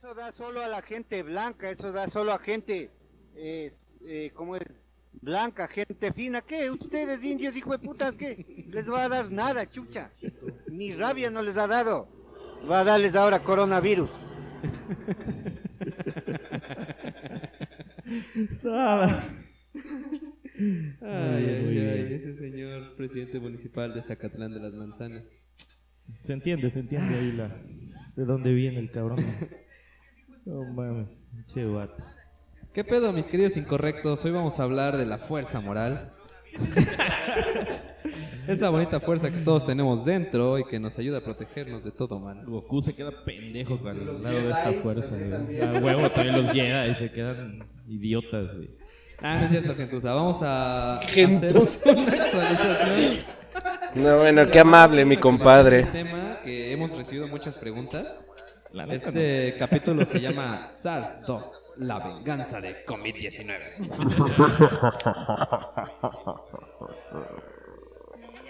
eso da solo a la gente blanca, eso da solo a gente, es, eh, ¿cómo es? Blanca, gente fina. ¿Qué? Ustedes indios, hijo de putas, ¿qué? Les va a dar nada, chucha. Ni rabia no les ha dado. Va a darles ahora coronavirus. Ay, ay, ay, ese señor presidente municipal de Zacatlán de las Manzanas. Se entiende, se entiende ahí la de dónde viene el cabrón. No mames, che vato. ¿Qué pedo, mis queridos incorrectos? Hoy vamos a hablar de la fuerza moral. Esa bonita fuerza que todos tenemos dentro y que nos ayuda a protegernos de todo mal. Goku se queda pendejo al lado de esta fuerza, güey. A huevo también los Jedi se quedan idiotas, güey. Ah, no es cierto, gentuza. Vamos a hacer Gentuza. una actualización. No, bueno, qué amable, mi compadre. Un tema que hemos recibido muchas preguntas. La neta, Este capítulo se llama SARS-2, la venganza de COVID-19.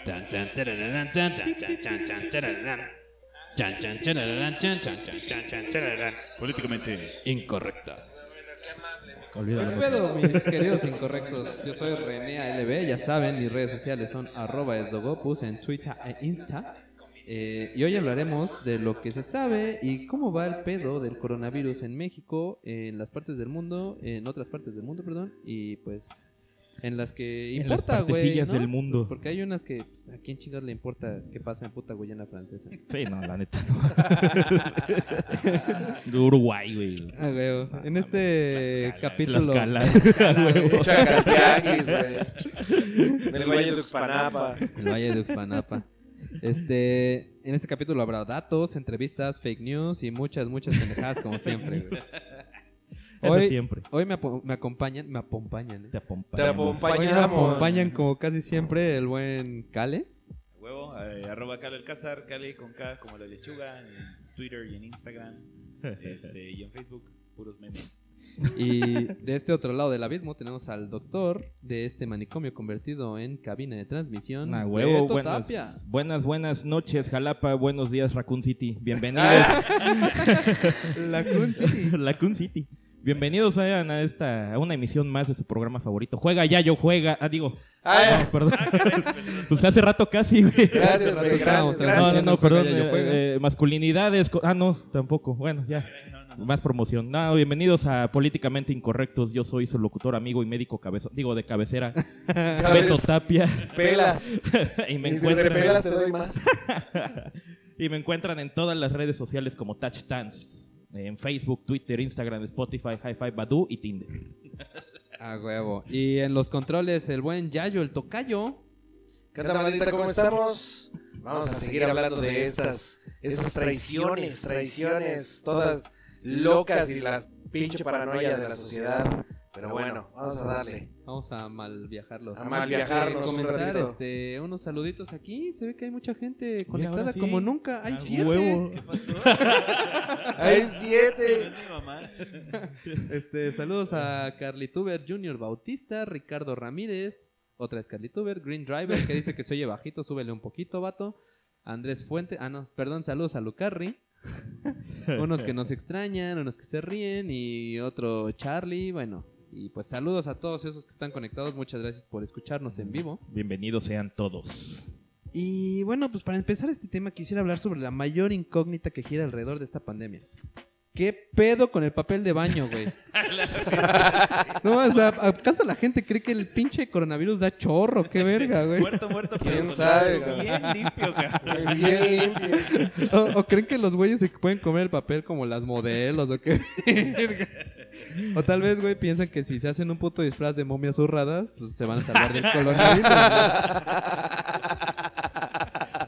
Tan, tan, tarararán, tan, tan, tan, tan, tan, tarararán. Chan, chan, charararán, chan, chan, chan, chan, chan, charararán. Políticamente Incorrectas. no. Olvídalo. ¿Qué pedo, mis queridos incorrectos? Yo soy René ALB, ya saben, mis redes sociales son arroba esdogopus en Twitter e Insta. Eh, y hoy hablaremos de lo que se sabe y cómo va el pedo del coronavirus en México, en las partes del mundo, en otras partes del mundo, perdón, y pues en las que En las importa, güey. partecillas ¿no? del mundo. Porque hay unas que pues, a quién chingas le importa qué pasa en puta Guyana francesa. Sí, no, la neta no. De Uruguay, güey. Ah, güey. En este Tlaxcala, capítulo. Tlaxcala. Güey. Del Valle de Uxpanapa. El Valle de Uxpanapa. Este, en este capítulo habrá datos, entrevistas, fake news y muchas, muchas pendejadas como siempre. güey. Eso Hoy- siempre. Hoy me, apo- me acompañan, me acompañan, ¿eh? Te Te acompañamos. Hoy me acompañamos. acompañan como casi siempre el buen Cale. Huevo, eh, arroba Cali Alcázar, Cali con K como la lechuga, en Twitter y en Instagram, este, y en Facebook, puros memes. Y de este otro lado del abismo tenemos al doctor de este manicomio convertido en cabina de transmisión. A huevo, Beto buenas, Tapia. buenas, buenas noches, Jalapa. Buenos días, Raccoon City. Bienvenidos. La Kun City. Raccoon City. Bienvenidos sean a esta a una emisión más de su programa favorito. Juega ya, yo juega. Ah, digo. Ay, No, perdón. pues hace rato casi, güey. gracias, rato gracias, No, no, no, perdón. eh, eh, masculinidades. Ah, no, tampoco. Bueno, ya. Más promoción. No, bienvenidos a Políticamente Incorrectos. Yo soy su locutor, amigo y médico cabezón. Digo, de cabecera. Beto Tapia. Pela. y me Si te encuentran. repelas, te doy más. y me encuentran en todas las redes sociales como Touch Dance. En Facebook, Twitter, Instagram, Spotify, Hi-Fi, Badu y Tinder. A huevo. Y en los controles, el buen Yayo, el tocayo. ¿Qué onda, maldita? ¿Cómo estamos? Vamos a seguir hablando de estas, estas traiciones, traiciones, todas locas y la pinche paranoia de la sociedad. Pero bueno, vamos a darle. Vamos a mal viajarlos. A mal viajarlos un comenzar ratito. este, unos saluditos aquí. Se ve que hay mucha gente conectada sí. como nunca. Hay A siete. huevo. ¿Qué pasó? Hay siete. es mi mamá. Este, saludos a Carlituber Junior Bautista, Ricardo Ramírez, otra es Carlituber, Green Driver, que dice que se oye bajito, súbele un poquito, vato. Andrés Fuente, ah no, perdón, saludos a Lucarri. unos que nos extrañan, unos que se ríen y otro Charlie, bueno. Y pues saludos a todos esos que están conectados, muchas gracias por escucharnos en vivo. Bienvenidos sean todos. Y bueno, pues para empezar este tema quisiera hablar sobre la mayor incógnita que gira alrededor de esta pandemia. ¿Qué pedo con el papel de baño, güey? no, o sea, ¿acaso la gente cree que el pinche coronavirus da chorro? ¿Qué verga, güey? Muerto, muerto, pero ¿Quién con sabe, bien limpio, cabrón. Bien limpio. ¿O, o creen que los güeyes se pueden comer el papel como las modelos o qué verga? O tal vez, güey, piensan que si se hacen un puto disfraz de momias zurradas, pues se van a salvar del coronavirus.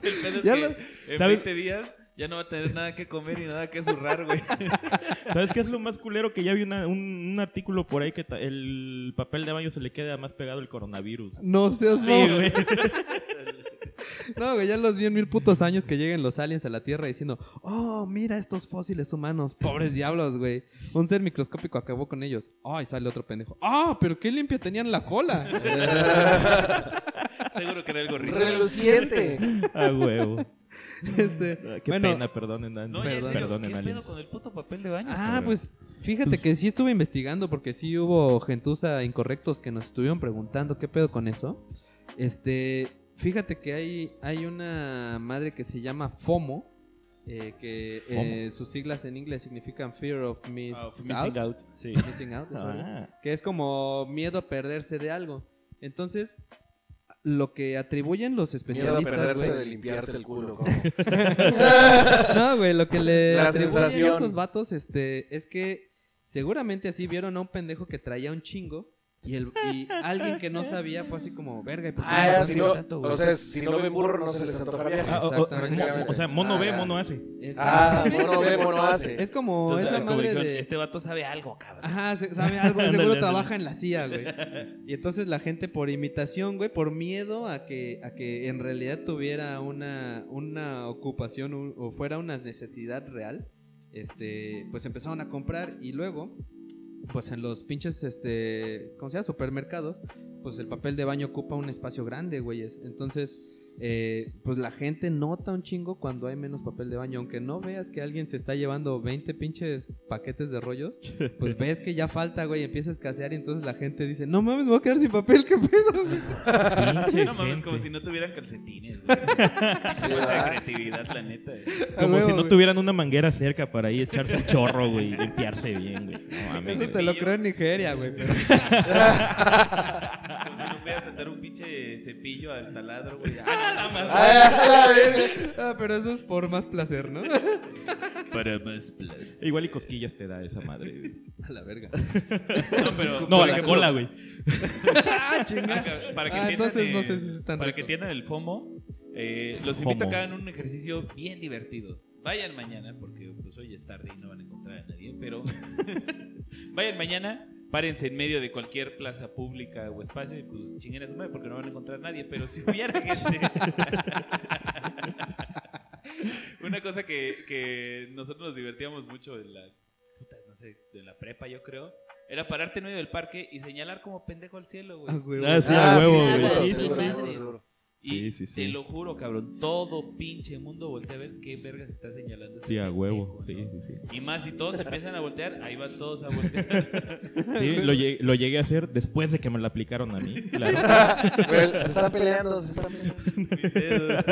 El pedo es Ya que lo- en ¿sabes? 20 días ya no va a tener nada que comer y nada que zurrar, güey. ¿Sabes qué es lo más culero? Que ya vi una- un, un artículo por ahí que ta- el papel de baño se le queda más pegado el coronavirus. No seas Sí, güey. No, güey, ya los vi en mil putos años que lleguen los aliens a la Tierra diciendo, oh, mira estos fósiles humanos, pobres diablos, güey. Un ser microscópico acabó con ellos. Ay, sale otro pendejo. Ah, pero qué limpia tenían la cola. Seguro que era el gorrito. Reluciente. A huevo. Este, Ah, Qué bueno, pena, perdonen, No, en perdonen, ¿qué pedo con el puto papel de baño? Ah, cabrón? pues fíjate que sí estuve investigando porque sí hubo gentuza incorrectos que nos estuvieron preguntando qué pedo con eso. Este, fíjate que hay, hay una madre que se llama FOMO, eh, que eh, sus siglas en inglés significan Fear of, Miss Ah, missing out. Sí. Missing out, Ah, que es como miedo a perderse de algo. Entonces, lo que atribuyen los Miedo a especialistas, perderse de limpiarse el culo. no, güey, lo que le La atribuyen sensación. esos vatos este, es que seguramente así vieron a un pendejo que traía un chingo y, el, y alguien que no sabía fue así como, verga, ¿y por qué me Ah, mataste si no, tanto, güey?" o sea, si no ven burro no se les antoja viaje. ah, o- o- Exactamente. mo- o sea, mono Ah, ve, ya. mono hace. Exactamente, Ah, mono ve, mono hace. Es como Entonces, esa como madre dijeron, de... Este vato sabe algo, cabrón. Ajá, se- sabe algo, Ándale, seguro ándale. trabaja en la CIA, güey. Y entonces la gente por imitación, güey, por miedo a que, a que en realidad tuviera una, una ocupación un- o fuera una necesidad real, este, pues empezaron a comprar y luego, pues en los pinches, este, ¿cómo se llama? Supermercados, pues el papel de baño ocupa un espacio grande, güeyes. Entonces, eh, pues la gente nota un chingo cuando hay menos papel de baño. Aunque no veas que alguien se está llevando 20 pinches paquetes de rollos, pues ves que ya falta, güey, y empieza a escasear y entonces la gente dice, no mames, me voy a quedar sin papel, ¿qué pedo? güey?" Pinche No mames, gente. como si no tuvieran calcetines. güey. ¿verdad? creatividad, la neta. eh. Como si no güey. tuvieran una manguera cerca para ahí echarse el chorro, güey, y limpiarse bien, güey. No mames, Eso güey. te lo creo en Nigeria, güey. pero- No pudieras sentar un pinche cepillo al taladro, güey. Ah, nada más. Ah, a ver. Ah, pero eso es por más placer, ¿no? Para más plus. Igual y cosquillas te da esa madre, güey. A la verga. No, pero. No, a la ejemplo, cola, güey. ah, chinga. Para que Ah, entonces no sé si es tan Para rico. que entiendan el FOMO, eh, los invito a que hagan un ejercicio bien divertido. Vayan mañana, porque pues hoy es tarde y no van a encontrar a nadie, pero vayan mañana, párense en medio de cualquier plaza pública o espacio y pues chinguen a su madre porque no van a encontrar a nadie, pero si hubiera gente... Una cosa que, que nosotros nos divertíamos mucho en la, puta, no sé, de la prepa yo creo, era pararte en medio del parque y señalar como pendejo al cielo, güey. Ah, Ah, sí, Ah, a huevo, sí, güey. Y Sí, sí, sí. te lo juro, cabrón, todo pinche mundo voltea a ver qué verga se está señalando. Sí, a huevo. Sí, ¿no? sí, sí. Y más, si todos empiezan a voltear, ahí van todos a voltear. Sí, lo, llegué, lo llegué a hacer después de que me lo aplicaron a mí. Claro. Se están peleando, se están peleando. Mis dedos.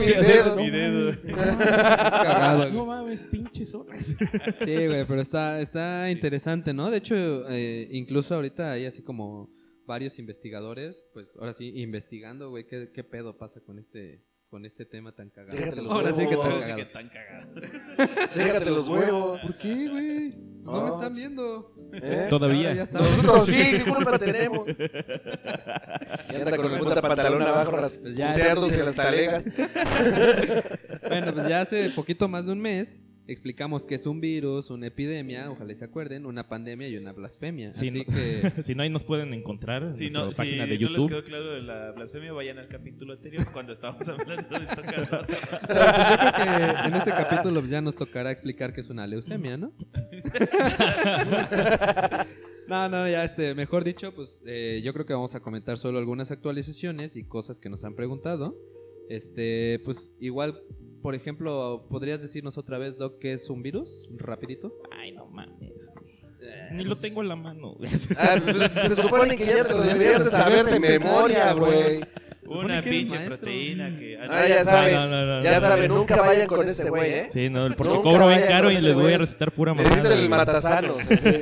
Mis dedos. Mi dedo. Cagado, güey. No mames, pinches horas. Sí, güey, pero está, está interesante, ¿no? De hecho, eh, incluso ahorita hay así como varios investigadores, pues ahora sí, investigando, güey, qué, qué pedo pasa con este, con este tema tan cagado. Déjate los Ahora sí que tan huevos. Ahora sí que tan cagado. Déjate los huevos. ¿Por qué, güey? Pues no me No. están viendo. ¿Eh? Todavía. Ya saben. Nosotros sí, ¿qué culpa tenemos? Y anda con el puta pantalón abajo, las Pues ya, puteándose las talegas. Bueno, pues ya hace poquito más de un mes explicamos que es un virus, una epidemia, ojalá se acuerden, una pandemia y una blasfemia. Sí, Así no. que si no, ahí nos pueden encontrar en Si nuestra no, si página de no les YouTube. quedó claro de la blasfemia, vayan al capítulo anterior cuando estábamos hablando de tocador. Pero, pues, yo creo que en este capítulo ya nos tocará explicar que es una leucemia, ¿no? no, no, ya este, mejor dicho, pues eh, yo creo que vamos a comentar solo algunas actualizaciones y cosas que nos han preguntado. Este, pues igual, por ejemplo, ¿podrías decirnos otra vez, Doc, qué es un virus? Rapidito. Ay, no mames. güey. Ni lo tengo en la mano. Ah, pues, se supone que ya te lo deberías de saber de memoria, güey. Una pinche proteína que... Ah, ya saben. No, no, no, Ya no, saben, no. nunca vayan con este güey, ¿eh? Sí, no, porque Nunca cobro bien caro y les voy a recetar pura mamada. dicen el sí.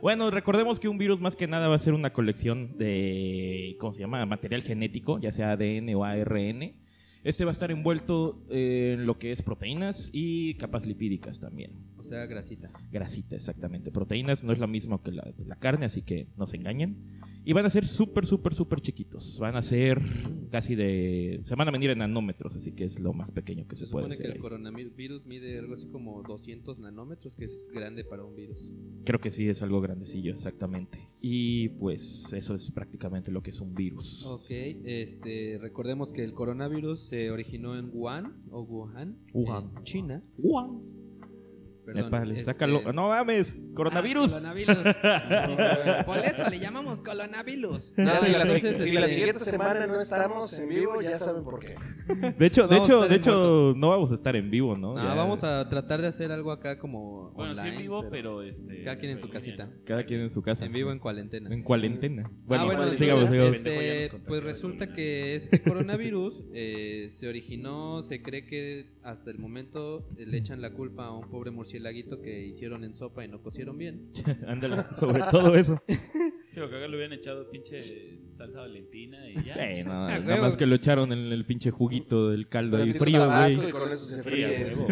Bueno, recordemos que un virus más que nada va a ser una colección de, ¿cómo se llama? Material genético, ya sea ADN o ARN. Este va a estar envuelto en lo que es proteínas y capas lipídicas también. O sea, grasita. Grasita, exactamente. Proteínas no es lo mismo que la, la carne, así que no se engañen. Y van a ser súper, súper, súper chiquitos. Van a ser casi de... Se van a venir en nanómetros, así que es lo más pequeño que se, Se puede supone que hacer. el ahí. coronavirus mide algo así como 200 nanómetros, que es grande para un virus. Creo que sí, es algo grandecillo, exactamente. Y pues eso es prácticamente lo que es un virus. Ok, este, recordemos que el coronavirus se originó en Wuhan o Wuhan, Wuhan. en China. Perdón. Este- sácalo. No mames, coronavirus. Ah, coronavirus. Por eso le llamamos coronavirus. No, si, la, entonces, si la este, siguiente semana no estamos en vivo, ya saben por qué. De hecho, de hecho, de hecho, no vamos a estar en vivo, ¿no? no, Ya- vamos a tratar de hacer algo acá como Bueno, sí en vivo, pero este. cada quien en su casita. Cada quien en su casa. En vivo en cuarentena. En cuarentena. Bueno, ah, bueno, sigamos, sigamos. Este, pues resulta que este coronavirus eh, se originó, se cree que hasta el momento le echan la culpa a un pobre murcielaguito que hicieron en sopa y no cocieron bien. Ándale, sobre todo eso. Sí, porque acá le hubieran echado pinche salsa valentina y ya. Sí, no, nada huevo. más que lo echaron en el pinche juguito del caldo ahí frío, güey. Con eso se huevo.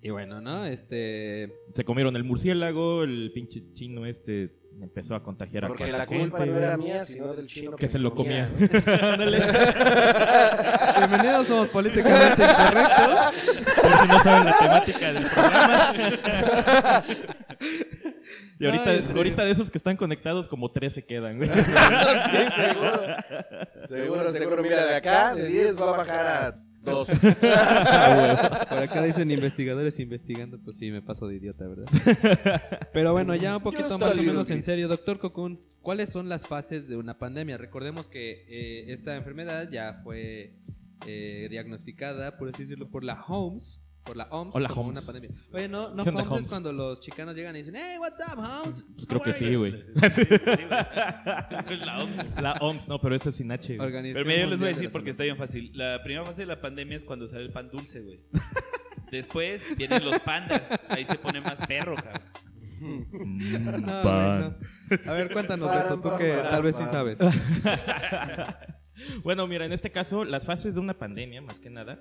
Y bueno, ¿no? Este... Se comieron el murciélago, el pinche chino este empezó a contagiar a Porque la culpa gente, no era mía, sino del chino Que se lo comía. comía. Ándale. Bienvenidos, somos políticamente incorrectos. Por si no saben la temática del programa. Y ahorita, No, este- ahorita de esos que están conectados, como tres se quedan, güey. Sí, seguro. Seguro, seguro. Mira, de acá, de 10 va a bajar a 2. Por acá dicen investigadores investigando, pues sí, me paso de idiota, ¿verdad? Pero bueno, ya un poquito más o menos en serio, doctor Cocoon, ¿cuáles son las fases de una pandemia? Recordemos que eh, esta enfermedad ya fue eh, diagnosticada, por así decirlo, por la OMS. Por la OMS, Hola, como Holmes. una pandemia. Oye, no, no ¿Qué onda, Holmes es cuando los chicanos llegan y dicen, hey, what's up, Holmes? Pues creo que sí, you?" güey. Sí, güey. Es la OMS. La OMS, no, pero eso es sin H, güey. Organización Pero mira, yo les voy a Mundial de decir la porque está bien fácil. La primera fase de la pandemia es cuando sale el pan dulce, güey. Después vienen los pandas. Ahí se pone más perro, cabrón. Mm, No, pan. güey, no. A ver, cuéntanos, Beto, tú que tal vez sí sabes. Bueno, mira, en este caso, las fases de una pandemia, más que nada,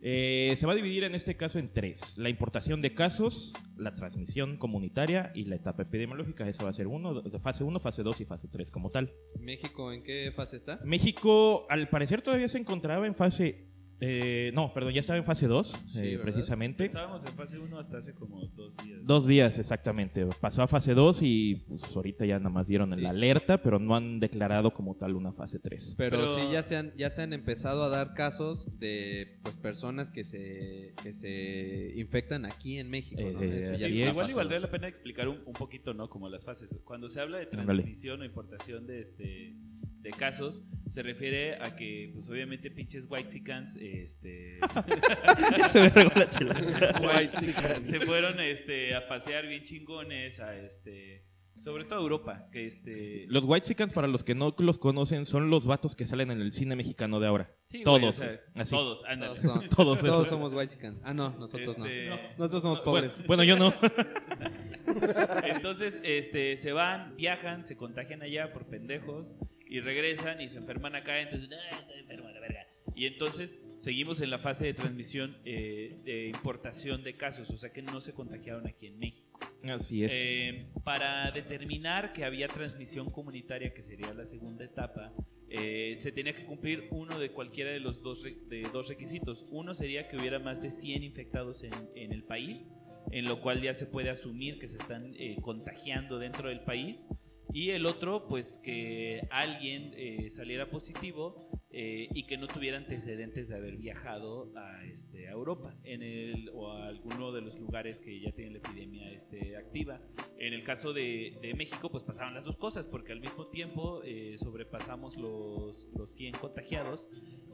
eh, se va a dividir en este caso en tres. La importación de casos, la transmisión comunitaria y la etapa epidemiológica. Esa va a ser uno, fase 1, fase 2 y fase 3 como tal. ¿México en qué fase está? México, al parecer, todavía se encontraba en fase... eh, no, perdón, ya estaba en fase 2, Sí, eh, precisamente. Estábamos en fase 1 hasta hace como dos días. Dos días, exactamente. Pasó a fase 2 y pues ahorita ya nada más dieron Sí. la alerta, pero no han declarado como tal una fase 3. Pero, Pero- sí ya se han ya se han empezado a dar casos de pues personas que se que se infectan aquí en México, ¿no? Eh, Eso ya. Sí, igual y pasando. valdría la pena explicar un, un poquito, ¿no? Como las fases. Cuando se habla de transmisión o importación de este de casos, se refiere a que, pues obviamente, pinches whitexicans, este, se fueron, este, a pasear bien chingones a, este, sobre todo a Europa, que este, Los White para los que no los conocen, son los vatos que salen en el cine mexicano de ahora. Sí, güey, todos, o sea, güey, así. todos, ándale. Todos, son- Todos somos whitexicans. Ah, no, nosotros Este, no. Nosotros somos pobres. Bueno, yo no. Entonces, este, se van, viajan, se contagian allá por pendejos y regresan y se enferman acá. Entonces, "Ah, estoy enfermo, la verga. Y entonces seguimos en la fase de transmisión eh, de importación de casos, o sea que no se contagiaron aquí en México. Así es. Eh, para determinar que había transmisión comunitaria, que sería la segunda etapa, eh, se tenía que cumplir uno de cualquiera de los dos, de dos requisitos. Uno sería que hubiera más de 100 infectados en, en el país, en lo cual ya se puede asumir que se están eh, contagiando dentro del país. Y el otro, pues que alguien eh, saliera positivo eh, y que no tuviera antecedentes de haber viajado a, este, a Europa en el, o a alguno de los lugares que ya tienen la epidemia este, activa. En el caso de, de México, pues pasaron las dos cosas, porque al mismo tiempo eh, sobrepasamos los, los 100 contagiados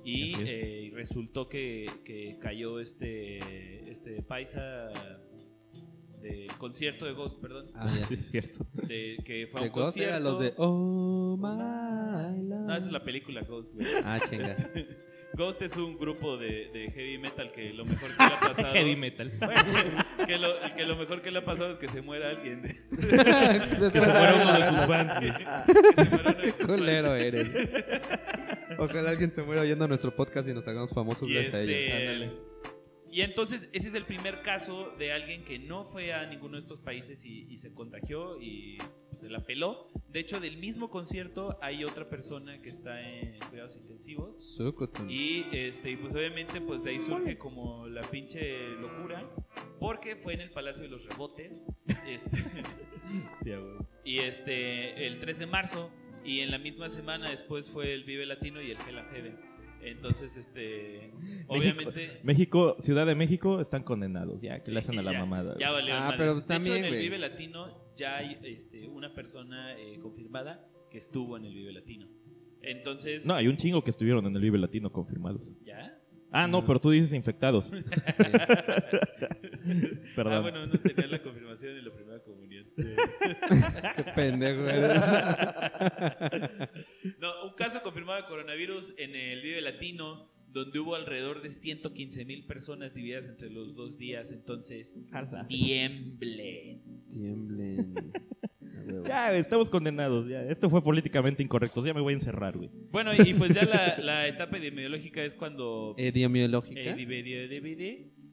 y eh, resultó que, que cayó este, este paisa del concierto de Ghost, perdón, Ah, ya. Sí, es cierto. de, que fue a De un Ghost concierto. eran los de Oh My Love. No, esa es la película Ghost, güey. Ah, chinga. Ghost es un grupo de, de heavy metal que lo mejor que le ha pasado. Heavy metal. Bueno, que, lo, que lo mejor que le ha pasado es que se muera alguien. de- que se fuera uno de sus fans. que se muera uno de sus culero fans. eres. Ojalá alguien se muera oyendo nuestro podcast y nos hagamos famosos Y, gracias a ello. este, y entonces ese es el primer caso de alguien que no fue a ninguno de estos países y, y se contagió y pues, se la peló. De hecho, del mismo concierto hay otra persona que está en cuidados intensivos. Y este, pues obviamente pues de ahí surge como la pinche locura. Porque fue en el Palacio de los Rebotes. Este, y este, el 3 de marzo. Y en la misma semana después fue el Vive Latino y el Hell and Heaven. Entonces, este, obviamente... México, Ciudad de México, están condenados. Ya, que le hacen a la ya, mamada. Ya valió Ah, pero pues De hecho, también, en el. Vive Latino ya hay este, una persona eh, confirmada que estuvo en el Vive Latino. Entonces, No, hay un chingo que estuvieron en el Vive Latino confirmados. ¿ya? Ah, no, pero tú dices infectados. Perdón. Ah, bueno, no tenía la confirmación en la primera comunión. Qué pendejo. No, un caso confirmado de coronavirus en el Vive Latino, donde hubo alrededor de 115 mil personas divididas entre los dos días. Entonces, tiemblen. Tiemblen. Ya, estamos condenados. Ya. Esto fue políticamente incorrecto. Ya me voy a encerrar, güey. Bueno, y, pues ya la, la etapa epidemiológica es cuando... Epidemiológica. Eh,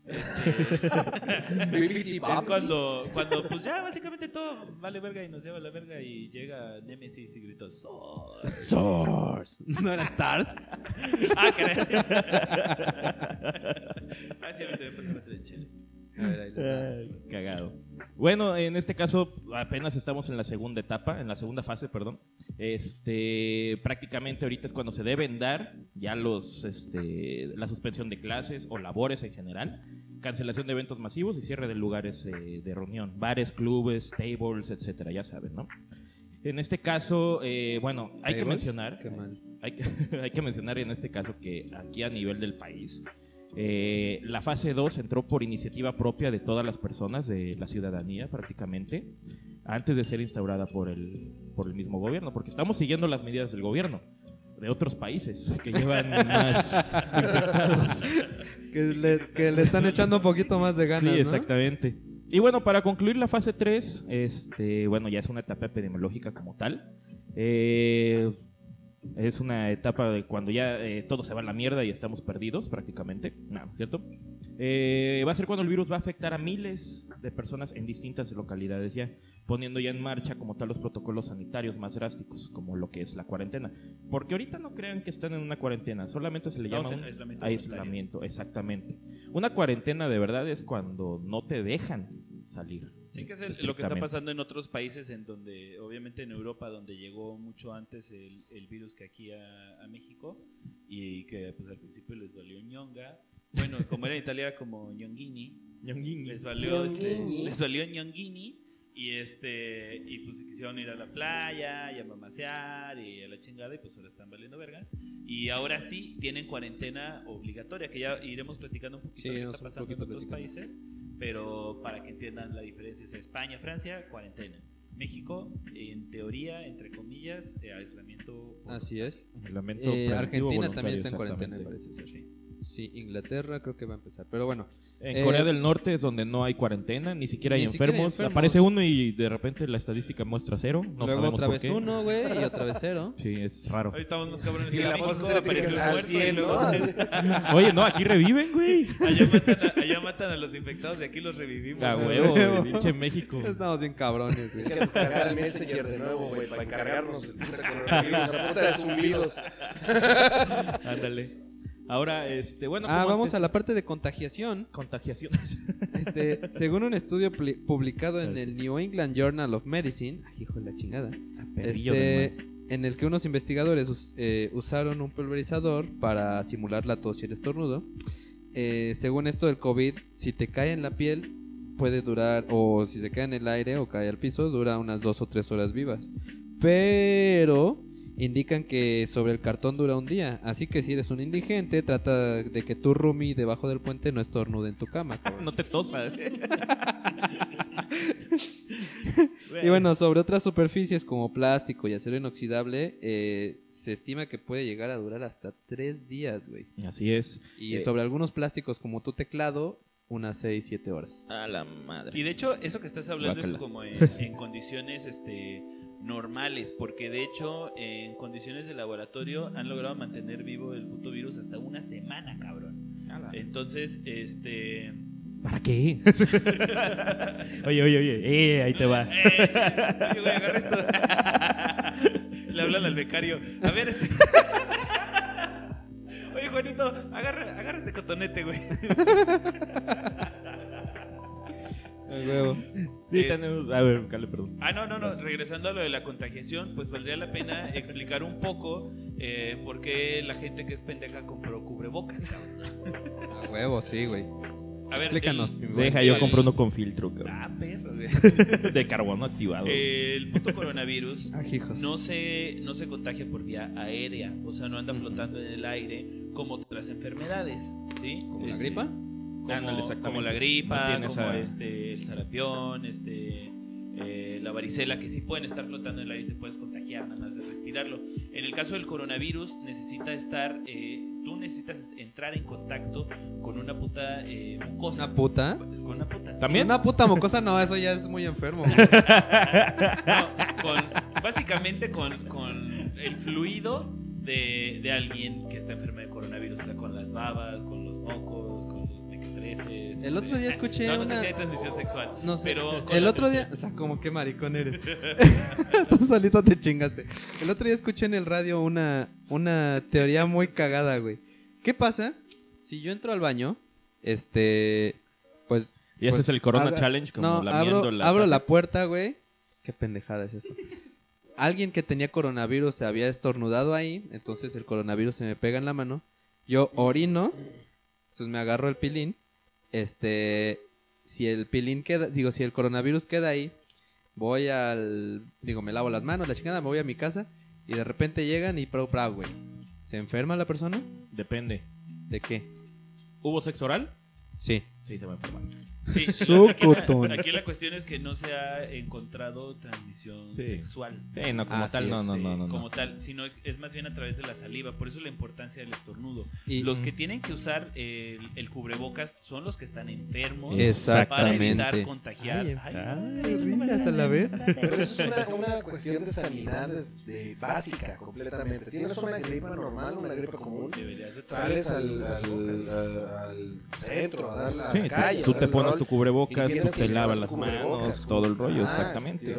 este, es cuando, cuando, pues ya básicamente todo vale verga y nos lleva a la verga y llega Nemesis y gritó "Source". Source. ¿No era Stars? Ah, caray. ah, sí, a mí también pasó Ay, cagado. Bueno, en este caso apenas estamos en la segunda etapa, en la segunda fase, perdón. Este, prácticamente ahorita es cuando se deben dar ya los, este, la suspensión de clases o labores en general, cancelación de eventos masivos y cierre de lugares eh, de reunión, bares, clubes, tables, etcétera, ya saben, ¿no? En este caso, eh, bueno, hay que mencionar, Qué mal. hay que, hay que mencionar en este caso que aquí a nivel del país, eh, la fase 2 entró por iniciativa propia de todas las personas, de la ciudadanía prácticamente, antes de ser instaurada por el, por el mismo gobierno, porque estamos siguiendo las medidas del gobierno de otros países que llevan más infectados. Que le, que le están echando un poquito más de ganas, Sí, ¿no? exactamente. Y bueno, para concluir la fase 3, este, bueno, ya es una etapa epidemiológica como tal. Eh, es una etapa de cuando ya eh, todo se va a la mierda y estamos perdidos prácticamente. No, ¿cierto? Eh, va a ser cuando el virus va a afectar a miles de personas en distintas localidades ya, poniendo ya en marcha como tal los protocolos sanitarios más drásticos, como lo que es la cuarentena. Porque ahorita no crean que están en una cuarentena, solamente se le Estamos llama un aislamiento aislamiento, exactamente. Una cuarentena de verdad es cuando no te dejan salir. Sí, que es el- lo que está pasando en otros países, en donde, obviamente en Europa, donde llegó mucho antes el, el virus que aquí a, a México, y que pues al principio les valió ñonga. Bueno, como era en Italia, era como ñonguini. Les valió, este, Ñonguini. les valió ñonguini. Y este, y pues se quisieron ir a la playa y a mamasear y a la chingada, y pues ahora están valiendo verga. Y ahora sí tienen cuarentena obligatoria, que ya iremos platicando un poquito Sí, qué está un pasando en otros platicando. países, pero para que entiendan la diferencia. O sea, España, Francia, cuarentena. México, en teoría, entre comillas, eh, aislamiento. Así es. Aislamiento Eh, Argentina también está en cuarentena, me parece ser. Sí, Inglaterra creo que va a empezar. Pero bueno, En Eh, Corea del Norte es donde no hay cuarentena, ni siquiera hay Ni siquiera hay enfermos. enfermos. Aparece uno y de repente la estadística muestra cero. No luego sabemos otra por vez qué. uno, güey, y otra vez cero. Sí, es raro. Ahí estamos más cabrones. Y en la México apareció un muerto y. Oye, no, aquí reviven, güey. allá, matan a, allá matan a los infectados y aquí los revivimos. A huevo, pinche México. Estamos bien cabrones, Hay güey. que descargar el Messenger de nuevo, güey, para encargarnos el puta coronavirus, la puta de zumbidos. Ándale. Ahora, este, bueno. Ah, vamos antes- a la parte de contagiación. Contagiaciones. Este, según un estudio publicado en el New England Journal of Medicine, ay, hijo de la chingada, este, en el que unos investigadores us- eh, usaron un pulverizador para simular la tos y el estornudo. Eh, según esto del COVID, si te cae en la piel, puede durar, o si se cae en el aire o cae al piso, dura unas dos o tres horas vivas. Pero indican que sobre el cartón dura un día. Así que si eres un indigente, trata de que tu roomie debajo del puente no estornude en tu cama. No te tosa. Y bueno, sobre otras superficies como plástico y acero inoxidable, eh, se estima que puede llegar a durar hasta tres días, güey. Así es. Y Eh, sobre algunos plásticos como tu teclado, unas seis, siete horas. A la madre. Y de hecho, eso que estás hablando es como en, en condiciones este, normales, porque de hecho, en condiciones de laboratorio han logrado mantener vivo el puto virus hasta una semana, cabrón. Entonces, este. ¿Para qué? oye, oye, oye. Eh, ahí te va. Eh, oye, güey, agarra esto. Le hablan al becario. A ver, este. Oye, Juanito, agarra, agarra este cotonete, güey. Huevo. Sí, Es- tenemos... A ver, Cale, perdón. Ah, no, no, no. Regresando a lo de la contagiación, pues valdría la pena explicar un poco eh, por qué la gente que es pendeja compró cubrebocas, cabrón. A huevo, sí, güey. A ver, Explícanos. el- mi buen Deja, yo compro uno con filtro, cabrón. Ah, perro, güey. De carbono activado. El puto coronavirus Ah, no se, no se contagia por vía aérea, o sea, no anda flotando en el aire como otras enfermedades, ¿sí? ¿Como la Este, gripa? Como, la gripa, No como este, el sarampión, este, eh, la varicela, que sí pueden estar flotando en el aire y te puedes contagiar nada más de respirarlo. En el caso del coronavirus, necesita estar, eh, tú necesitas entrar en contacto con una puta eh, mucosa. ¿Una puta? Con una puta. ¿También? Una puta mocosa no, eso ya es muy enfermo. No, con, básicamente con, con el fluido de, de alguien que está enfermo de coronavirus, o sea, con las babas, con los mocos, El otro día escuché no, no sé una- si hay transmisión sexual. No sé. Pero el otro día, o sea, como que maricón eres. Tú solito te chingaste. El otro día escuché en el radio una, una teoría muy cagada, güey. ¿Qué pasa si yo entro al baño? Este, pues. Y ese pues, es el Corona haga- Challenge, como no, abro, la abro taza. la puerta, güey. Qué pendejada es eso. Alguien que tenía coronavirus se había estornudado ahí, entonces el coronavirus se me pega en la mano. Yo orino, entonces me agarro el pilín. Este, si el pilín queda, digo, si el coronavirus queda ahí, voy al, digo, me lavo las manos, la chingada, me voy a mi casa y de repente llegan y pro, pro, güey. ¿Se enferma la persona? Depende. ¿De qué? ¿Hubo sexo oral? Sí. Sí, se va a enfermar. Sí, Sucutón. Aquí la cuestión es que no se ha encontrado transmisión Sí. sexual. Sí, no, como Ah, tal, sí, no, no, este, no, no, no. como tal, sino es más bien a través de la saliva, por eso la importancia del estornudo. Y- Los que tienen que usar el, el cubrebocas son los que están enfermos Exactamente. para evitar contagiar. Ay, Ay, ay, rillas a la vez. Pero eso es una, una cuestión de sanidad de, básica, completamente. Tienes una gripa normal, una gripa común, deberías de sales al, al, al- al centro a dar la Sí, tú- calle. tú, a dar te pones tu cubrebocas, tú te lavas las manos, todo el rollo, Ah, exactamente.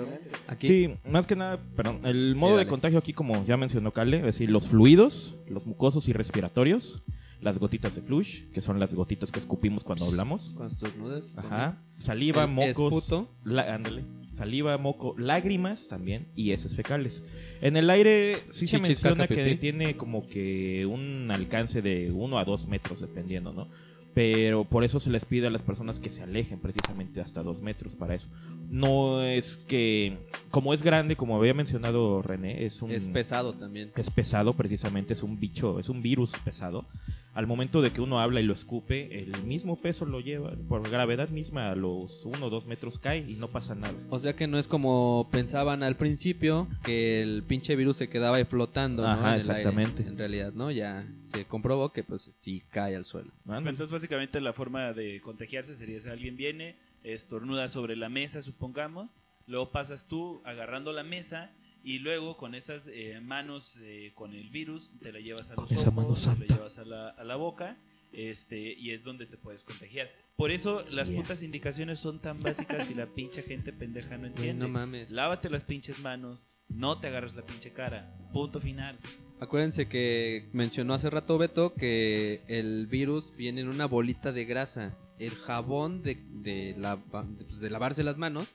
Aquí, Sí, más que nada, perdón, el Sí, modo de contagio aquí, como ya mencionó Cale, es decir, los fluidos, los mucosos y respiratorios, las gotitas de flush, que son las gotitas que escupimos cuando hablamos, estornudas. ajá, saliva, El mocos, esputo. la- ándale, saliva, moco, lágrimas también y heces fecales. En el aire sí se menciona caca, que pipí. tiene como que un alcance de 1 a 2 metros dependiendo, ¿no? Pero por eso se les pide a las personas que se alejen precisamente hasta 2 metros para eso. No es que, como es grande, como había mencionado René, es un... Es pesado también. es pesado precisamente, es un bicho, es un virus pesado. Al momento de que uno habla y lo escupe, el mismo peso lo lleva, por gravedad misma, a los 1 o 2 metros cae y no pasa nada. O sea que no es como pensaban al principio, que el pinche virus se quedaba ahí flotando, ¿no? Ajá, en el aire. exactamente. En realidad, ¿no? Ya se comprobó que pues sí cae al suelo. Entonces, básicamente, la forma de contagiarse sería si alguien viene, estornuda sobre la mesa, supongamos, luego pasas tú agarrando la mesa y luego con esas eh, manos eh, con el virus te la llevas a Con los esa ojos, te la llevas a la, a la boca este y es donde te puedes contagiar. Por eso las Yeah. putas indicaciones son tan básicas y la pinche gente pendeja no entiende. no mames. Lávate las pinches manos, no te agarras la pinche cara. Punto final. Acuérdense que mencionó hace rato Beto que el virus viene en una bolita de grasa. El jabón de, de, de, pues, de lavarse las manos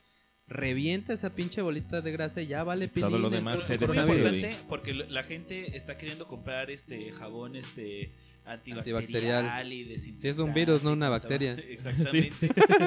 revienta esa pinche bolita de grasa y ya vale pilín. Todo lo demás se Pero es muy deshace, importante porque la gente está queriendo comprar este jabón este antibacterial, Antibacterial. y desinfectante. Sí, es un virus, no una bacteria. Exactamente.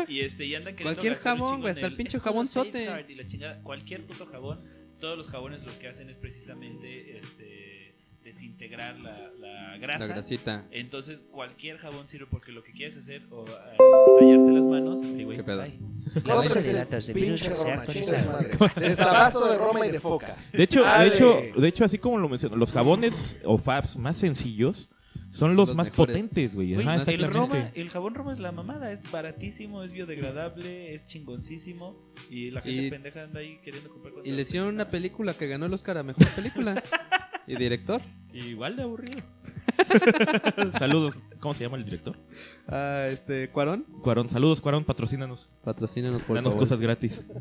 Y este y andan queriendo Cualquier jabón, güey, hasta el pinche y la chingada, cualquier puto jabón, todos los jabones lo que hacen es precisamente este desintegrar la, la La grasa. grasita. Entonces, cualquier jabón sirve porque lo que quieres hacer o al tallarte las manos, ay, güey, ¿Qué pedo? ay, La bolsa Cómprese de latas de virus se ha actualizado. Desabasto de Roma y de Foca. De hecho, de hecho, de hecho, así como lo menciono, los jabones o fabs más sencillos son los, Los más mejores. potentes, güey. El. Roma, el jabón Roma es la mamada, es baratísimo, es biodegradable, es chingoncísimo y la gente Y- pendeja anda ahí queriendo comprar cosas. Y le hicieron una película que ganó el Oscar a Mejor Película. y director. Igual de aburrido. Saludos. ¿Cómo se llama el director? Ah, este, Cuarón. Cuarón. Saludos, Cuarón. Patrocínanos. Patrocínanos por Danos favor. cosas gratis.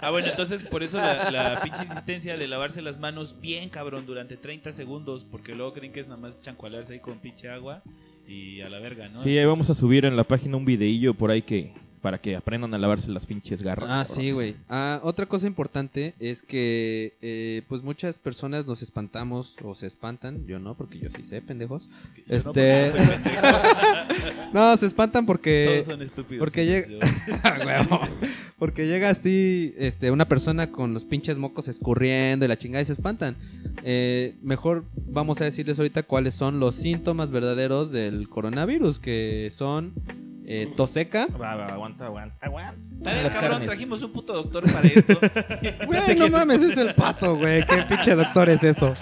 Ah, bueno, entonces por eso la, la pinche insistencia de lavarse las manos bien cabrón durante 30 segundos, porque luego creen que es nada más chancualarse ahí con pinche agua y a la verga, ¿no? Sí, ahí vamos a subir en la página un videillo por ahí que para que aprendan a lavarse las pinches garras. Ah, sí, güey. Ah, otra cosa importante es que, eh, pues muchas personas nos espantamos o se espantan. Yo no, porque yo sí sé, pendejos. Yo no, Este- no soy pendejo. No, se espantan porque... Todos son estúpidos. porque llega-. Porque llega así, este, una persona con los pinches mocos escurriendo y la chingada y se espantan. Eh, mejor vamos a decirles ahorita cuáles son los síntomas verdaderos del coronavirus, que son eh, tos seca. Va, va, aguanta, aguanta, aguanta. Dale, cabrón, carnes. trajimos un puto doctor para esto. Güey, no mames, es el pato, güey. ¿Qué pinche doctor es eso?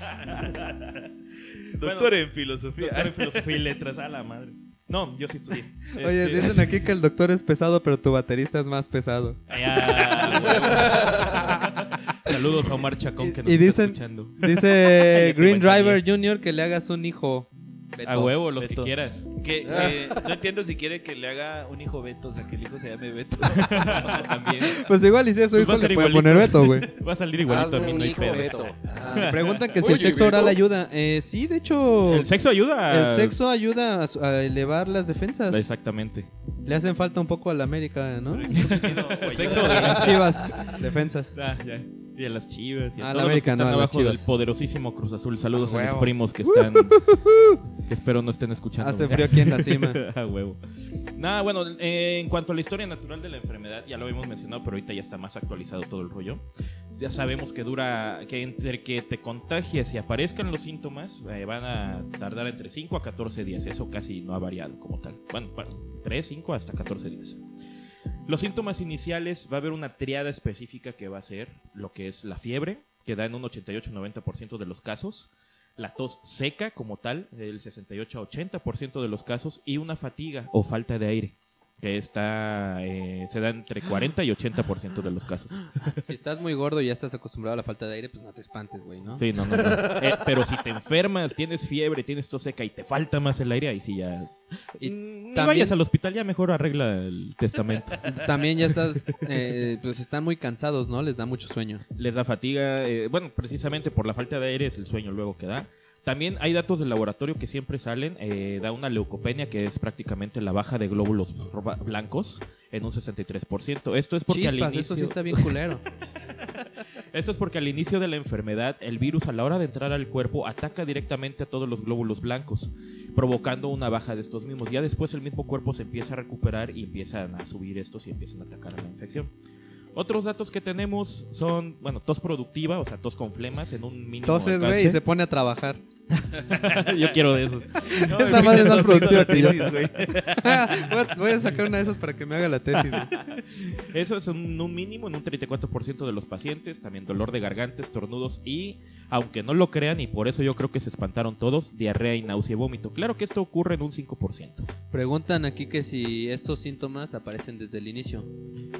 doctor en filosofía. Doctor en filosofía y letras, a la madre. No, yo sí estudié. Oye, Este, dicen aquí que el doctor es pesado, pero tu baterista es más pesado. ya, huevo. Saludos a Omar Chacón que nos Y está dicen- escuchando. Dice Green Driver Jr. que le hagas un hijo. Beto. A huevo, los Beto. que quieras. Que, Ah. que no entiendo si quiere que le haga un hijo Beto, o sea, que el hijo se llame Beto. También. Pues igual, y si es su hijo, va a le puede igualito. poner Beto, güey. Va a salir igualito a Hazme mí, un no hay hijo, pedo. Beto. Ah. preguntan que si el sexo Beto. oral ayuda. Eh, sí, de hecho, El sexo ayuda. el sexo ayuda a, a elevar las defensas. Exactamente. Le hacen falta un poco a la América, ¿no? El sexo de chivas, defensas. Ah, ya. Y a las chivas. Y a A todos América, los que no, están las abajo del poderosísimo Cruz Azul. Saludos A a, mis primos que están. que espero no estén escuchando. Hace frío aquí en la cima. a huevo. Nada, bueno, eh, en cuanto a la historia natural de la enfermedad, ya lo habíamos mencionado, pero ahorita ya está más actualizado todo el rollo. Ya sabemos que dura, que entre que te contagies y aparezcan los síntomas, eh, van a tardar entre 5 a 14 días. Eso casi no ha variado como tal. Bueno, 3, 5 hasta 14 días. Los síntomas iniciales va a haber una triada específica que va a ser lo que es la fiebre, que da en un 88-90% de los casos, la tos seca como tal, el 68-80% de los casos, y una fatiga o falta de aire, que está, eh, se da entre 40 y 80% de los casos. Si estás muy gordo y ya estás acostumbrado a la falta de aire, pues no te espantes, güey, ¿no? Sí, no, no, no. Eh, pero si te enfermas, tienes fiebre, tienes tos seca y te falta más el aire, ahí sí ya... Y Mm, también- vayas al hospital, ya mejor arregla el testamento. También ya estás, eh, pues están muy cansados, ¿no? Les da mucho sueño. les da fatiga, eh, bueno, precisamente por la falta de aire es el sueño luego que da. También hay datos del laboratorio que siempre salen, eh, da una leucopenia que es prácticamente la baja de glóbulos roba- blancos en un 63%. Esto es porque al Chispas, inicio, eso sí está bien culero. esto es porque al inicio de la enfermedad el virus a la hora de entrar al cuerpo ataca directamente a todos los glóbulos blancos, provocando una baja de estos mismos. Ya después el mismo cuerpo se empieza a recuperar y empiezan a subir estos y empiezan a atacar a la infección. Otros datos que tenemos son, bueno, tos productiva, o sea, tos con flemas en un mínimo Entonces, güey, y se pone a trabajar. Yo quiero de esos. Esa madre es más productiva que yo. tesis, voy, a, voy a sacar una de esas para que me haga la tesis. güey. Eso es un, un mínimo en un 34% de los pacientes. También dolor de garganta, estornudos y, aunque no lo crean, y por eso yo creo que se espantaron todos, diarrea y náusea y vómito. Claro que esto ocurre en un 5%. Preguntan aquí que si estos síntomas aparecen desde el inicio.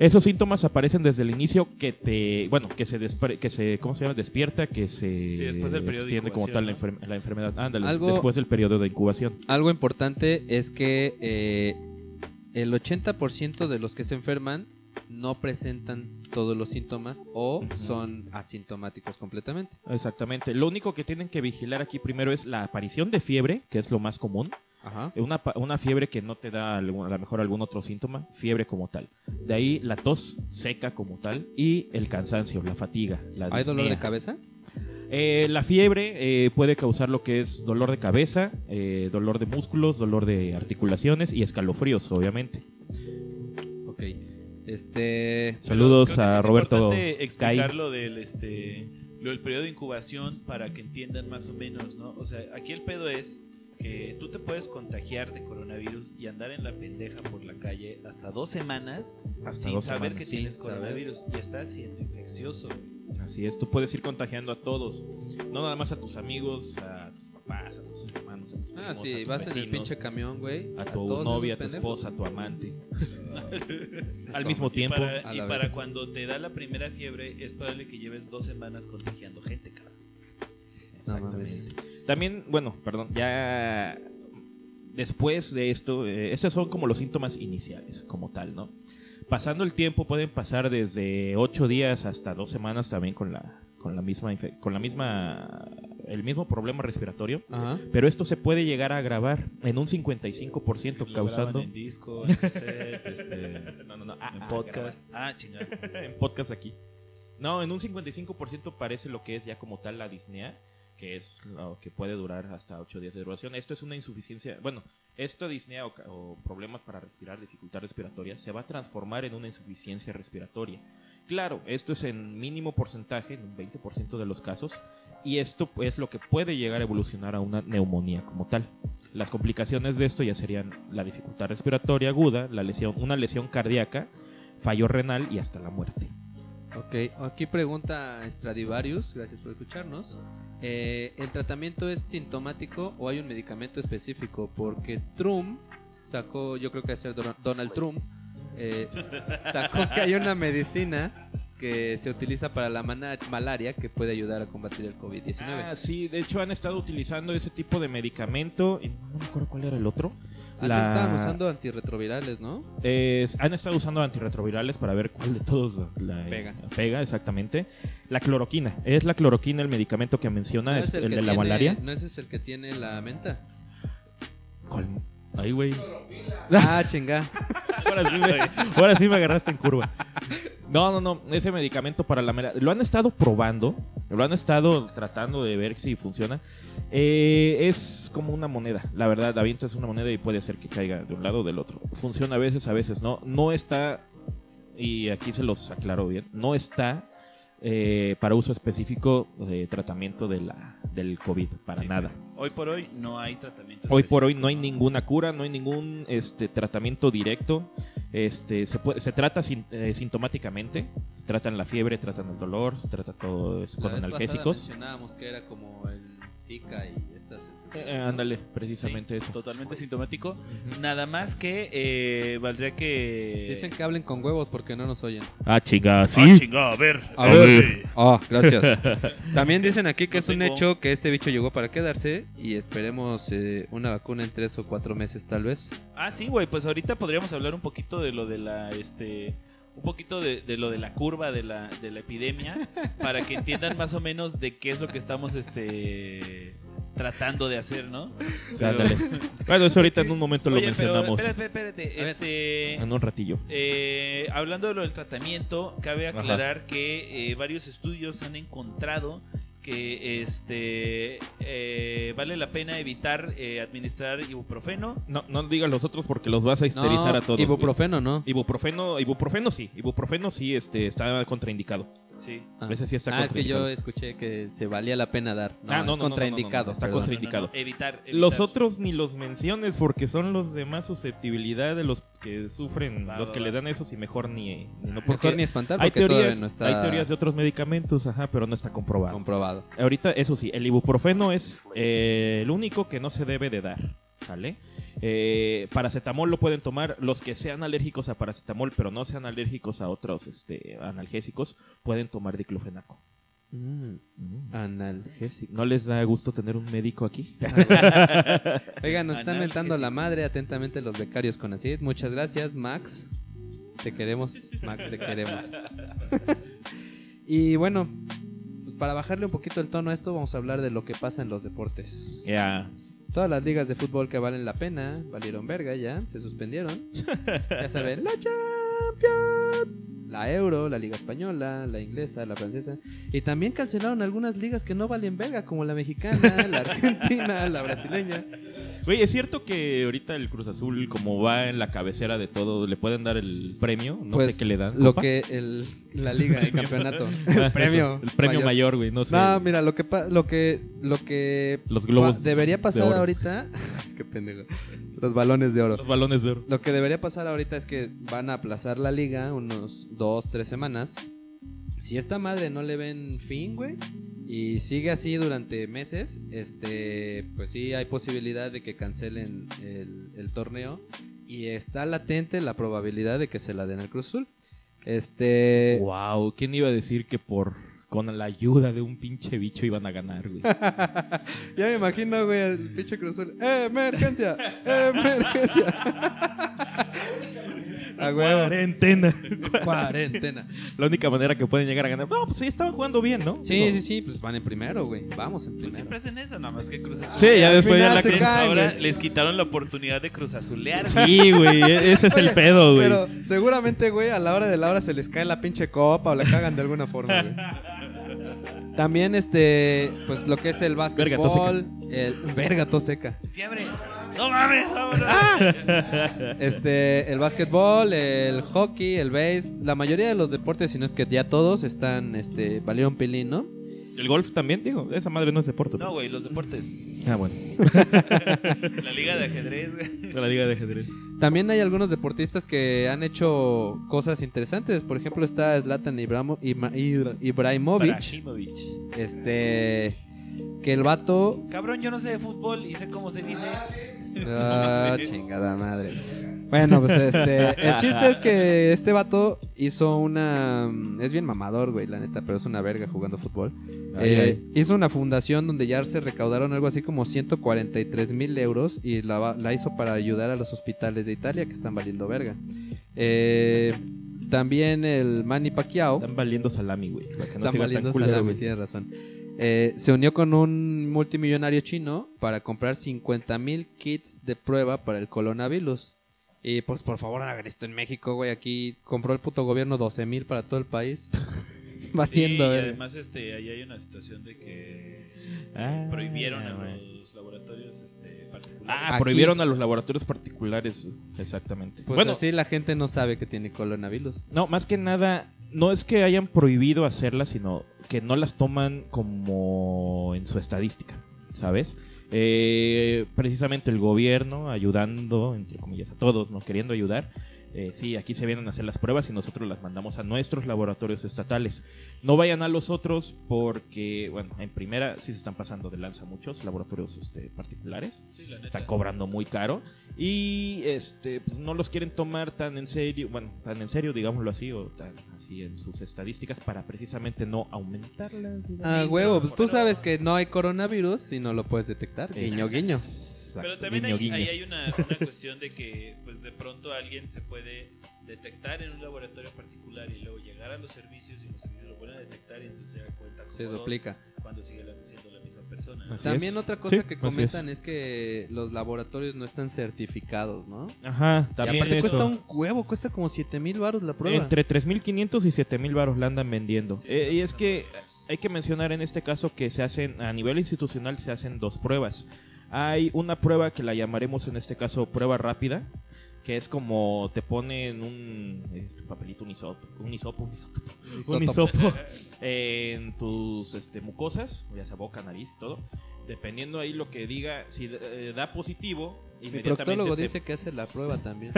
Esos síntomas aparecen desde el inicio que te, bueno, que se, despre- que se ¿cómo se llama? Despierta, que se Sí, después del periodo de extiende como tal la, incubación, enfer- la enfermedad. Ándale, Algo- después del periodo de incubación. Algo importante es que eh, el 80% de los que se enferman no presentan todos los síntomas o son asintomáticos completamente. Exactamente. Lo único que tienen que vigilar aquí primero es la aparición de fiebre, que es lo más común. Ajá. Una, pa- una fiebre que no te da algún- a lo mejor algún otro síntoma, fiebre como tal. De ahí la tos seca como tal y el cansancio, la fatiga. La ¿Hay dolor de cabeza? Eh, la fiebre eh, puede causar lo que es dolor de cabeza, eh, dolor de músculos, dolor de articulaciones y escalofríos, obviamente. Este. Saludos Creo a es Roberto explicar lo del, este, lo del periodo de incubación para que entiendan más o menos, ¿no? O sea, aquí el pedo es que tú te puedes contagiar de coronavirus y andar en la pendeja por la calle hasta dos semanas Hasta sin dos saber semanas. que Sin tienes saber. coronavirus y estás siendo infeccioso. Así es, tú puedes ir contagiando a todos, no nada más a tus amigos, a a tus hermanos, a tus Ah, primos, sí, a tus vas en el vecinos, pinche camión, güey. a tu todos novia, a esos tu pendejos. esposa, a tu amante. Al mismo Y tiempo. para, y la para vez. cuando te da la primera fiebre es probable que lleves dos semanas contagiando gente, cabrón. No mames. También, bueno, perdón, ya después de esto, eh, estos son como los síntomas iniciales, como tal, ¿no? Pasando el tiempo pueden pasar desde ocho días hasta dos semanas también con la con la misma infe- con la misma el mismo problema respiratorio, Ajá. pero esto se puede llegar a agravar en un 55% Lo graban causando En disco, en cassette, este, No, no, no, ah, en ah, podcast. Ah, chingada. en podcast aquí. No, en un 55% parece lo que es ya como tal la disnea, que es lo que puede durar hasta 8 días de duración. Esto es una insuficiencia, bueno, esta disnea o, o problemas para respirar, dificultad respiratoria, se va a transformar en una insuficiencia respiratoria. Claro, esto es en mínimo porcentaje, en un 20% de los casos, y esto es lo que puede llegar a evolucionar a una neumonía como tal. Las complicaciones de esto ya serían la dificultad respiratoria aguda, la lesión, una lesión cardíaca, fallo renal y hasta la muerte. Ok, aquí pregunta Stradivarius, gracias por escucharnos. Eh, ¿El tratamiento es sintomático o hay un medicamento específico? Porque Trump sacó, yo creo que Don- Donald Trump, eh, sacó que hay una medicina que se utiliza para la malaria que puede ayudar a combatir el COVID-19. Ah, sí, de hecho han estado utilizando ese tipo de medicamento. y No me acuerdo cuál era el otro. Antes la- estaban usando antirretrovirales, ¿no? Es- han estado usando antirretrovirales para ver cuál de todos la Pega. pega, exactamente. La cloroquina. Es la cloroquina el medicamento que menciona, es el, que de la malaria. ¿No ese es el que tiene la menta? ¿Cuál? Ahí, güey. Ah, chinga. Ahora sí, me, ahora sí me agarraste en curva. No, no, no. Ese medicamento para la malaria. Lo han estado probando. Lo han estado tratando de ver si funciona. Eh, es como una moneda. La verdad, la viento es una moneda y puede ser que caiga de un lado o del otro. Funciona a veces, a veces no. No está. Y aquí se los aclaro bien. No está eh, para uso específico de tratamiento de la, del COVID. Para Sí, nada. Hoy por hoy no hay tratamiento. Hoy por hoy no hay ninguna cura, no hay ningún este, tratamiento directo. Este, se, puede, se trata sin- eh, sintomáticamente. Se tratan la fiebre, tratan el dolor, se trata todo eso La con analgésicos. mencionábamos que era como el Zika y estas. Eh, eh, ándale, precisamente eso. Totalmente sintomático. Nada más que eh, valdría que. Dicen que hablen con huevos porque no nos oyen. Ah, chinga, Ah, sí. chinga, a ver. A eh, ver. Ah, gracias. También dicen aquí que No es un tengo- hecho que este bicho llegó para quedarse y esperemos eh, una vacuna en tres o cuatro meses tal vez. Ah, sí, güey, pues ahorita podríamos hablar un poquito de lo de la, este, un poquito de, de lo de la curva de la, de la epidemia, para que entiendan más o menos de qué es lo que estamos, este, tratando de hacer, ¿no? Bueno, eso ahorita en un momento lo Oye, pero mencionamos. espérate, espérate, ver. este... En un ratillo. Eh, hablando de lo del tratamiento, cabe aclarar que eh, varios estudios han encontrado que este eh, vale la pena evitar eh, administrar ibuprofeno. No, no digas los otros porque los vas a histerizar No, a todos. güey. Ibuprofeno, ¿no? Ibuprofeno, ibuprofeno sí, ibuprofeno sí, este, está contraindicado. Sí. Ah. Ese sí está Ah, es que yo contraindicado. escuché que se valía la pena dar. No, Ah, no, es no, no, no, no, no, contraindicado. no, está perdón. contra- Indicado. No, no, no, evitar, evitar. Los otros ni los menciones porque son los de más susceptibilidad de los que sufren, Va, los va, que va. le dan esos y mejor ni, no Mejor ni espantar hay porque todavía teorías, no está hay teorías de otros medicamentos, ajá, pero no está comprobado. comprobado. Ahorita, eso sí, el ibuprofeno es eh, el único que no se debe de dar, ¿sale? Eh, paracetamol lo pueden tomar los que sean alérgicos a paracetamol, pero no sean alérgicos a otros este, analgésicos, pueden tomar diclofenaco. Mm, analgésico. ¿No les da gusto tener un médico aquí? Oigan, nos están mentando la madre atentamente los becarios con ACID. Muchas gracias, Max. Te queremos, Max, te queremos. y bueno, para bajarle un poquito el tono a esto, vamos a hablar de lo que pasa en los deportes. Ya. Todas las ligas de fútbol que valen la pena valieron verga ya, se suspendieron. ya saben, la Champions, la Euro, la Liga Española, la inglesa, la francesa. Y también cancelaron algunas ligas que no valen verga, como la mexicana, la argentina, la brasileña. Güey, ¿es cierto que ahorita el Cruz Azul, como va en la cabecera de todo, le pueden dar el premio? No Pues, sé qué le dan. Lo ¿copa? que el, la liga, el campeonato. El premio. eso, el premio mayor, güey, no sé. No, mira, lo que, pa- lo que, lo que Los globos pa- debería de pasar ahorita. Qué pendejo. Los balones de oro. Los balones de oro. Lo que debería pasar ahorita es que van a aplazar la liga unos dos, tres semanas. Si esta madre no le ven fin, güey, y sigue así durante meses, este, pues sí hay posibilidad de que cancelen el, el torneo y está latente la probabilidad de que se la den al Cruz Azul. Este, Wow, ¿quién iba a decir que por con la ayuda de un pinche bicho iban a ganar, güey? ya me imagino, güey, el pinche Cruz Azul. ¡Eh, emergencia! ¡Eh, emergencia! A. Cuarentena. Cuarentena. La única manera que pueden llegar a ganar. No, pues sí, estaban jugando bien, ¿no? Sí, Digo, sí, sí, pues van en primero, güey. Vamos en Pues primero. siempre hacen eso, nada más que Cruz Azul. Sí, ya después ya la caen, Ahora güey. les quitaron la oportunidad de Cruz Azulear. Sí, güey, e- ese es el pedo, güey. Pero seguramente, güey, a la hora de la hora se les cae la pinche copa o la cagan de alguna forma, güey. También, este, pues lo que es el Verga, básquetbol, el verga tos seca. Fiebre. No mames, vámonos. Este, el básquetbol, el hockey, el base, la mayoría de los deportes, si no es que ya todos están, este, valieron pilín, ¿no? El golf también, digo, esa madre no es deporte. No, güey, los deportes. Ah, bueno. La liga de ajedrez, güey. La liga de ajedrez. También hay algunos deportistas que han hecho cosas interesantes. Por ejemplo, está Zlatan Ibramo- Ima- Ibra- Ibrahimovic. Ibrahimovic. Este. Que el vato. Cabrón, yo no sé de fútbol y sé cómo se dice. Ah, chingada madre. Bueno, pues este. El chiste es que este vato hizo una. Es bien mamador, güey, la neta, pero es una verga jugando fútbol. Ay, Eh, ay. Hizo una fundación donde ya se recaudaron algo así como 143 mil euros y la, hizo para ayudar a los hospitales de Italia que están valiendo verga. Eh, también el Manny Pacquiao. Están valiendo salami, güey. para que no Están valiendo salami, güey. tienes razón. Eh, se unió con un multimillonario chino para comprar 50 mil kits de prueba para el coronavirus. Y pues por favor hagan esto en México, güey. Aquí compró el puto gobierno 12 mil para todo el país. Sí, Valiendo, y además este, ahí hay una situación de que Ah, prohibieron a los laboratorios este, particulares. Ah, Aquí- prohibieron a los laboratorios particulares. Exactamente. Pues bueno, así la gente no sabe que tiene coronavirus. no, más que nada, no es que hayan prohibido hacerlas, sino que no las toman como en su estadística, ¿sabes? Eh, precisamente el gobierno ayudando, entre comillas, a todos, ¿no? Queriendo ayudar. Eh, sí, aquí se vienen a hacer las pruebas y nosotros las mandamos a nuestros laboratorios estatales. No vayan a los otros porque, bueno, en primera sí se están pasando de lanza muchos laboratorios este, particulares Sí, la neta. están cobrando muy caro y este pues, no los quieren tomar tan en serio, bueno, tan en serio, digámoslo así, o tan así en sus estadísticas para precisamente no aumentarlas. Ah, huevo, pues tú sabes que no hay coronavirus si no lo puedes detectar. Guiño, guiño. Exacto, Pero también guiño, hay, guiño. ahí hay una, una cuestión de que pues de pronto alguien se puede detectar en un laboratorio particular y luego llegar a los servicios y los servicios lo pueden detectar y entonces se da cuenta como Se dos duplica. cuando sigue la- siendo la misma persona. Así También es. otra cosa Sí, que comentan es. que los laboratorios no están certificados, ¿no? Ajá, Y también aparte eso. cuesta un huevo, cuesta como 7 mil baros la prueba. Entre 3.500 y 7.000 baros la andan vendiendo. Sí, Eh, y es que hay que mencionar en este caso que se hacen, a nivel institucional se hacen dos pruebas. Hay una prueba que la llamaremos en este caso prueba rápida, que es como te ponen un este, papelito, un hisopo, un hisopo, un hisopo, un hisopo en tus este, mucosas, ya sea boca, nariz y todo. Dependiendo ahí lo que diga, si eh, da positivo, Mi inmediatamente proctólogo te- dice que hace la prueba también.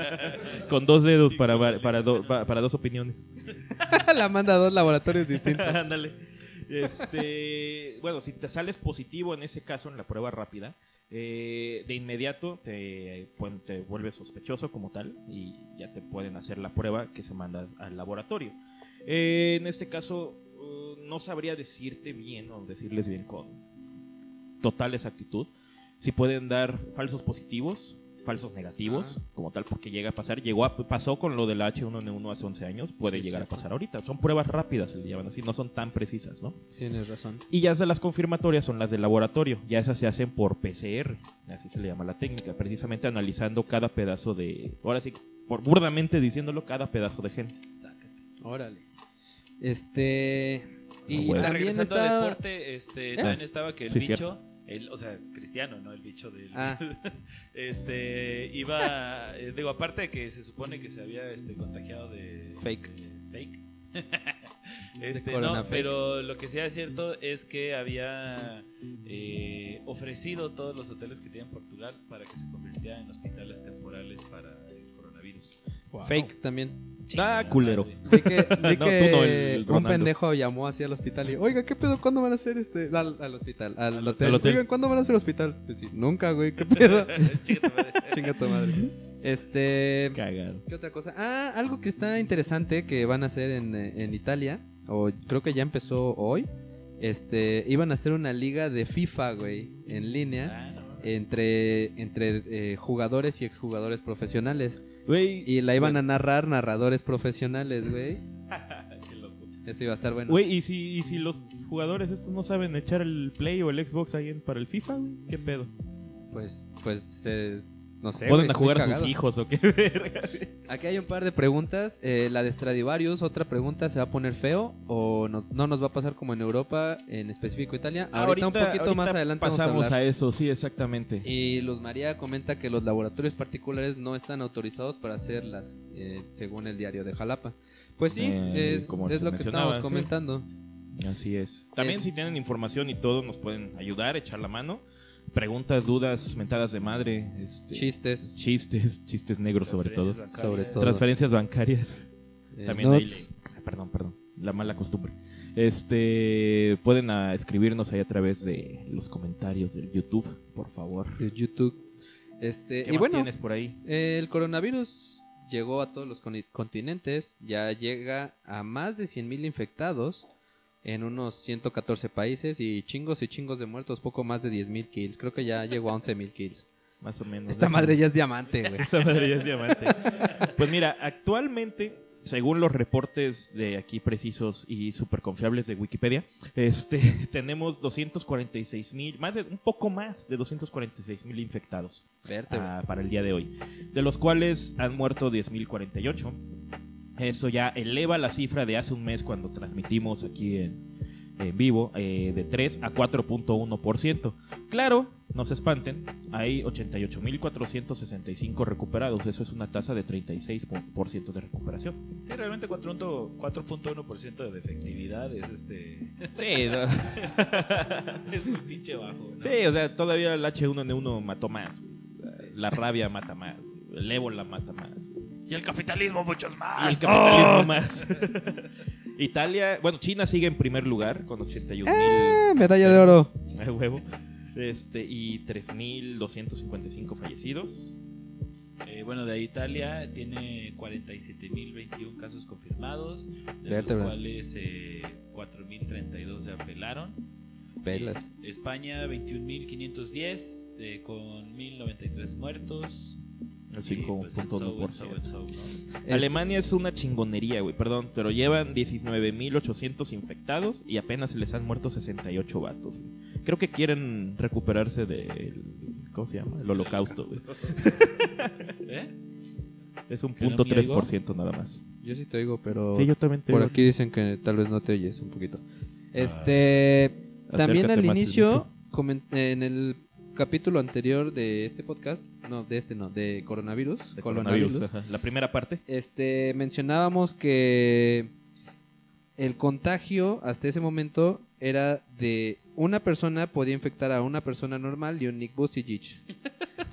con dos dedos para, para, do- pa- para dos opiniones. la manda a dos laboratorios distintos. Ándale. Este, bueno, si te sales positivo en ese caso, en la prueba rápida, eh, de inmediato te, vuelves sospechoso como tal y ya te pueden hacer la prueba que se manda al laboratorio. Eh, en este caso, uh, no sabría decirte bien o decirles bien con total exactitud si pueden dar falsos positivos, falsos negativos, como tal, porque llega a pasar. Llegó a- pasó con lo del H1N1 hace 11 años, puede Sí, llegar a pasar ahorita. Son pruebas rápidas, se le llaman así, no son tan precisas, ¿no? Tienes razón. Y ya de las confirmatorias son las del laboratorio, ya esas se hacen por PCR, así se le llama la técnica, precisamente analizando cada pedazo de, ahora sí, por burdamente diciéndolo, cada pedazo de gen. Órale. Este. Y Bueno. también Regresando está. al deporte, este, también estaba que el Sí, bicho, cierto. El, o sea, cristiano, ¿no? El bicho del... Ah. este, iba, eh, digo, aparte de que se supone que se había este, contagiado de... Fake. de fake. este, no, fake. pero lo que sí es cierto es que había eh, ofrecido todos los hoteles que tiene en Portugal para que se convirtieran en hospitales temporales para el coronavirus. Fake también. Ah, culero. Vi que, vi No, que tú no, el- el un pendejo llamó así al hospital y, oiga, ¿qué pedo? ¿Cuándo van a hacer este? Al, al hospital, al, Al hotel. hotel. Oigan, ¿cuándo van a hacer hospital? Pues sí, nunca, güey, ¿qué pedo? Chinga tu madre. Este. Cagado. ¿Qué otra cosa? Ah, algo que está interesante que van a hacer en, en Italia, o creo que ya empezó hoy. Este, iban a hacer una liga de FIFA, güey, en línea, Ah, no entre, entre eh, jugadores y exjugadores profesionales. Güey, Y la iban a narrar narradores profesionales, güey. Qué loco. Eso iba a estar bueno. Güey, ¿y si, y si los jugadores estos no saben echar el Play o el Xbox ahí en- para el FIFA, güey? ¿Qué pedo? Pues, pues, es- no sé. ¿Ponen güey, a jugar a sus hijos o qué verga? Aquí hay un par de preguntas. Eh, la de Stradivarius, otra pregunta, ¿se va a poner feo o no, no nos va a pasar como en Europa, en específico Italia? Ahorita, un poquito ahorita más adelante vamos a pasamos hablar. a eso, sí, exactamente. Y Luz María comenta que los laboratorios particulares no están autorizados para hacerlas, eh, según el diario de Jalapa. Pues sí, Eh, es, como es lo que estábamos sí. comentando. Así es. También Es- si tienen información y todo, nos pueden ayudar, echar la mano. Preguntas, dudas, mentadas de madre, este, Chistes, chistes, chistes negros sobre todo. Transferencias bancarias. sobre todo. Transferencias bancarias. Eh, También ahí nuts. le- ah, perdón, perdón. La mala costumbre. Este pueden ah, escribirnos ahí a través de los comentarios del YouTube, por favor. de YouTube. Este, ¿Qué y más bueno, tienes por ahí? El coronavirus llegó a todos los continentes, ya llega a más de 100.000 infectados en unos 114 países y chingos y chingos de muertos, poco más de 10.000 kills. Creo que ya llegó a 11.000 kills. Más o menos. Esta madre ya es diamante, güey. Esa madre ya es diamante. Pues mira, actualmente, según los reportes de aquí precisos y súper confiables de Wikipedia, este, tenemos 246 mil, más de un poco más de 246 mil infectados Verte, ah, para el día de hoy, de los cuales han muerto 10.048. Eso ya eleva la cifra de hace un mes cuando transmitimos aquí en, en vivo eh, de 3 a 4.1%. Claro, no se espanten, hay 88.465 recuperados. Eso es una tasa de 36% de recuperación. Sí, realmente 4.1% 4.1% de efectividad es este. Sí, no- es un pinche bajo. ¿no? sí, o sea, todavía el H1N1 mató más. La rabia mata más. El ébola mata más. Y el capitalismo, muchos Y más. el capitalismo más. Italia, bueno, China sigue en primer lugar con 81 mil Ah, medalla de oro. a huevo. Este, y 3.255 fallecidos. Eh, bueno, de Italia tiene 47.021 casos confirmados, de Vértebra. los cuales eh, 4.032 se apelaron. Velas. Eh, España 21.510 eh, con 1.093 muertos. El Y, pues, and so, and so, 5.1%. and so, ¿no? Es- Alemania es una chingonería, güey, perdón, pero llevan 19.800 infectados y apenas se les han muerto 68 vatos. güey. Creo que quieren recuperarse del... ¿Cómo se llama? El holocausto, güey. ¿Eh? Es un ¿Que no punto oigo? 3% nada más. Yo sí te oigo, pero Sí, yo también te por aquí dicen que tal vez no te oyes un poquito. Este, también al inicio, en el capítulo anterior de este podcast, no, de este no, de coronavirus, De coronavirus, coronavirus, ajá. La primera parte. este, mencionábamos que el contagio hasta ese momento era de una persona podía infectar a una persona normal y un Nick. O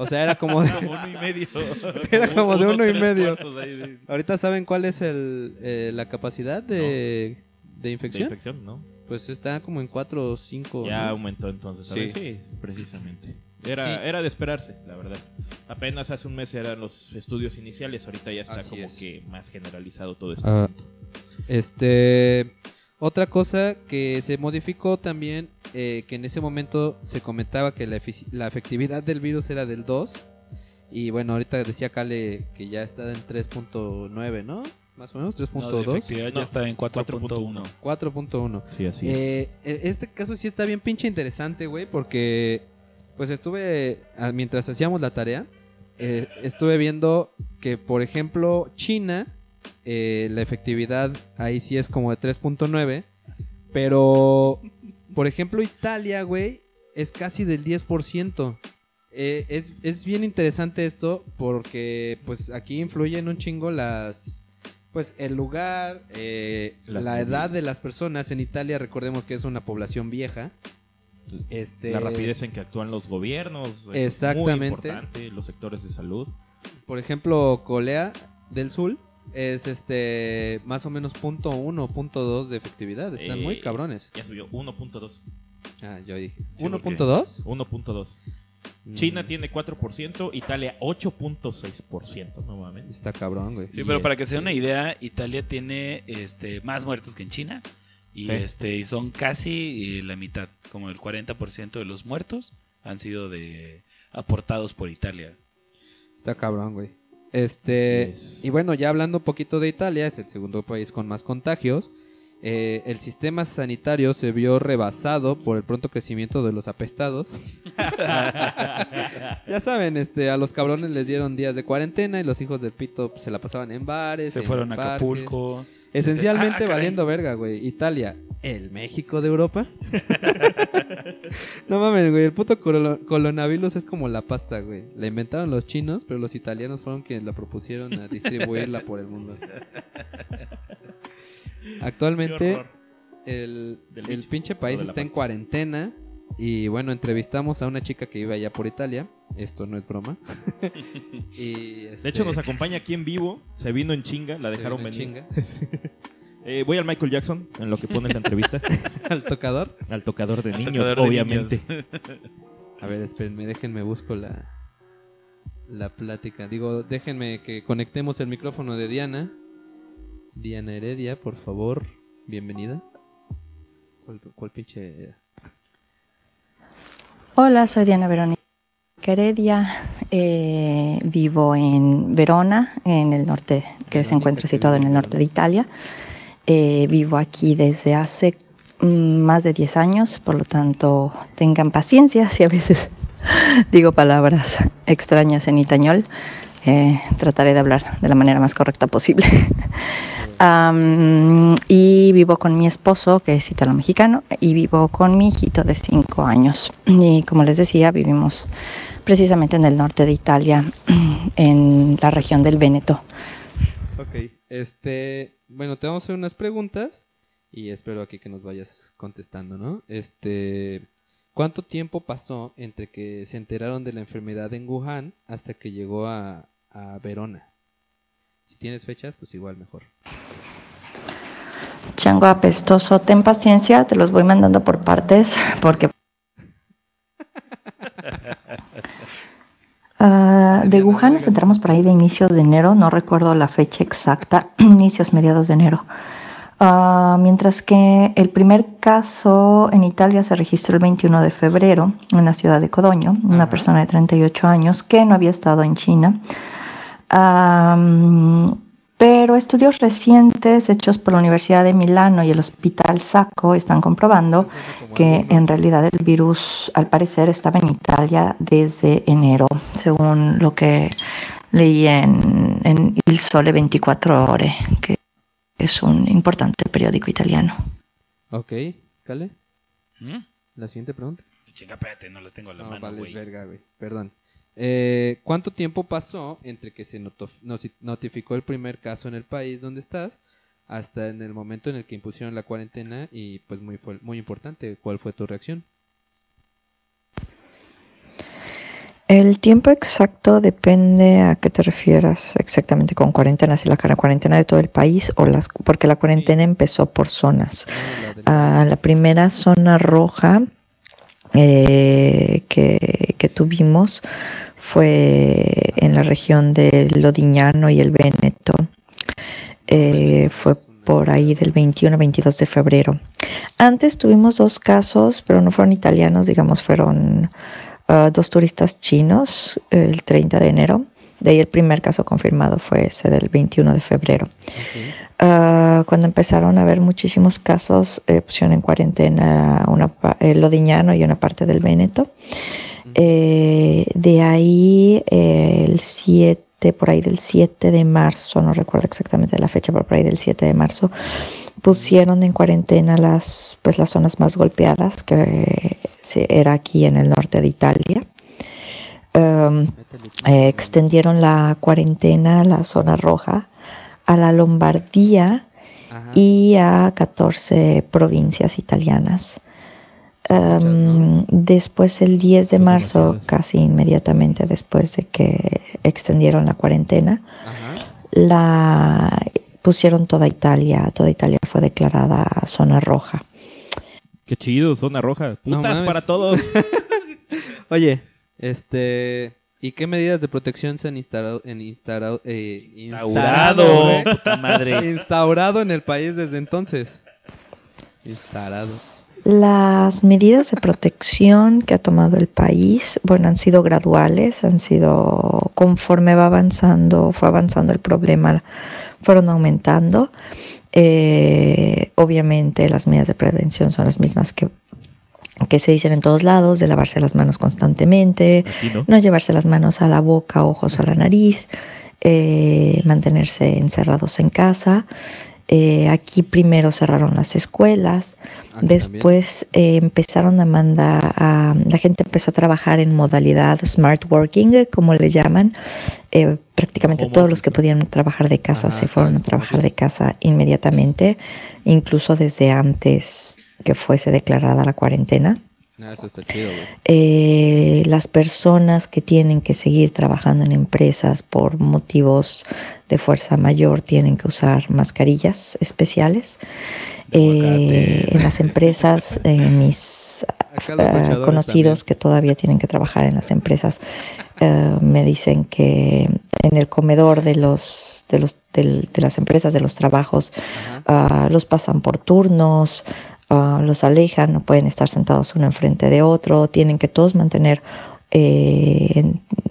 sea, era como de- uno y medio. Era como de uno y medio. Ahorita saben cuál es el, eh, la capacidad de, de de infección. infección, ¿no? Pues está como en 4 o 5. Ya aumentó entonces. Sí. Sí, sí precisamente. Era, Sí. era de esperarse, la verdad. Apenas hace un mes eran los estudios iniciales, ahorita ya está Así como es. que más generalizado todo este Ah, asunto. Este. Otra cosa que se modificó también, eh, que en ese momento se comentaba que la, la efectividad del virus era del 2. Y bueno, ahorita decía Kale que ya está en 3.9, ¿no? Más o menos, No, de 3.2. efectividad No, ya está en 4.1. 4.1. Sí, así es. Eh, e- este caso sí está bien pinche interesante, güey, porque pues estuve, mientras hacíamos la tarea, eh, estuve viendo que, por ejemplo, China, eh, la efectividad ahí sí es como de 3.9, pero, por ejemplo, Italia, güey, es casi del 10%. Eh, es, es bien interesante esto porque pues aquí influyen un chingo las pues el lugar, eh, la edad de las personas en Italia, recordemos que es una población vieja. Este, La rapidez en que actúan los gobiernos. es Muy Exactamente. importante, los sectores de salud. Por ejemplo, Corea del Sur es este más o menos punto uno, punto dos de efectividad. Están Eh, muy cabrones. Ya subió 1.2. Ah, yo dije. Sí, porque- ¿1.2? 1.2. Mm, China tiene 4%, Italia 8.6% nuevamente. Está cabrón, güey. Sí, Y pero para que este- se dé una idea, Italia tiene este más muertos que en China. Y Sí. este y son casi eh, la mitad, como el 40% de los muertos han sido de aportados por Italia. Está cabrón, güey. Este, es. y bueno, ya hablando un poquito de Italia, es el segundo país con más contagios. Eh, el sistema sanitario se vio rebasado por el pronto crecimiento de los apestados. ya saben, este, a los cabrones les dieron días de cuarentena y los hijos del pito pues, se la pasaban en bares. Se en fueron a. Acapulco. Esencialmente Ah, caray. valiendo verga, güey. Italia, el México de Europa. no mames, güey. El puto coronavirus es como la pasta, güey. La inventaron los chinos, pero los italianos fueron quienes la propusieron a distribuirla por el mundo. Actualmente, el, el bicho. pinche país está en cuarentena. Y bueno, entrevistamos a una chica que vive allá por Italia. Esto no es broma. y, De este, hecho, nos acompaña aquí en vivo. Se vino en chinga, la dejaron venir. chinga. Eh, voy al Michael Jackson, en lo que pone la entrevista. al tocador. al tocador de niños, tocador de obviamente. A ver, espérenme, déjenme busco la, la plática. Digo, déjenme que conectemos el micrófono de Diana. Diana Heredia, por favor, bienvenida. ¿Cuál, cuál pinche? Hola, soy Diana Verónica Heredia. eh, vivo en Verona, en el norte, que se encuentra situado en el norte de Italia. Eh, vivo aquí desde hace mm, más de 10 años, por lo tanto, tengan paciencia si a veces digo palabras extrañas en itañol. Eh, trataré de hablar de la manera más correcta posible. Am, y vivo con mi esposo, que es italo-mexicano, y vivo con mi hijito de 5 años. Y como les decía, vivimos precisamente en el norte de Italia, en la región del Véneto. Ok, este, bueno, te vamos a hacer unas preguntas y espero aquí que nos vayas contestando, ¿no? Este, ¿cuánto tiempo pasó entre que se enteraron de la enfermedad en Wuhan hasta que llegó a Verona? Si tienes fechas, pues igual mejor. Chango apestoso, ten paciencia, te los voy mandando por partes, porque... Ah, de Wuhan nos entramos por ahí de inicios de enero, no recuerdo la fecha exacta, inicios, mediados de enero. Ah, mientras que el primer caso en Italia se registró el 21 de febrero en la ciudad de Codoño, una persona de 38 años que no había estado en China. Am, pero estudios recientes hechos por la Universidad de Milano y el Hospital Sacco están comprobando que en realidad el virus al parecer estaba en Italia desde enero, según lo que leí en, en Il Sole 24 Ore, que es un importante periódico italiano. Ok, Cale, ¿Mm? la siguiente pregunta. Chinga, espérate, no las tengo a la No, mano, vale, güey. verga, güey. Perdón. Eh, ¿Cuánto tiempo pasó entre que se notificó el primer caso en el país donde estás hasta en el momento en el que impusieron la cuarentena? Y pues muy, fue, muy importante, ¿cuál fue tu reacción? El tiempo exacto depende a qué te refieras exactamente con cuarentena, si la cuarentena de todo el país o las, porque la cuarentena empezó por zonas. Del Ah, la primera zona roja eh, que, que tuvimos fue en la región del Lodiñano y el Véneto. Eh, fue por ahí del 21-22 de febrero. Antes tuvimos dos casos, pero no fueron italianos, digamos, fueron ah, dos turistas chinos el 30 de enero. De ahí el primer caso confirmado fue ese del 21 de febrero. Ah, cuando empezaron a haber muchísimos casos, eh, pusieron en cuarentena una, el Lodiñano y una parte del Véneto. Eh, de ahí eh, el 7, por ahí del 7 de marzo, no recuerdo exactamente la fecha, pero por ahí del 7 de marzo, pusieron en cuarentena las, pues, las zonas más golpeadas, que era aquí en el norte de Italia. Um, tú. eh, extendieron la cuarentena a la zona roja, a la Lombardía Ajá. y a 14 provincias italianas. Um, ¿no? Después, el 10 de marzo, casi inmediatamente después de que extendieron la cuarentena, Ajá. la pusieron toda Italia, toda Italia fue declarada zona roja. Qué chido, zona roja. No Putas mames. para todos. Oye, este... ¿Y qué medidas de protección se han instalado, en instaurado, eh, Instaurado. instaurado, madre. instaurado en el país desde entonces? Instalado. Las medidas de protección que ha tomado el país, bueno, han sido graduales, han sido conforme va avanzando, fue avanzando el problema, fueron aumentando. Eh, obviamente las medidas de prevención son las mismas que, que se dicen en todos lados, de lavarse las manos constantemente, no. no llevarse las manos a la boca, ojos a la nariz, eh, mantenerse encerrados en casa. Eh, aquí primero cerraron las escuelas, también. después eh, empezaron a mandar, a, la gente empezó a trabajar en modalidad smart working, eh, como le llaman. Eh, prácticamente todos los que podían trabajar de casa se fueron claro, a trabajar office. de casa inmediatamente, incluso desde antes que fuese declarada la cuarentena. Ah, eso está chido, güey. Eh, las personas que tienen que seguir trabajando en empresas por motivos de fuerza mayor tienen que usar mascarillas especiales. De Eh, en las empresas, eh, mis eh, conocidos que todavía tienen que trabajar en las empresas eh, me dicen que en el comedor de los de los del- de las empresas de los trabajos ah, los pasan por turnos, ah, los alejan, no pueden estar sentados uno enfrente de otro, tienen que todos mantener eh,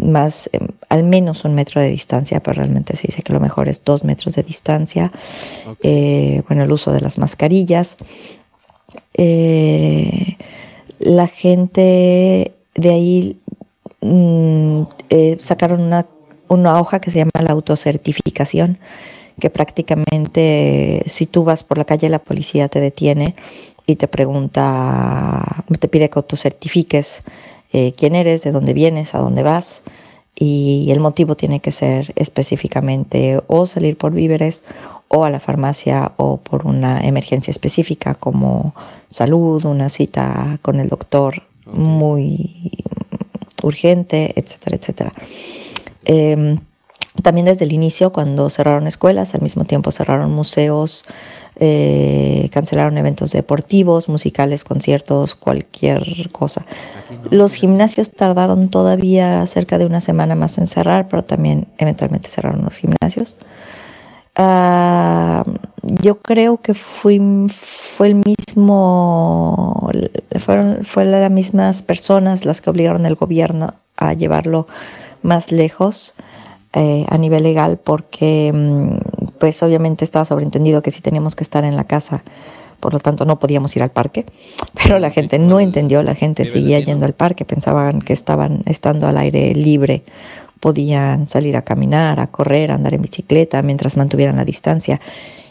más, em, al menos un metro de distancia, pero realmente se dice que lo mejor es dos metros de distancia. Eh, bueno, el uso de las mascarillas. Eh, la gente de ahí mm, eh, sacaron una, una hoja que se llama la autocertificación, que prácticamente si tú vas por la calle la policía te detiene y te pregunta, te pide que autocertifiques eh, quién eres, de dónde vienes, a dónde vas y el motivo tiene que ser específicamente o salir por víveres o a la farmacia o por una emergencia específica como salud, una cita con el doctor muy urgente, etcétera, etcétera. Em, también desde el inicio, cuando cerraron escuelas, al mismo tiempo cerraron museos, eh, cancelaron eventos deportivos, musicales, conciertos, cualquier cosa. Los gimnasios tardaron todavía cerca de una semana más en cerrar, pero también eventualmente cerraron los gimnasios. Ah, yo creo que fui, fue el mismo, fueron fue las mismas personas las que obligaron al gobierno a llevarlo más lejos eh, a nivel legal, porque mm, pues obviamente estaba sobreentendido que sí teníamos que estar en la casa, por lo tanto no podíamos ir al parque, pero la gente no entendió, la gente seguía yendo al parque, pensaban que estaban estando al aire libre, podían salir a caminar, a correr, a andar en bicicleta mientras mantuvieran la distancia.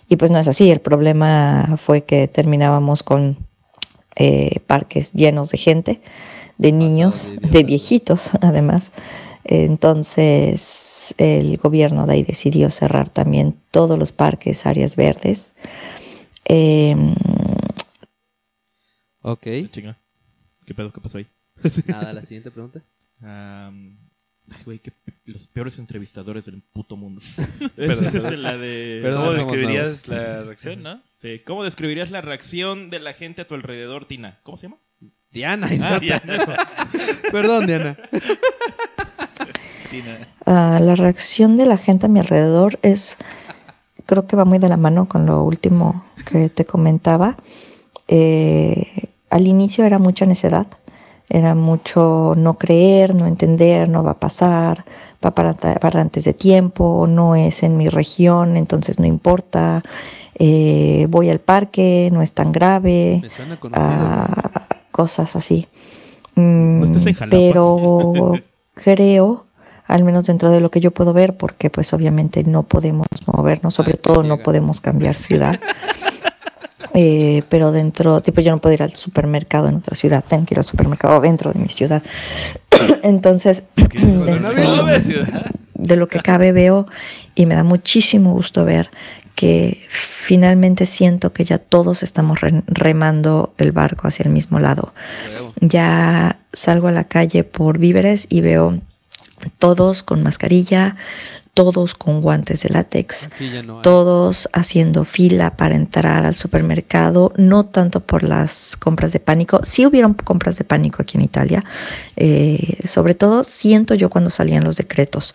Y pues no es así, el problema fue que terminábamos con eh, parques llenos de gente, de niños, de viejitos además. Entonces el gobierno de ahí decidió cerrar también todos los parques, áreas verdes. Em, Ok. Chinga. ¿Qué pedo? ¿Qué pasó ahí? Nada, la siguiente pregunta. Ay, güey, qué pe- los peores entrevistadores del puto mundo. Perdón, Es perdón. de la de... Perdón, ¿Cómo describirías la reacción, no? Sí, ¿Cómo describirías la reacción de la gente a tu alrededor, Tina? ¿Cómo se llama? Diana. Ah, eso. Perdón, Diana. Tina. Ah, la reacción de la gente a mi alrededor es, creo que va muy de la mano con lo último que te comentaba. Eh, al inicio era mucha necedad, era mucho no creer, no entender, no va a pasar, va para, para antes de tiempo, no es en mi región, entonces no importa. eh, voy al parque, no es tan grave Me suena conocido. a cosas así. No estás en Mm, pero creo, al menos dentro de lo que yo puedo ver, porque pues obviamente no podemos movernos, sobre Ah, que todo no podemos cambiar ciudad. Eh, pero dentro, tipo yo no puedo ir al supermercado en otra ciudad, tengo que ir al supermercado dentro de mi ciudad. Entonces, dentro- de lo que cabe veo y me da muchísimo gusto ver que finalmente siento que ya todos estamos re- remando el barco hacia el mismo lado. Ya salgo a la calle por víveres y veo todos con mascarilla, todos con guantes de látex, no todos haciendo fila para entrar al supermercado, no tanto por las compras de pánico, sí hubieron compras de pánico aquí en Italia, eh, sobre todo siento yo cuando salían los decretos.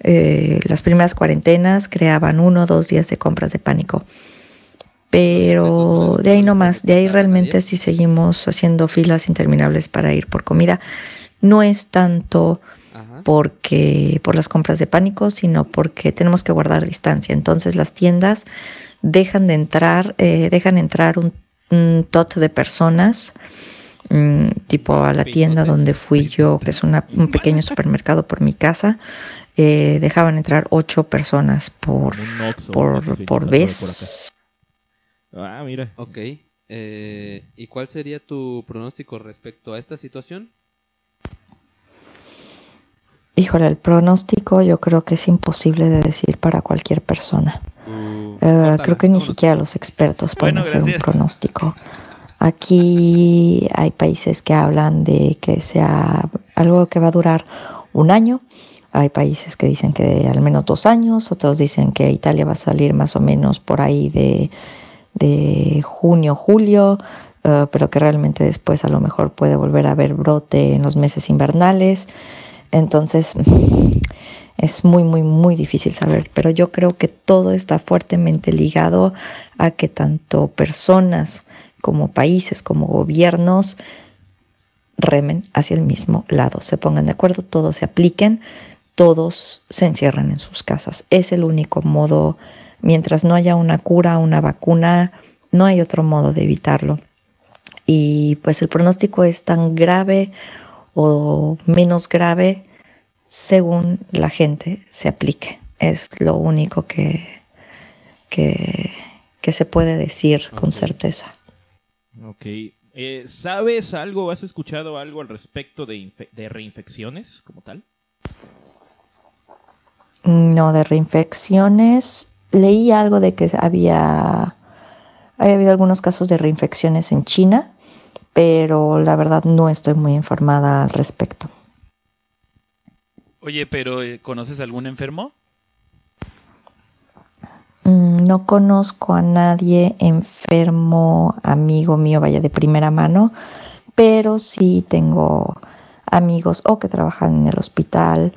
Eh, las primeras cuarentenas creaban uno o dos días de compras de pánico. Pero de ahí no más, de ahí realmente sí seguimos haciendo filas interminables para ir por comida. No es tanto. Porque por las compras de pánico, sino porque tenemos que guardar distancia. Entonces las tiendas dejan de entrar, eh, dejan entrar un, un tot de personas, mm, tipo a la tienda donde fui yo, que es una- un pequeño supermercado por mi casa, eh, dejaban entrar ocho personas por, por, por 24 vez. Ah, mira. Ok. eh, ¿Y cuál sería tu pronóstico respecto a esta situación? Híjole, el pronóstico yo creo que es imposible de decir para cualquier persona. Uh, Eh, creo que ni siquiera los expertos pueden Bueno, hacer un pronóstico. Aquí hay países que hablan de que sea algo que va a durar un año. Hay países que dicen que al menos dos años. Otros dicen que Italia va a salir más o menos por ahí de, de junio, julio. eh, pero que realmente después a lo mejor puede volver a haber brote en los meses invernales. Entonces, es muy, muy, muy difícil saber, pero yo creo que todo está fuertemente ligado a que tanto personas como países, como gobiernos, remen hacia el mismo lado, se pongan de acuerdo, todos se apliquen, todos se encierran en sus casas. Es el único modo, mientras no haya una cura, una vacuna, no hay otro modo de evitarlo. Y pues el pronóstico es tan grave o menos grave según la gente se aplique. Es lo único que, que, que se puede decir con certeza. Ok. Eh, ¿Sabes algo, has escuchado algo al respecto de, de reinfecciones como tal? No, de reinfecciones. Leí algo de que había, había habido algunos casos de reinfecciones en China, pero la verdad no estoy muy informada al respecto. Oye, pero eh, ¿conoces algún enfermo? Mm, No conozco a nadie enfermo, amigo mío, vaya de primera mano, pero sí tengo amigos o que trabajan en el hospital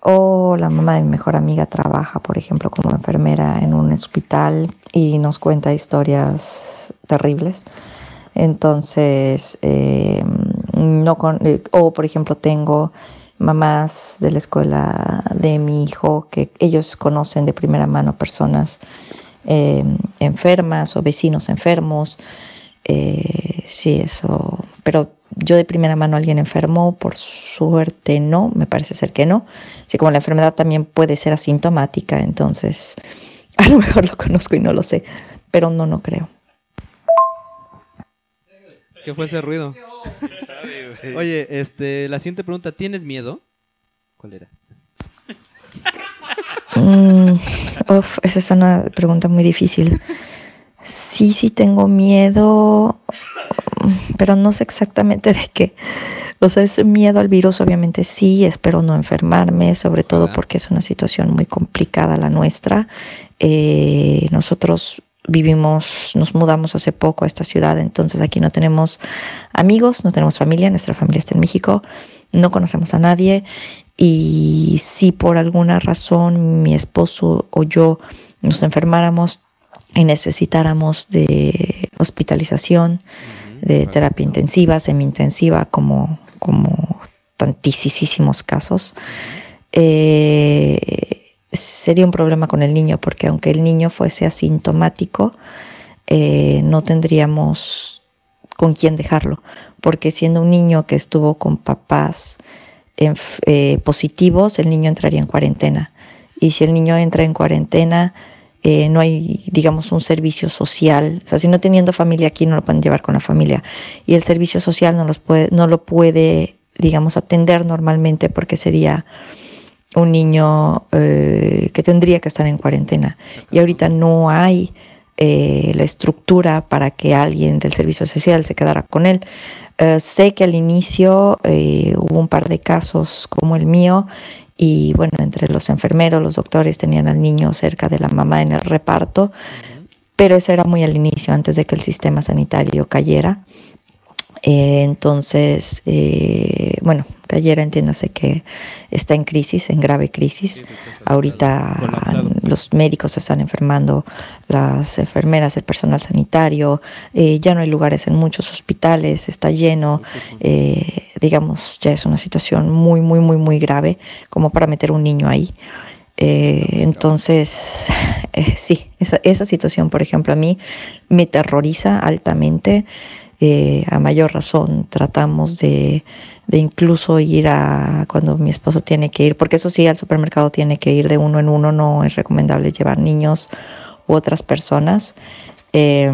o la mamá de mi mejor amiga trabaja, por ejemplo, como enfermera en un hospital y nos cuenta historias terribles. Entonces, eh, no con, eh, o por ejemplo, tengo mamás de la escuela de mi hijo que ellos conocen de primera mano personas eh, enfermas o vecinos enfermos. Eh, sí, eso. Pero yo de primera mano alguien enfermo, por suerte no, me parece ser que no. Así como la enfermedad también puede ser asintomática, entonces a lo mejor lo conozco y no lo sé, pero no, no creo. ¿Qué fue ese ruido? Oye, este, la siguiente pregunta, ¿tienes miedo? ¿Cuál era? Mm, uf, esa es una pregunta muy difícil. Sí, sí tengo miedo, pero no sé exactamente de qué. O sea, es miedo al virus, obviamente sí, espero no enfermarme, sobre todo porque es una situación muy complicada la nuestra. Eh, nosotros vivimos, nos mudamos hace poco a esta ciudad, entonces aquí no tenemos amigos, no tenemos familia, nuestra familia está en México, no conocemos a nadie y si por alguna razón mi esposo o yo nos enfermáramos y necesitáramos de hospitalización, de terapia intensiva, semi-intensiva, como, como tantísimos casos, eh, sería un problema con el niño, porque aunque el niño fuese asintomático, eh, no tendríamos con quién dejarlo, porque siendo un niño que estuvo con papás enf- eh, positivos, el niño entraría en cuarentena. Y si el niño entra en cuarentena, eh, no hay, digamos, un servicio social. O sea, si no teniendo familia aquí, no lo pueden llevar con la familia. Y el servicio social no, los puede, no lo puede, digamos, atender normalmente porque sería un niño eh, que tendría que estar en cuarentena. Y ahorita no hay eh, la estructura para que alguien del servicio social se quedara con él. Eh, sé que al inicio hubo un par de casos como el mío y bueno, entre los enfermeros, los doctores tenían al niño cerca de la mamá en el reparto, pero eso era muy al inicio, antes de que el sistema sanitario cayera. Eh, entonces, eh, bueno, Gallera entiéndase que está en crisis, en grave crisis. Ahorita los médicos se están enfermando, las enfermeras, el personal sanitario, eh, ya no hay lugares en muchos hospitales, está lleno, eh, digamos, ya es una situación muy, muy, muy, muy grave como para meter un niño ahí. Eh, entonces, sí, esa, esa situación, por ejemplo, a mí me terroriza altamente. Eh, a mayor razón, tratamos de, incluso ir a cuando mi esposo tiene que ir, porque eso sí, al supermercado tiene que ir de uno en uno, no es recomendable llevar niños u otras personas. Eh,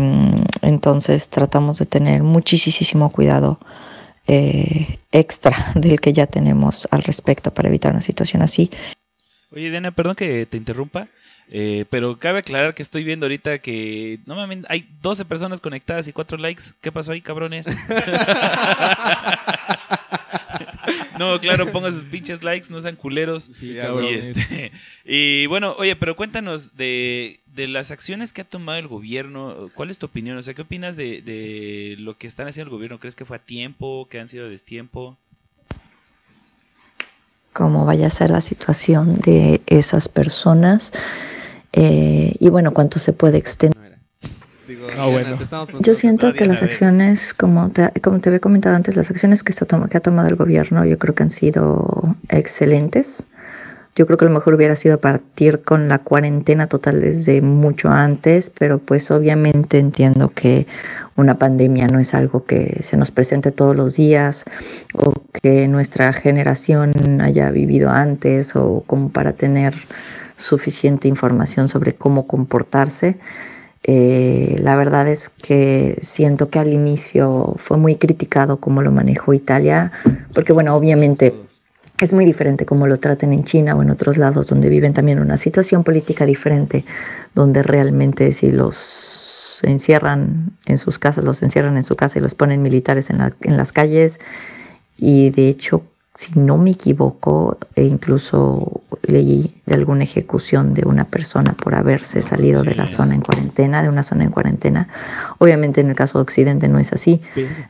entonces tratamos de tener muchísimo cuidado eh, extra del que ya tenemos al respecto para evitar una situación así. Oye, Diana, perdón que te interrumpa, eh, pero cabe aclarar que estoy viendo ahorita que no mames, hay 12 personas conectadas y 4 likes. ¿Qué pasó ahí, cabrones? no, claro, pongan sus pinches likes, no sean culeros. y, este, y bueno, oye, pero cuéntanos de, de las acciones que ha tomado el gobierno. ¿Cuál es tu opinión? O sea, ¿qué opinas de, de lo que están haciendo el gobierno? ¿Crees que fue a tiempo? ¿Que han sido a destiempo? cómo vaya a ser la situación de esas personas eh, y bueno, cuánto se puede extender. Digo, Ah, bueno. Yo siento que las a acciones, como te, como te había comentado antes, las acciones que, está que ha tomado el gobierno yo creo que han sido excelentes. Yo creo que lo mejor hubiera sido partir con la cuarentena total desde mucho antes, pero pues obviamente entiendo que una pandemia no es algo que se nos presente todos los días o que nuestra generación haya vivido antes o como para tener suficiente información sobre cómo comportarse. Eh, la verdad es que siento que al inicio fue muy criticado cómo lo manejó Italia, porque bueno, obviamente es muy diferente cómo lo traten en China o en otros lados donde viven también una situación política diferente, donde realmente si los encierran en sus casas, los encierran en su casa y los ponen militares en, la- en las calles. Y de hecho, si no me equivoco, e incluso leí de alguna ejecución de una persona por haberse salido de la zona en cuarentena, de una zona en cuarentena. Obviamente en el caso de Occidente no es así.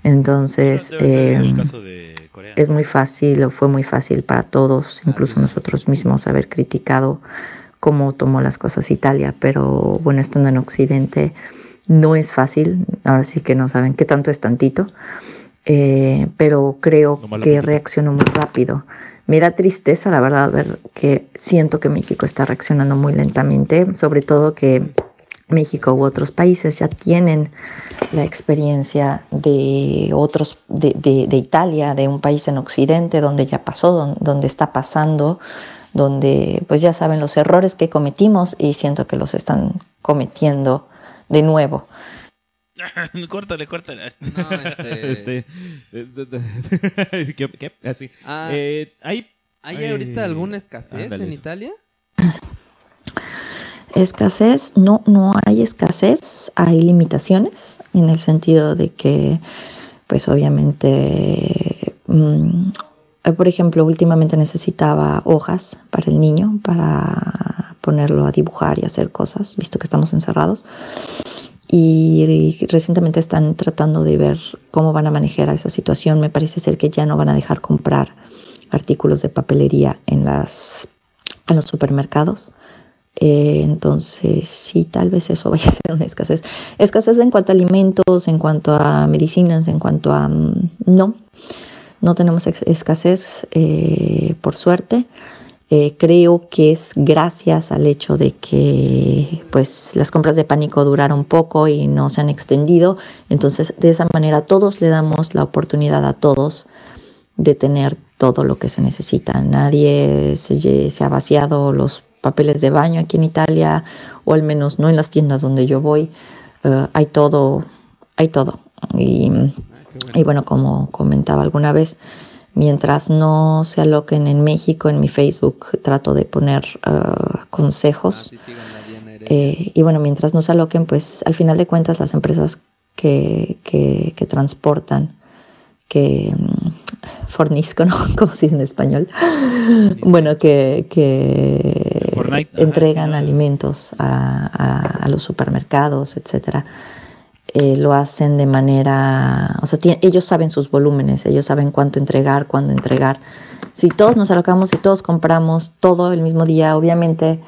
Entonces, el em, caso de Corea. es muy fácil o fue muy fácil para todos, incluso nosotros mismos, haber criticado cómo tomó las cosas Italia, pero bueno, estando en Occidente no es fácil, ahora sí que no saben qué tanto es tantito, eh, pero creo que reaccionó muy rápido. Me da tristeza, la verdad, ver que siento que México está reaccionando muy lentamente, sobre todo que México u otros países ya tienen la experiencia de otros, de, de- de Italia, de un país en Occidente donde ya pasó, don- donde está pasando, donde pues ya saben los errores que cometimos y siento que los están cometiendo de nuevo. córtale, córtale. No, este... Este, eh, ¿Qué? qué? Así. Ah, Eh, hay ¿Hay ay, ahorita alguna escasez ándale en eso. Italia? Escasez, no, no hay escasez, hay limitaciones en el sentido de que, pues obviamente, mm, por ejemplo, últimamente necesitaba hojas para el niño, para ponerlo a dibujar y hacer cosas, visto que estamos encerrados. Y recientemente están tratando de ver cómo van a manejar esa situación. Me parece ser que ya no van a dejar comprar artículos de papelería en, las, en los supermercados. Eh, entonces, sí, tal vez eso vaya a ser una escasez. Escasez en cuanto a alimentos, en cuanto a medicinas, en cuanto a... mm, no, no tenemos escasez, eh, por suerte. Eh, creo que es gracias al hecho de que pues las compras de pánico duraron poco y no se han extendido. Entonces, de esa manera todos le damos la oportunidad a todos de tener todo lo que se necesita. Nadie se, se ha vaciado los papeles de baño aquí en Italia, o al menos no en las tiendas donde yo voy. Eh, hay todo, hay todo. Y, y bueno, como comentaba alguna vez, mientras no se aloquen en México, en mi Facebook trato de poner Ah, consejos. sí, Heredia. Eh, y bueno, mientras no se aloquen, pues al final de cuentas las empresas que, que, que transportan, que mm, fornisco, ¿no? ¿Cómo se dice en español? bueno, que, que Fortnite, ajá, entregan alimentos a, a- a los supermercados, etcétera. Eh, lo hacen de manera, o sea, ellos saben sus volúmenes, ellos saben cuánto entregar, cuándo entregar. Si todos nos alocamos, si todos compramos todo el mismo día, obviamente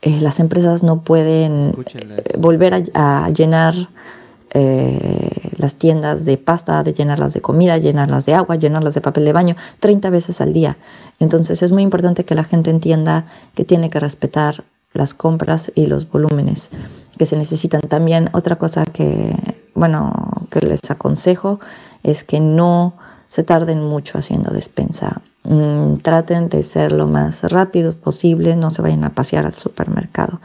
eh, las empresas no pueden eh, volver a, a llenar eh, las tiendas de pasta, de llenarlas de comida, llenarlas de agua, llenarlas de papel de baño 30 veces al día. Entonces es muy importante que la gente entienda que tiene que respetar las compras y los volúmenes que se necesitan. También otra cosa que, bueno, que les aconsejo es que no se tarden mucho haciendo despensa. Mm, traten de ser lo más rápido posible, no se vayan a pasear al supermercado.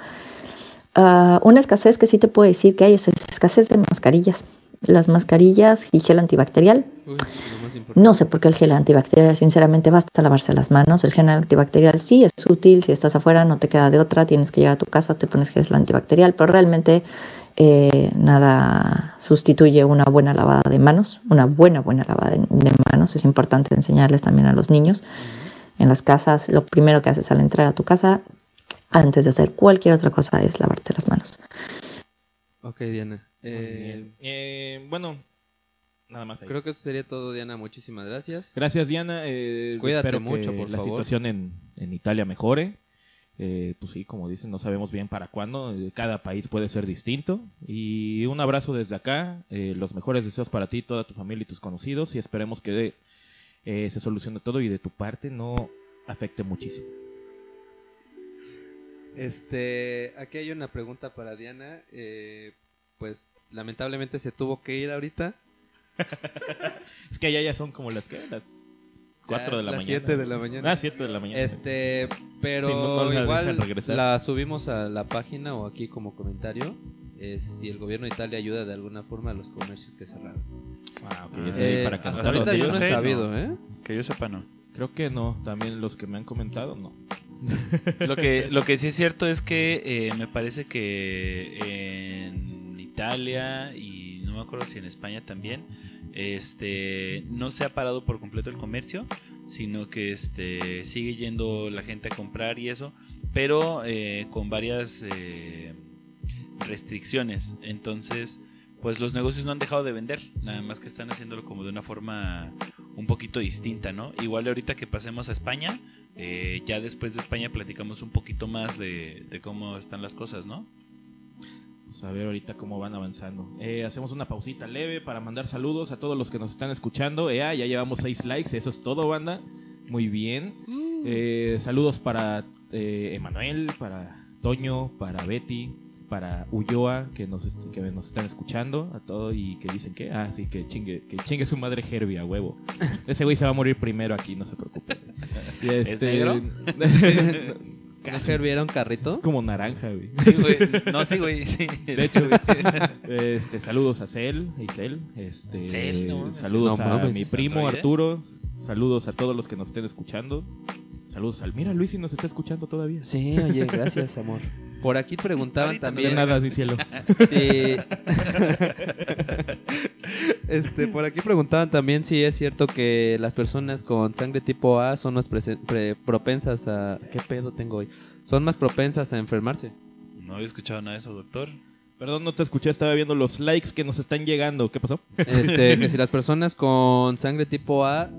Ah, una escasez que sí te puedo decir que hay es escasez de mascarillas. Las mascarillas y gel antibacterial. Uy. No sé por qué el gel antibacterial, sinceramente, basta lavarse las manos. El gel antibacterial sí es útil, si estás afuera no te queda de otra, tienes que llegar a tu casa, te pones gel antibacterial, pero realmente eh, nada sustituye una buena lavada de manos, una buena, buena lavada de, de manos. Es importante enseñarles también a los niños. En las casas, lo primero que haces al entrar a tu casa, antes de hacer cualquier otra cosa, es lavarte las manos. Ok, Diana. Eh. Eh, bueno, nada más. ahí. creo que eso sería todo, Diana. Muchísimas gracias. Gracias, Diana. Eh, Cuídate espero mucho, que por la favor. situación en, en Italia mejore. Eh, pues sí, como dicen, no sabemos bien para cuándo. Eh, Cada país puede ser distinto. Y un abrazo desde acá. eh, los mejores deseos para ti, toda tu familia y tus conocidos. Y esperemos que eh, se solucione todo y de tu parte no afecte muchísimo. Este, aquí hay una pregunta para Diana. eh, pues lamentablemente se tuvo que ir ahorita. Es que allá ya son como las que las 4 Ya de la las mañana. 7 de la mañana. Ah, 7 de la mañana. Este, pero Sí, no- igual la subimos a la página o aquí como comentario. si el gobierno de Italia ayuda de alguna forma a los comercios que cerraron. Ah, ok, Ah, Eh, para que hasta ahorita yo no he sabido, no. ¿eh? Que yo sepa, no. Creo que no. También los que me han comentado, no. Lo que, lo que sí es cierto es que eh, me parece que en Italia y no me acuerdo si en España también, este no se ha parado por completo el comercio, sino que este sigue yendo la gente a comprar y eso, pero eh, con varias eh, restricciones. Entonces, pues los negocios no han dejado de vender, nada más que están haciéndolo como de una forma un poquito distinta, ¿no? Igual ahorita que pasemos a España, eh, ya después de España platicamos un poquito más de, de cómo están las cosas, ¿no? A ver ahorita cómo van avanzando. Eh, hacemos una pausita leve para mandar saludos a todos los que nos están escuchando. Eh, ah, ya llevamos seis likes, eso es todo, banda. Muy bien. Eh, saludos para eh, Emanuel, para Toño, para Betty, para Ulloa, que nos, que nos están escuchando a todo y que dicen que, ah, sí, que chingue, que chingue su madre Herbie a huevo. Ese güey se va a morir primero aquí, no se preocupe. Y ¿Es negro? ¿No serviera un carrito? es como naranja, güey. Sí, güey. No, sí, güey. Sí. De hecho, este, saludos a Cel, Isel, este, Cel, no saludos No a mames. mi primo. Arturo, saludos a todos los que nos estén escuchando, saludos al, mira Luis si nos está escuchando todavía. Sí, oye, gracias, amor. Por aquí preguntaban Ahorita también nada, sí, cielo. si este, por aquí preguntaban también si es cierto que las personas con sangre tipo A son más propensas a ¿qué pedo tengo hoy? Son más propensas a enfermarse. No había escuchado nada de eso, doctor. Perdón, no te escuché, estaba viendo los likes que nos están llegando. ¿Qué pasó? Este, que si las personas con sangre tipo A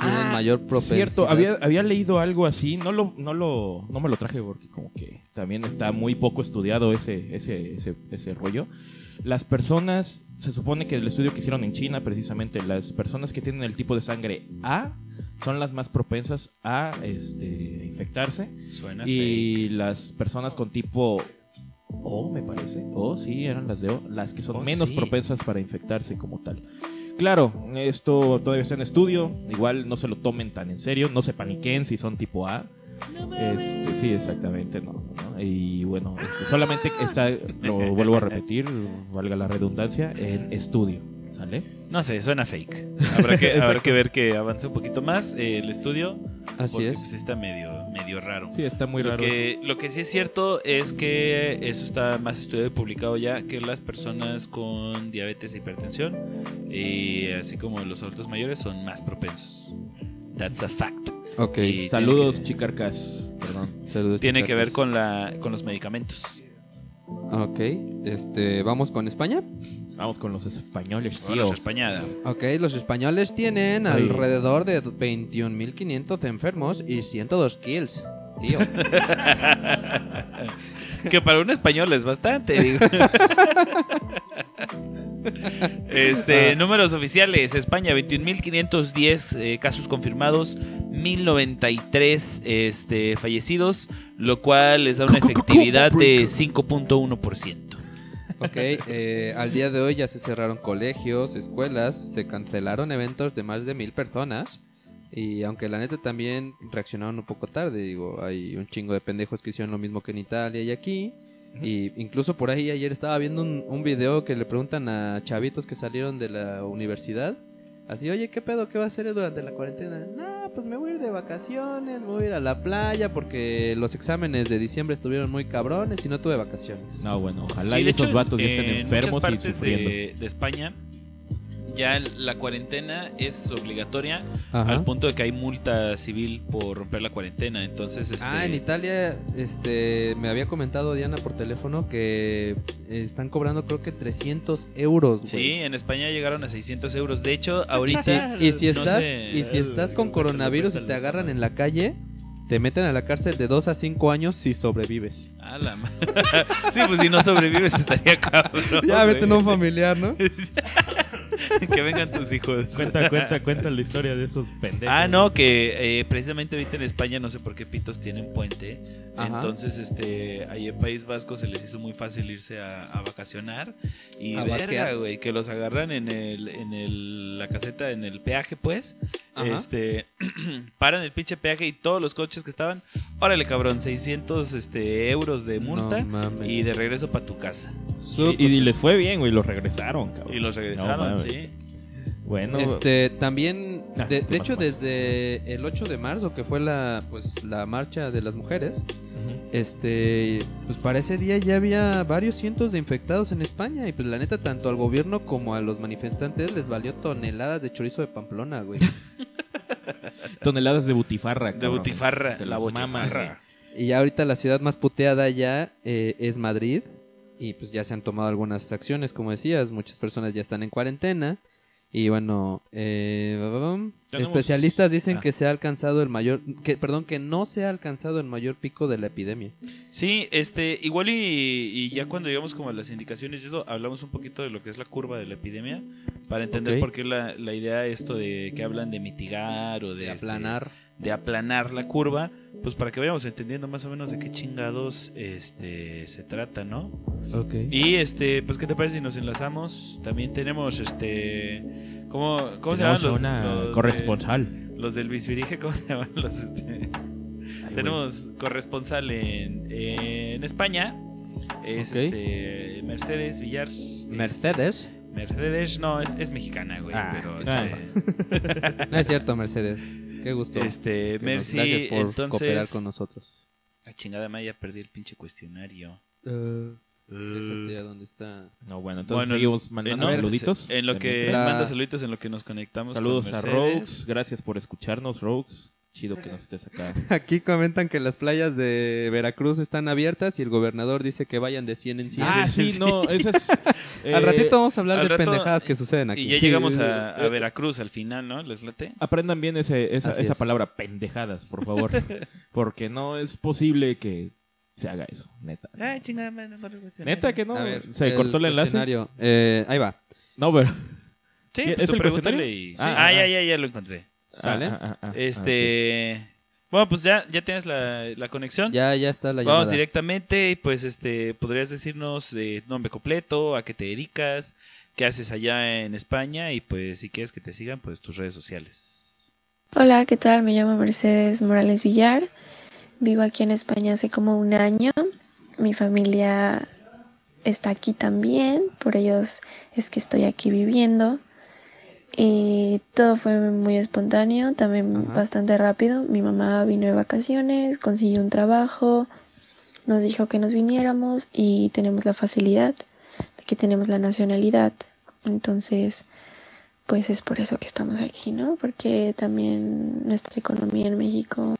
tienen mayor propensidad. Ah, Cierto, había, había leído algo así, no lo, no lo, no me lo traje porque como que también está muy poco estudiado ese, ese, ese, ese rollo. Las personas, se supone que el estudio que hicieron en China, precisamente, las personas que tienen el tipo de sangre A son las más propensas a este, infectarse. Suena Y las personas con tipo O, me parece. O, sí, eran las de O. Las que son Oh, menos sí. propensas para infectarse como tal. Claro, esto todavía está en estudio. Igual no se lo tomen tan en serio. No se paniquen si son tipo A. Este, sí, exactamente, no, no. Y bueno, este, solamente está, lo vuelvo a repetir, valga la redundancia, en estudio. ¿Sale? No sé, suena fake. Habrá que, habrá que ver que avance un poquito más eh, el estudio. Así porque, es. Pues está medio, medio raro. Sí, está muy lo, raro. que, lo que sí es cierto es que eso está más estudiado y publicado ya que las personas con diabetes e hipertensión, y así como los adultos mayores, son más propensos. That's a fact. Ok. Y Saludos, que- chicarcas. Perdón. Saludos, Tiene que ver con, la, con los medicamentos. Ok. Este, vamos con España. Vamos con los españoles, tío. Bueno, españada. Ok, los españoles tienen Ay. alrededor de 21.500 enfermos y 102 kills. Tío. que para un español es bastante, digo. Este, números oficiales, España 21.510 eh, casos confirmados, 1.093 este, fallecidos, lo cual les da una efectividad de 5.1%. Ok, eh, al día de hoy ya se cerraron colegios, escuelas, se cancelaron eventos de más de mil personas. Y aunque la neta también reaccionaron un poco tarde, digo, hay un chingo de pendejos que hicieron lo mismo que en Italia y aquí. Y incluso por ahí ayer estaba viendo un, un video que le preguntan a chavitos que salieron de la universidad. Así, oye, ¿qué pedo? ¿Qué va a hacer durante la cuarentena? No, pues me voy a ir de vacaciones, me voy a ir a la playa porque los exámenes de diciembre estuvieron muy cabrones y no tuve vacaciones. No, bueno, ojalá Sí, y de esos hecho, vatos ya estén en enfermos muchas y partes sufriendo. de, de España ya la cuarentena es obligatoria Ajá. al punto de que hay multa civil por romper la cuarentena. Entonces, este, Ah, en Italia, este, me había comentado Diana por teléfono que están cobrando creo que 300 euros, sí, en España llegaron a 600 euros. De hecho, ahorita Y si no estás, sé- y si estás con coronavirus y te agarran en la calle, te meten a la cárcel de 2 a 5 años si sobrevives. Ah, la sí, pues si no sobrevives estaría cabrón. Ya, vete en un familiar, ¿no? que vengan tus hijos. Cuenta, cuenta, cuenta la historia de esos pendejos. Ah, no, que eh, precisamente ahorita en España no sé por qué pitos tienen puente. Ajá. Entonces, este, ahí en País Vasco se les hizo muy fácil irse a, a vacacionar. Y A verga, güey, que los agarran en el, en el, la caseta, en el peaje, pues. Ajá. Este, paran el pinche peaje y todos los coches que estaban, órale, cabrón, 600 este, euros de multa No mames. y de regreso para tu casa. Y, y les fue bien, güey, los regresaron, cabrón. Y los regresaron, sí. Bueno, Este, también, Ah, de, ¿qué de más, hecho, más? desde el 8 de marzo, que fue la, pues, la marcha de las mujeres. Este, pues para ese día ya había varios cientos de infectados en España y pues la neta tanto al gobierno como a los manifestantes les valió toneladas de chorizo de Pamplona, güey. toneladas de butifarra. De cabrón. butifarra, Se la butifarra. Y ya ahorita la ciudad más puteada ya eh, es Madrid y pues ya se han tomado algunas acciones, como decías, muchas personas ya están en cuarentena y bueno, eh, Tenemos- especialistas dicen Ah. que se ha alcanzado el mayor, que perdón, que no se ha alcanzado el mayor pico de la epidemia. Sí, este, igual y, y ya cuando llegamos como a las indicaciones y eso, hablamos un poquito de lo que es la curva de la epidemia, para entender por qué la, la idea esto de que hablan de mitigar o de, De este, aplanar. De aplanar la curva, pues para que vayamos entendiendo más o menos de qué chingados este se trata, ¿no? Ok. Y este, pues qué te parece si nos enlazamos? También tenemos este ¿cómo, cómo se llaman los, una los de- corresponsal. los del Bisbirige, ¿cómo se llaman los este? Ay. Tenemos corresponsal en, en España. Es este Mercedes Villar. Mercedes. Mercedes, no, es, es mexicana, güey. Ah, pero este, No es cierto, Mercedes. Qué gusto. este Que nos- Mercy, gracias por entonces. cooperar con nosotros. La chingada maya, perdí el pinche cuestionario. Esa tía, ¿dónde está? No, bueno, entonces Bueno, seguimos Eh, mandando no, saluditos. En lo que. La- manda saluditos, en lo que nos conectamos. Saludos con a. Rogues. Gracias por escucharnos, Rogues. Chido que nos estés acá. Aquí comentan que las playas de Veracruz están abiertas y el gobernador dice que vayan de 100 en 100. ah, sí, no, eso es. Al ratito vamos a hablar de rato- pendejadas que suceden aquí. Y ya Sí, llegamos sí, a, a Veracruz al final, ¿no? ¿Les late? Aprendan bien ese, esa, esa es. palabra, pendejadas, por favor. Porque no es posible que se haga eso, neta. Ay, chingada. Neta que no. A ver, se cortó el enlace. Eh, ahí va. No, pero. Sí, ¿Es pues tú el cuestionario? y- sí. Ah, Ah, ah, ya, ya, ya lo encontré. ¿Sale? Ah, ah, ah, ah, Este. Bueno, pues ya, ya tienes la, la conexión. Ya, ya está la Vamos llamada. directamente y pues este podrías decirnos eh, nombre completo, a qué te dedicas, qué haces allá en España y pues si quieres que te sigan pues tus redes sociales. Hola, ¿qué tal? Me llamo Mercedes Morales Villar. Vivo aquí en España hace como un año. Mi familia está aquí también, por ellos es que estoy aquí viviendo. Y todo fue muy espontáneo, también Ajá. bastante rápido. Mi mamá vino de vacaciones, consiguió un trabajo, nos dijo que nos viniéramos y tenemos la facilidad de que tenemos la nacionalidad. Entonces, pues es por eso que estamos aquí, ¿no? Porque también nuestra economía en México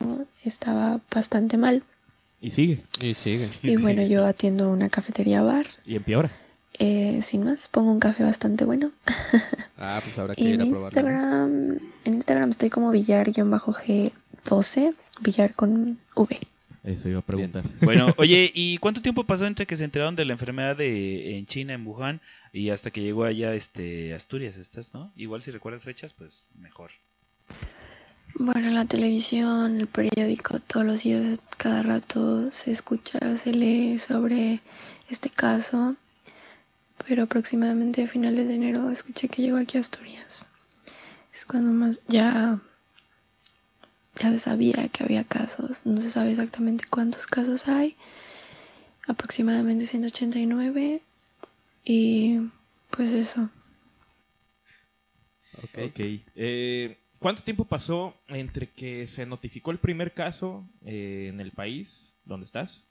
estaba bastante mal. Y sigue. Y sigue. Y bueno, yo atiendo una cafetería bar Y empeora. Eh, sin más, pongo un café bastante bueno. Ah, pues habrá que ir en a probarlo. Instagram, en Instagram estoy como billar-g12, billar con V. Eso iba a preguntar. Bueno, oye, ¿y cuánto tiempo pasó entre que se enteraron de la enfermedad de, en China, en Wuhan, y hasta que llegó allá este Asturias, estás, ¿no? Igual si recuerdas fechas, pues mejor. Bueno, la televisión, el periódico, todos los días, cada rato se escucha, se lee sobre este caso. Pero aproximadamente a finales de enero escuché que llegó aquí a Asturias. Es cuando más ya, ya se sabía que había casos. No se sabe exactamente cuántos casos hay. Aproximadamente 189. Y pues eso. Ok. Ok. Eh, ¿Cuánto tiempo pasó entre que se notificó el primer caso eh, en el país donde estás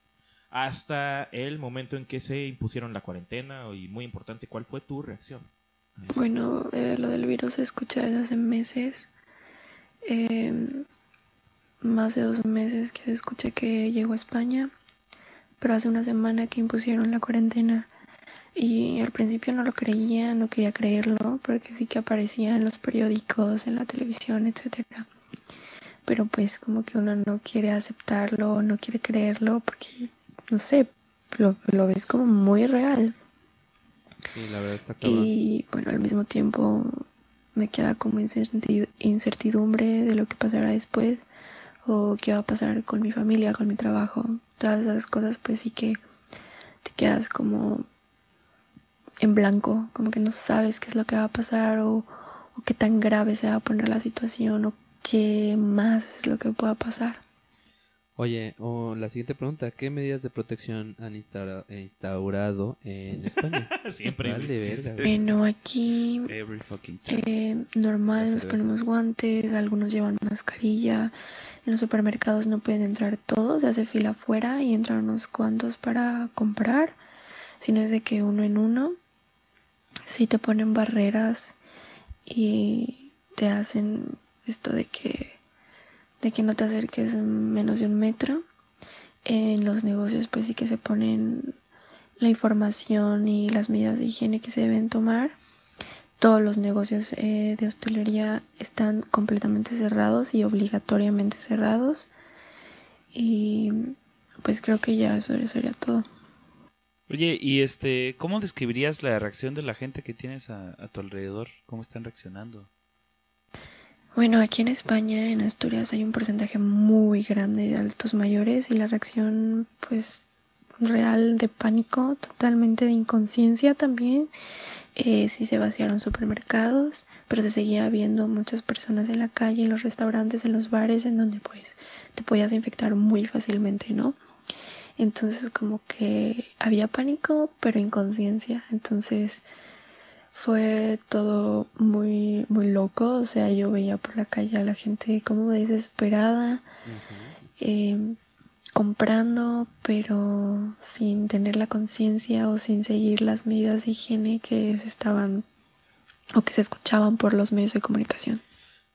hasta el momento en que se impusieron la cuarentena? Y muy importante, ¿cuál fue tu reacción? Bueno, eh, lo del virus se escucha desde hace meses. Em, más de dos meses que se escucha que llegó a España. Pero hace una semana que impusieron la cuarentena. Y al principio no lo creía, no quería creerlo, porque sí que aparecía en los periódicos, en la televisión, etcétera. Pero pues como que uno no quiere aceptarlo, no quiere creerlo, porque, no sé, lo, lo ves como muy real. Sí, la verdad está cabrón. Y bueno, al mismo tiempo me queda como incerti- incertidumbre de lo que pasará después o qué va a pasar con mi familia, con mi trabajo. Todas esas cosas pues sí que te quedas como en blanco, como que no sabes qué es lo que va a pasar o, o qué tan grave se va a poner la situación o qué más es lo que pueda pasar. Oye, o la siguiente pregunta, ¿qué medidas de protección han instaura- eh, instaurado en España? Siempre. Vale, verga. Bueno, aquí Every fucking time. Eh, normal, nos ponemos guantes, algunos llevan mascarilla. En los supermercados no pueden entrar todos, se hace fila afuera y entran unos cuantos para comprar. Si no es de que uno en uno, si te ponen barreras y te hacen esto de que, de que no te acerques menos de un metro. En los negocios pues sí que se ponen la información y las medidas de higiene que se deben tomar todos los negocios eh, de hostelería están completamente cerrados y obligatoriamente cerrados. Y pues creo que ya eso sería todo. Oye, y este, ¿cómo describirías la reacción de la gente que tienes a, a tu alrededor? ¿Cómo están reaccionando? Bueno, aquí en España, en Asturias, hay un porcentaje muy grande de adultos mayores y la reacción pues real de pánico, totalmente de inconsciencia también. Eh, sí se vaciaron supermercados, pero se seguía viendo muchas personas en la calle, en los restaurantes, en los bares, en donde pues te podías infectar muy fácilmente, ¿no? Entonces como que había pánico, pero inconsciencia. Entonces fue todo muy, muy loco. O sea, yo veía por la calle a la gente como desesperada, eh, comprando, pero sin tener la conciencia o sin seguir las medidas de higiene que se estaban o que se escuchaban por los medios de comunicación.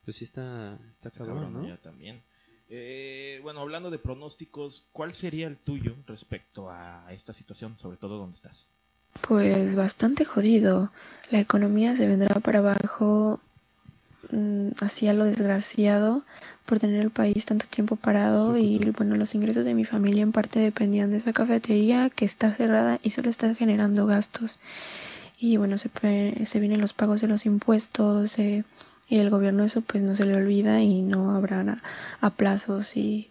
Pues sí está, está cabrón, Cabrón, ¿no? ya también. Eh, bueno, hablando de pronósticos, ¿cuál sería el tuyo respecto a esta situación, sobre todo donde estás? Pues bastante jodido. La economía se vendrá para abajo mm, así a lo desgraciado por tener el país tanto tiempo parado y bueno, los ingresos de mi familia en parte dependían de esa cafetería que está cerrada y solo está generando gastos. Y bueno, se, se vienen los pagos de los impuestos eh, y el gobierno eso pues no se le olvida y no habrá a, a plazos y,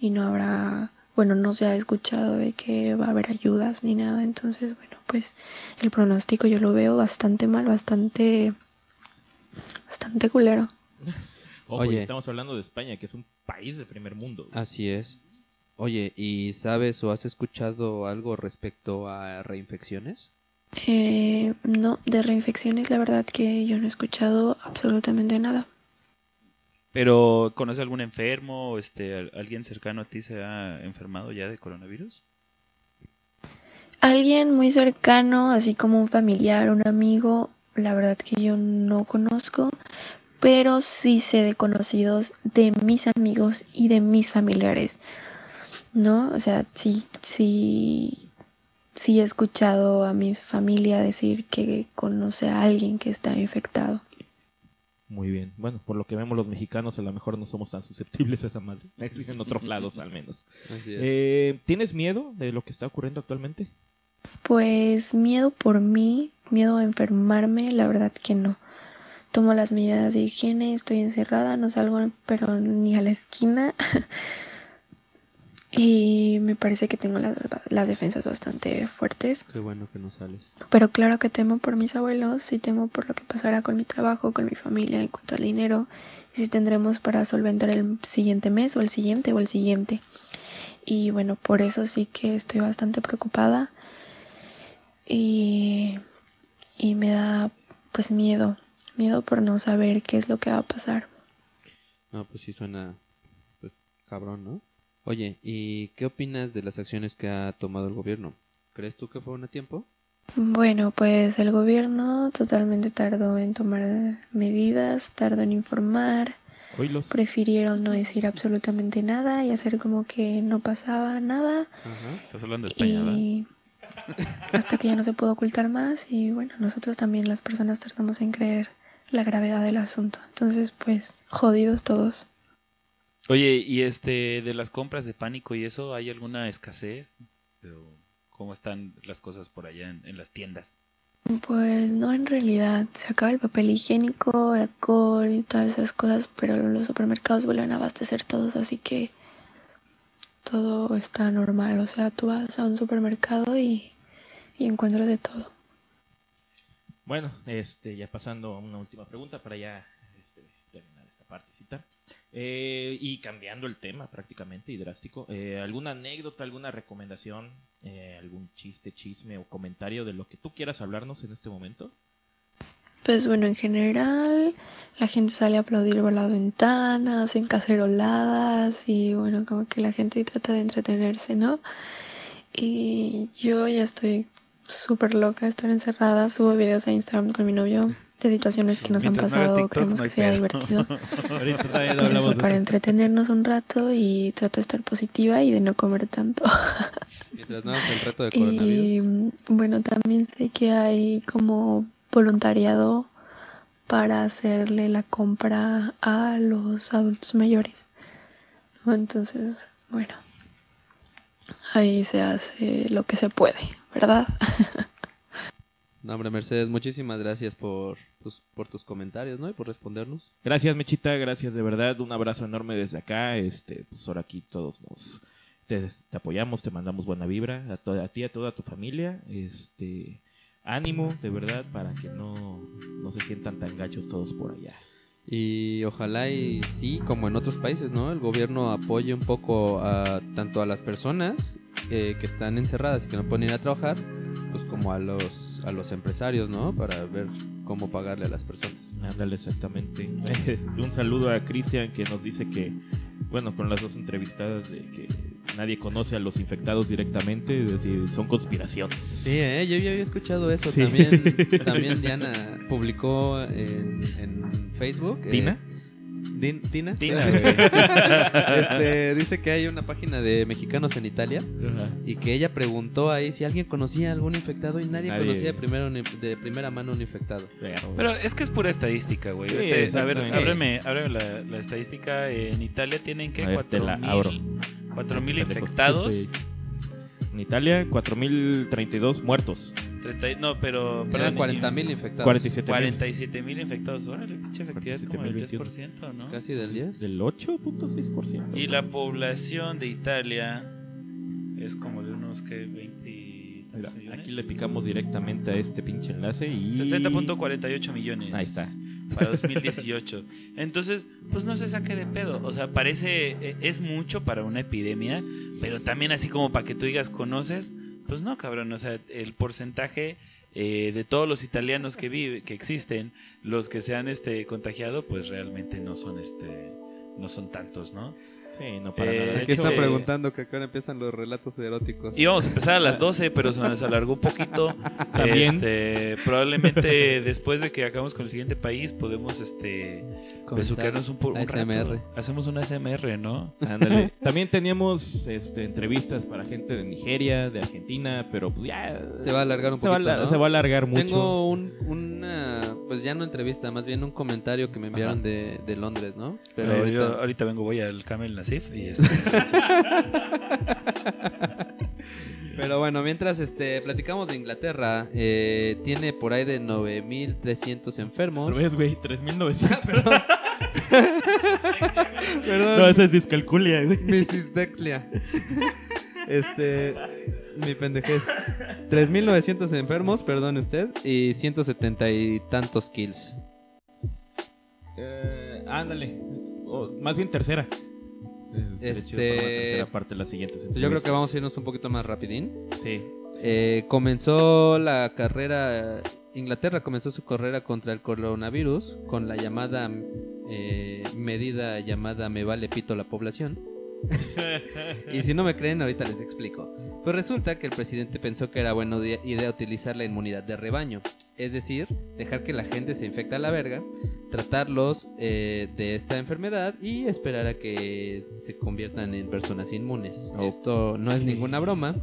y no habrá, bueno, no se ha escuchado de que va a haber ayudas ni nada. Entonces, bueno, pues el pronóstico yo lo veo bastante mal, bastante, bastante culero. Ojo, Oye. estamos hablando de España, que es un país de primer mundo. güey. Así es. Oye, ¿y sabes o has escuchado algo respecto a reinfecciones? Eh, no, de reinfecciones la verdad que yo no he escuchado absolutamente nada. Pero, ¿conoces algún enfermo? Este, al- ¿Alguien cercano a ti se ha enfermado ya de coronavirus? Alguien muy cercano, así como un familiar, un amigo, la verdad que yo no conozco, pero sí sé de conocidos de mis amigos y de mis familiares, ¿no? O sea, sí, sí, sí he escuchado a mi familia decir que conoce a alguien que está infectado. Muy bien. Bueno, por lo que vemos los mexicanos a lo mejor no somos tan susceptibles a esa madre. En otros lados al menos. Así es. Eh, ¿Tienes miedo de lo que está ocurriendo actualmente? Pues miedo por mí, miedo a enfermarme, la verdad que no. Tomo las medidas de higiene, estoy encerrada, no salgo pero ni a la esquina. y me parece que tengo la- las defensas bastante fuertes. Qué bueno que no sales. Pero claro que temo por mis abuelos y temo por lo que pasará con mi trabajo, con mi familia en cuanto al dinero y si tendremos para solventar el siguiente mes o el siguiente o el siguiente. Y bueno, por eso sí que estoy bastante preocupada y, y me da pues miedo, miedo por no saber qué es lo que va a pasar. No, pues sí suena, pues, cabrón, ¿no? Oye, ¿y qué opinas de las acciones que ha tomado el gobierno? ¿Crees tú que fueron a tiempo? Bueno, pues el gobierno totalmente tardó en tomar medidas, tardó en informar. Oílos. prefirieron no decir absolutamente nada y hacer como que no pasaba nada Ajá. Estás hablando de España, ¿verdad? Hasta que ya no se pudo ocultar más y bueno, nosotros también las personas tardamos en creer la gravedad del asunto. Entonces, pues, jodidos todos. Oye, y este, de las compras de pánico y eso, ¿hay alguna escasez? Pero, ¿Cómo están las cosas por allá en, en las tiendas? Pues no, en realidad se acaba el papel higiénico, el alcohol y todas esas cosas, pero los supermercados vuelven a abastecer todos, así que todo está normal. O sea, tú vas a un supermercado y, y encuentras de todo. Bueno, este, ya pasando a una última pregunta para ya este, terminar esta partecita. Eh, y cambiando el tema prácticamente y drástico, eh, ¿alguna anécdota, alguna recomendación, eh, algún chiste, chisme o comentario de lo que tú quieras hablarnos en este momento? Pues bueno, en general la gente sale a aplaudir por las ventanas, hacen caceroladas y bueno, como que la gente trata de entretenerse, ¿no? Y yo ya estoy súper loca de estar encerrada, subo videos a Instagram con mi novio de situaciones que nos han no pasado, TikToks, creemos no que sería divertido. No de para entretenernos un rato y trato de estar positiva y de no comer tanto. Mientras no el reto de Y coronavirus. mm, bueno, también sé que hay como voluntariado para hacerle la compra a los adultos mayores. ¿no? Entonces, bueno, ahí se hace lo que se puede, ¿verdad? No, hombre, Mercedes, muchísimas gracias por, pues, por tus comentarios, ¿no? Y por respondernos. Gracias, Mechita, gracias de verdad. Un abrazo enorme desde acá. Este, pues ahora aquí todos nos te, te apoyamos, te mandamos buena vibra a, to- a ti, a toda tu familia. Este, ánimo, de verdad, para que no, no se sientan tan gachos todos por allá. Y ojalá y sí, como en otros países, ¿no? El gobierno apoye un poco a, tanto a las personas eh, que están encerradas y que no pueden ir a trabajar, pues como a los, a los empresarios, ¿no? Para ver cómo pagarle a las personas. Ándale, exactamente. Un saludo a Cristian que nos dice que, bueno, con las dos entrevistadas de que nadie conoce a los infectados directamente, es decir, son conspiraciones. Sí, ¿eh? yo ya había escuchado eso. También, también Diana publicó en, Facebook. Eh, ¿Tina? Tina. Tina este, dice que hay una página de mexicanos en Italia y que ella preguntó ahí si alguien conocía a algún infectado y nadie, conocía de, primero, de primera mano un infectado. Pero es que es pura estadística, güey. A ver, ábreme, ábreme la, la, estadística. En Italia tienen que 4.000... 4.000 Pendejo. infectados. En Italia, 4.032 muertos. 30 no, pero... Eran perdón, 40 y- mil infectados. 47 mil. 47 mil infectados. Órale, pinche efectividad como del 47,021. 10%, ¿no? Casi del 10. Del 8.6%. Y la población de Italia es como de unos que 20 Mira, aquí le picamos directamente a este pinche enlace y... 60.48 millones. Ahí está. Para 2018. Entonces, pues no se saque de pedo. O sea, parece, eh, es mucho para una epidemia, pero también así como para que tú digas, ¿conoces? Pues no, cabrón. O sea, el porcentaje eh, de todos los italianos que vive, que existen, los que se han este, contagiado, pues realmente no son este, no son tantos, ¿no? Sí, no para Eh, nada. Aquí están eh, preguntando que acá empiezan los relatos eróticos. Íbamos a empezar a las 12, pero se nos alargó un poquito. También. Este, probablemente después de que acabemos con el siguiente país, podemos este, besuquearnos un, un rato. Hacemos una SMR, ¿no? Ándale. También teníamos este, entrevistas para gente de Nigeria, de Argentina, pero pues ya. Se va a alargar un se va a poquito, ¿no? se va a alargar mucho. Tengo un, una, pues ya no entrevista, más bien un comentario que me enviaron de, de Londres, ¿no? Pero Eh, ahorita, yo ahorita vengo, voy al Camel Nasif y este, pero bueno, mientras este platicamos de Inglaterra, eh, tiene por ahí de 9.300 enfermos. ¿Lo ves, güey? 3.900. Perdón, no, esa es discalculia, güey. mi disdexia. Este, mi pendejez. 3.900 enfermos, perdone usted, y 170 y tantos kills. Eh, ándale. O, más bien tercera. Este- para la tercera parte de las siguientes. Pues yo creo que vamos a irnos un poquito más rapidín. Sí. Eh, comenzó la carrera, Inglaterra comenzó su carrera contra el coronavirus con la llamada eh, medida llamada me vale pito la población. Y si no me creen, ahorita les explico. Pues resulta que el presidente pensó que era buena idea- utilizar la inmunidad de rebaño. Es decir, dejar que la gente se infecte a la verga, tratarlos eh, de esta enfermedad y esperar a que se conviertan en personas inmunes. Oh. Esto no es ninguna broma.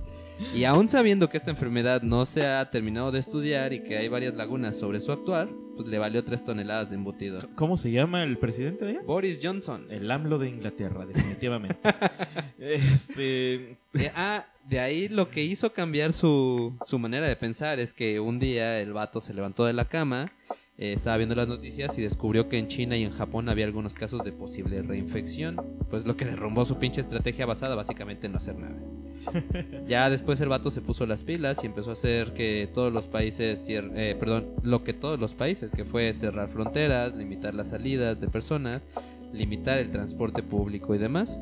Y aún sabiendo que esta enfermedad no se ha terminado de estudiar y que hay varias lagunas sobre su actuar, pues le valió 3 toneladas de embutido. ¿Cómo se llama el presidente de allá? Boris Johnson. El AMLO de Inglaterra, definitivamente. este. De, ah, de ahí lo que hizo cambiar su, su manera de pensar es que un día el vato se levantó de la cama, eh, estaba viendo las noticias y descubrió que en China y en Japón había algunos casos de posible reinfección. Pues lo que derrumbó su pinche estrategia basada básicamente en no hacer nada. Ya después el vato se puso las pilas y empezó a hacer que todos los países, eh, perdón, lo que todos los países, que fue cerrar fronteras, limitar las salidas de personas, limitar el transporte público y demás.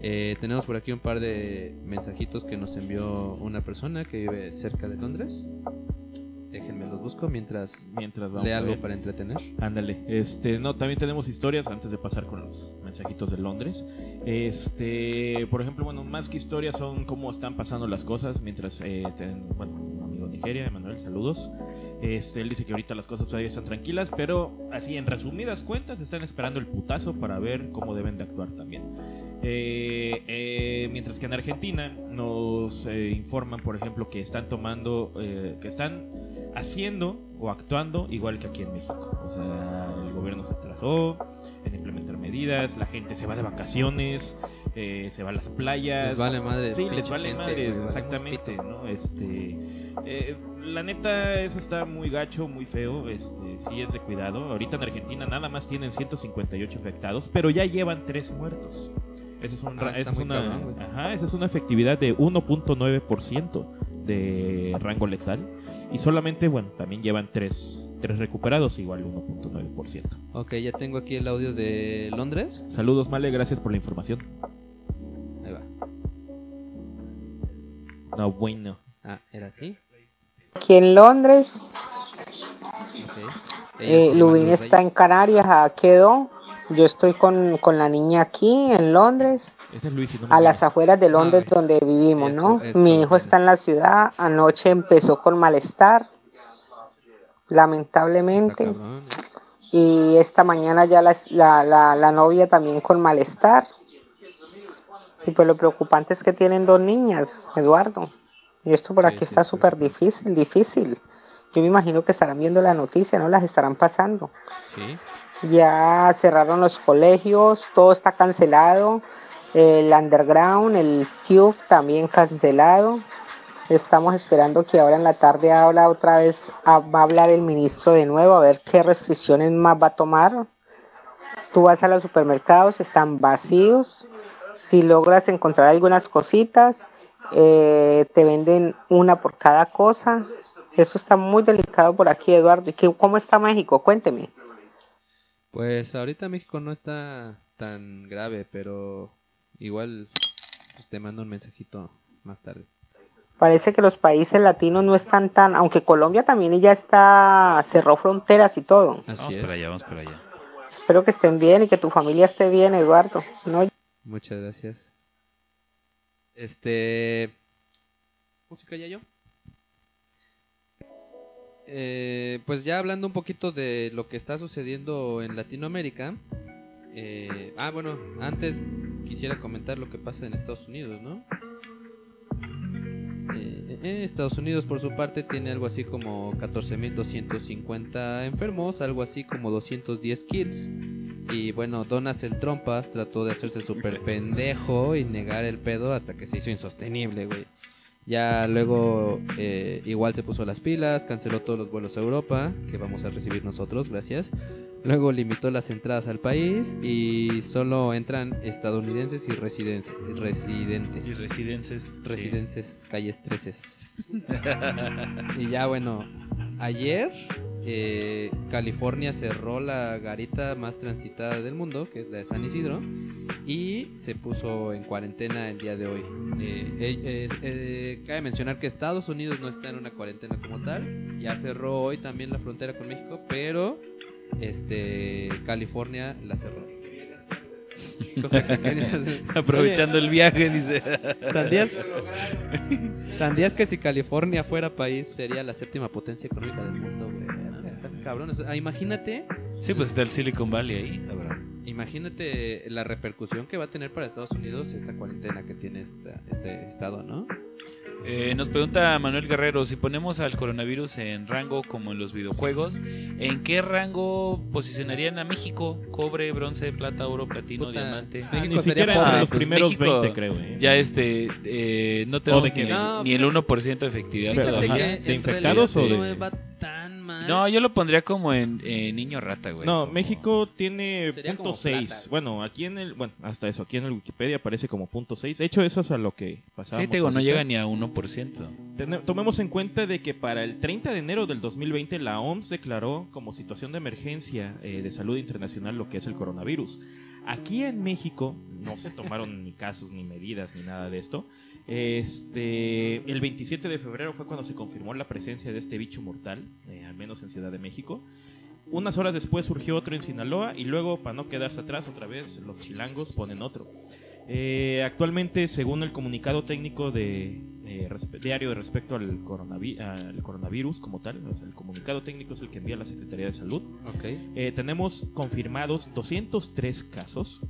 Eh, tenemos por aquí un par de mensajitos que nos envió una persona que vive cerca de Londres. Déjenme los busco mientras Mientras vamos lee a algo para entretener. Ándale, este, no, también tenemos historias antes de pasar con los mensajitos de Londres. Este, por ejemplo, bueno, más que historias son cómo están pasando las cosas mientras, eh, ten- bueno, un amigo de Nigeria, Emanuel, saludos. Este, él dice que ahorita las cosas todavía están tranquilas, pero así en resumidas cuentas están esperando el putazo para ver cómo deben de actuar también. Eh, eh, mientras que en Argentina nos eh, informan, por ejemplo, que están tomando, eh, que están haciendo o actuando igual que aquí en México. O sea, el gobierno se atrasó en implementar medidas, la gente se va de vacaciones, eh, se va a las playas. Les vale madre, Sí, les vale gente, madre, exactamente. ¿no? Este, eh, la neta, eso está muy gacho, muy feo, este, sí es de cuidado. Ahorita en Argentina nada más tienen 158 infectados, pero ya llevan 3 muertos. Esa es, un Ah, esa es una, cabrón, ajá, esa es una efectividad de 1.9% de rango letal. Y solamente, bueno, también llevan 3, recuperados, igual 1.9%. Ok, ya tengo aquí el audio de Londres. Saludos, Male, gracias por la información. Ahí va. No, bueno. Ah, ¿era así? Aquí en Londres, Ok. eh, Luz está en. Canarias, ah, quedó. Yo estoy con, con la niña aquí en Londres, Ese es Luis no a las afueras de Ah, Londres ok. donde vivimos, Es ¿no? es Mi hijo está en la ciudad, anoche empezó con malestar, lamentablemente, eh. y esta mañana ya la, la, la, la novia también con malestar. Y pues lo preocupante es que tienen dos niñas, Eduardo. Y esto por Sí, aquí sí, está sí. súper difícil, difícil. Yo me imagino que estarán viendo la noticia, ¿no? Las estarán pasando. Sí. Ya cerraron los colegios, todo está cancelado. El underground, el tube también cancelado. Estamos esperando que ahora en la tarde habla otra vez, a- va a hablar el ministro de nuevo, a ver qué restricciones más va a tomar. Tú vas a los supermercados, están vacíos. Si logras encontrar algunas cositas, eh, te venden una por cada cosa. Eso está muy delicado por aquí, Eduardo. ¿Y qué- cómo está México? Cuénteme. Pues ahorita México no está tan grave, pero igual pues, te mando un mensajito más tarde. Parece que los países latinos no están tan, aunque Colombia también ya está, cerró fronteras y todo. Así Vamos es. para allá, vamos para allá. Espero que estén bien y que tu familia esté bien, Eduardo. No, Muchas gracias. Este. ¿Música ya yo? Eh, pues ya hablando un poquito de lo que está sucediendo en Latinoamérica. Eh, ah, bueno, antes quisiera comentar lo que pasa en Estados Unidos, ¿no? Eh, eh, Estados Unidos, por su parte, tiene algo así como 14.250 enfermos, algo así como 210 kills. Y bueno, Donald Trompas trató de hacerse súper pendejo y negar el pedo hasta que se hizo insostenible, güey. Ya luego eh, igual se puso las pilas, canceló todos los vuelos a Europa, que vamos a recibir nosotros, gracias. Luego limitó las entradas al país y solo entran estadounidenses y residentes. residentes. Y residences. sí. Residences, calles 13. y ya bueno, ayer eh, California cerró la garita más transitada del mundo, que es la de San Isidro, y se puso en cuarentena el día de hoy. Eh, eh, eh, eh, cabe mencionar que Estados Unidos no está en una cuarentena como tal, ya cerró hoy también la frontera con México, pero este California la cerró. Cosa que quería hacer. Aprovechando el viaje, dice. Sandías, Sandías que si California fuera país sería la séptima potencia económica del mundo, Están cabrones. Ah, imagínate, Sí, pues está el Silicon Valley ahí, cabrón. imagínate la repercusión que va a tener para Estados Unidos esta cuarentena que tiene esta- este estado, ¿no? Eh, nos pregunta Manuel Guerrero, si ponemos al coronavirus en rango como en los videojuegos, ¿en qué rango posicionarían a México? Cobre, bronce, plata, oro, platino, Puta, diamante. Ah, ni siquiera entre los pues primeros México 20, creo. ¿eh? Ya este, eh, no tenemos ni, No, ni el 1% de efectividad ¿de infectados o de- No No, yo lo pondría como en, en niño rata, güey. No, como- México tiene Sería punto como 6. plata. Bueno, aquí en el, bueno, hasta eso, aquí en el Wikipedia aparece como punto 6. De hecho, eso es a lo que pasaba. Sí, te digo, no llega ni a 1%. Tomemos en cuenta de que para el 30 de enero del 2020 la OMS declaró como situación de emergencia eh, de salud internacional lo que es el coronavirus. Aquí en México no se tomaron ni casos, ni medidas, ni nada de esto. Este, el 27 de febrero fue cuando se confirmó la presencia de este bicho mortal, eh, al menos en Ciudad de México. Unas horas después surgió otro en Sinaloa y luego, para no quedarse atrás, otra vez los chilangos ponen otro. Eh, actualmente, según el comunicado técnico de eh, diario respecto al, coronavi- al coronavirus como tal, o sea, el comunicado técnico es el que envía la Secretaría de Salud, Ok. eh, tenemos confirmados 203 casos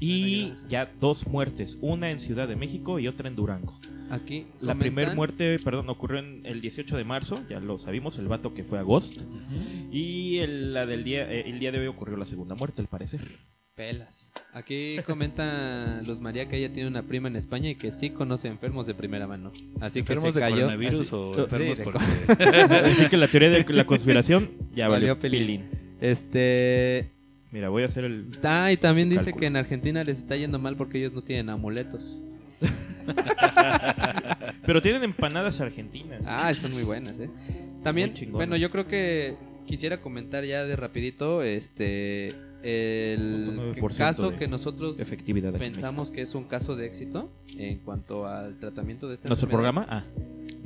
y ya dos muertes, una en Ciudad de México y otra en Durango. Aquí La primera muerte, perdón, ocurrió en el 18 de marzo, ya lo sabimos, el vato que fue a Ghost. Y el, la del día, eh, el día de hoy ocurrió la segunda muerte, al parecer. Pelas. Aquí comenta Luz María que ella tiene una prima en España y que sí conoce enfermos de primera mano. Así ¿Enfermos que se de cayó. coronavirus así- o enfermos de por- Así que la teoría de la conspiración ya Valió valió pilín. pilín. Este. Mira, voy a hacer el... Ah, y también dice Cálculo. que en Argentina les está yendo mal porque ellos no tienen amuletos. Pero tienen empanadas argentinas. Ah, son muy buenas, ¿eh? También, bueno, yo creo que quisiera comentar ya de rapidito este el que- 9% caso que nosotros efectividad pensamos que es un caso de éxito en cuanto al tratamiento de esta ¿Nuestro enfermedad. programa? Ah.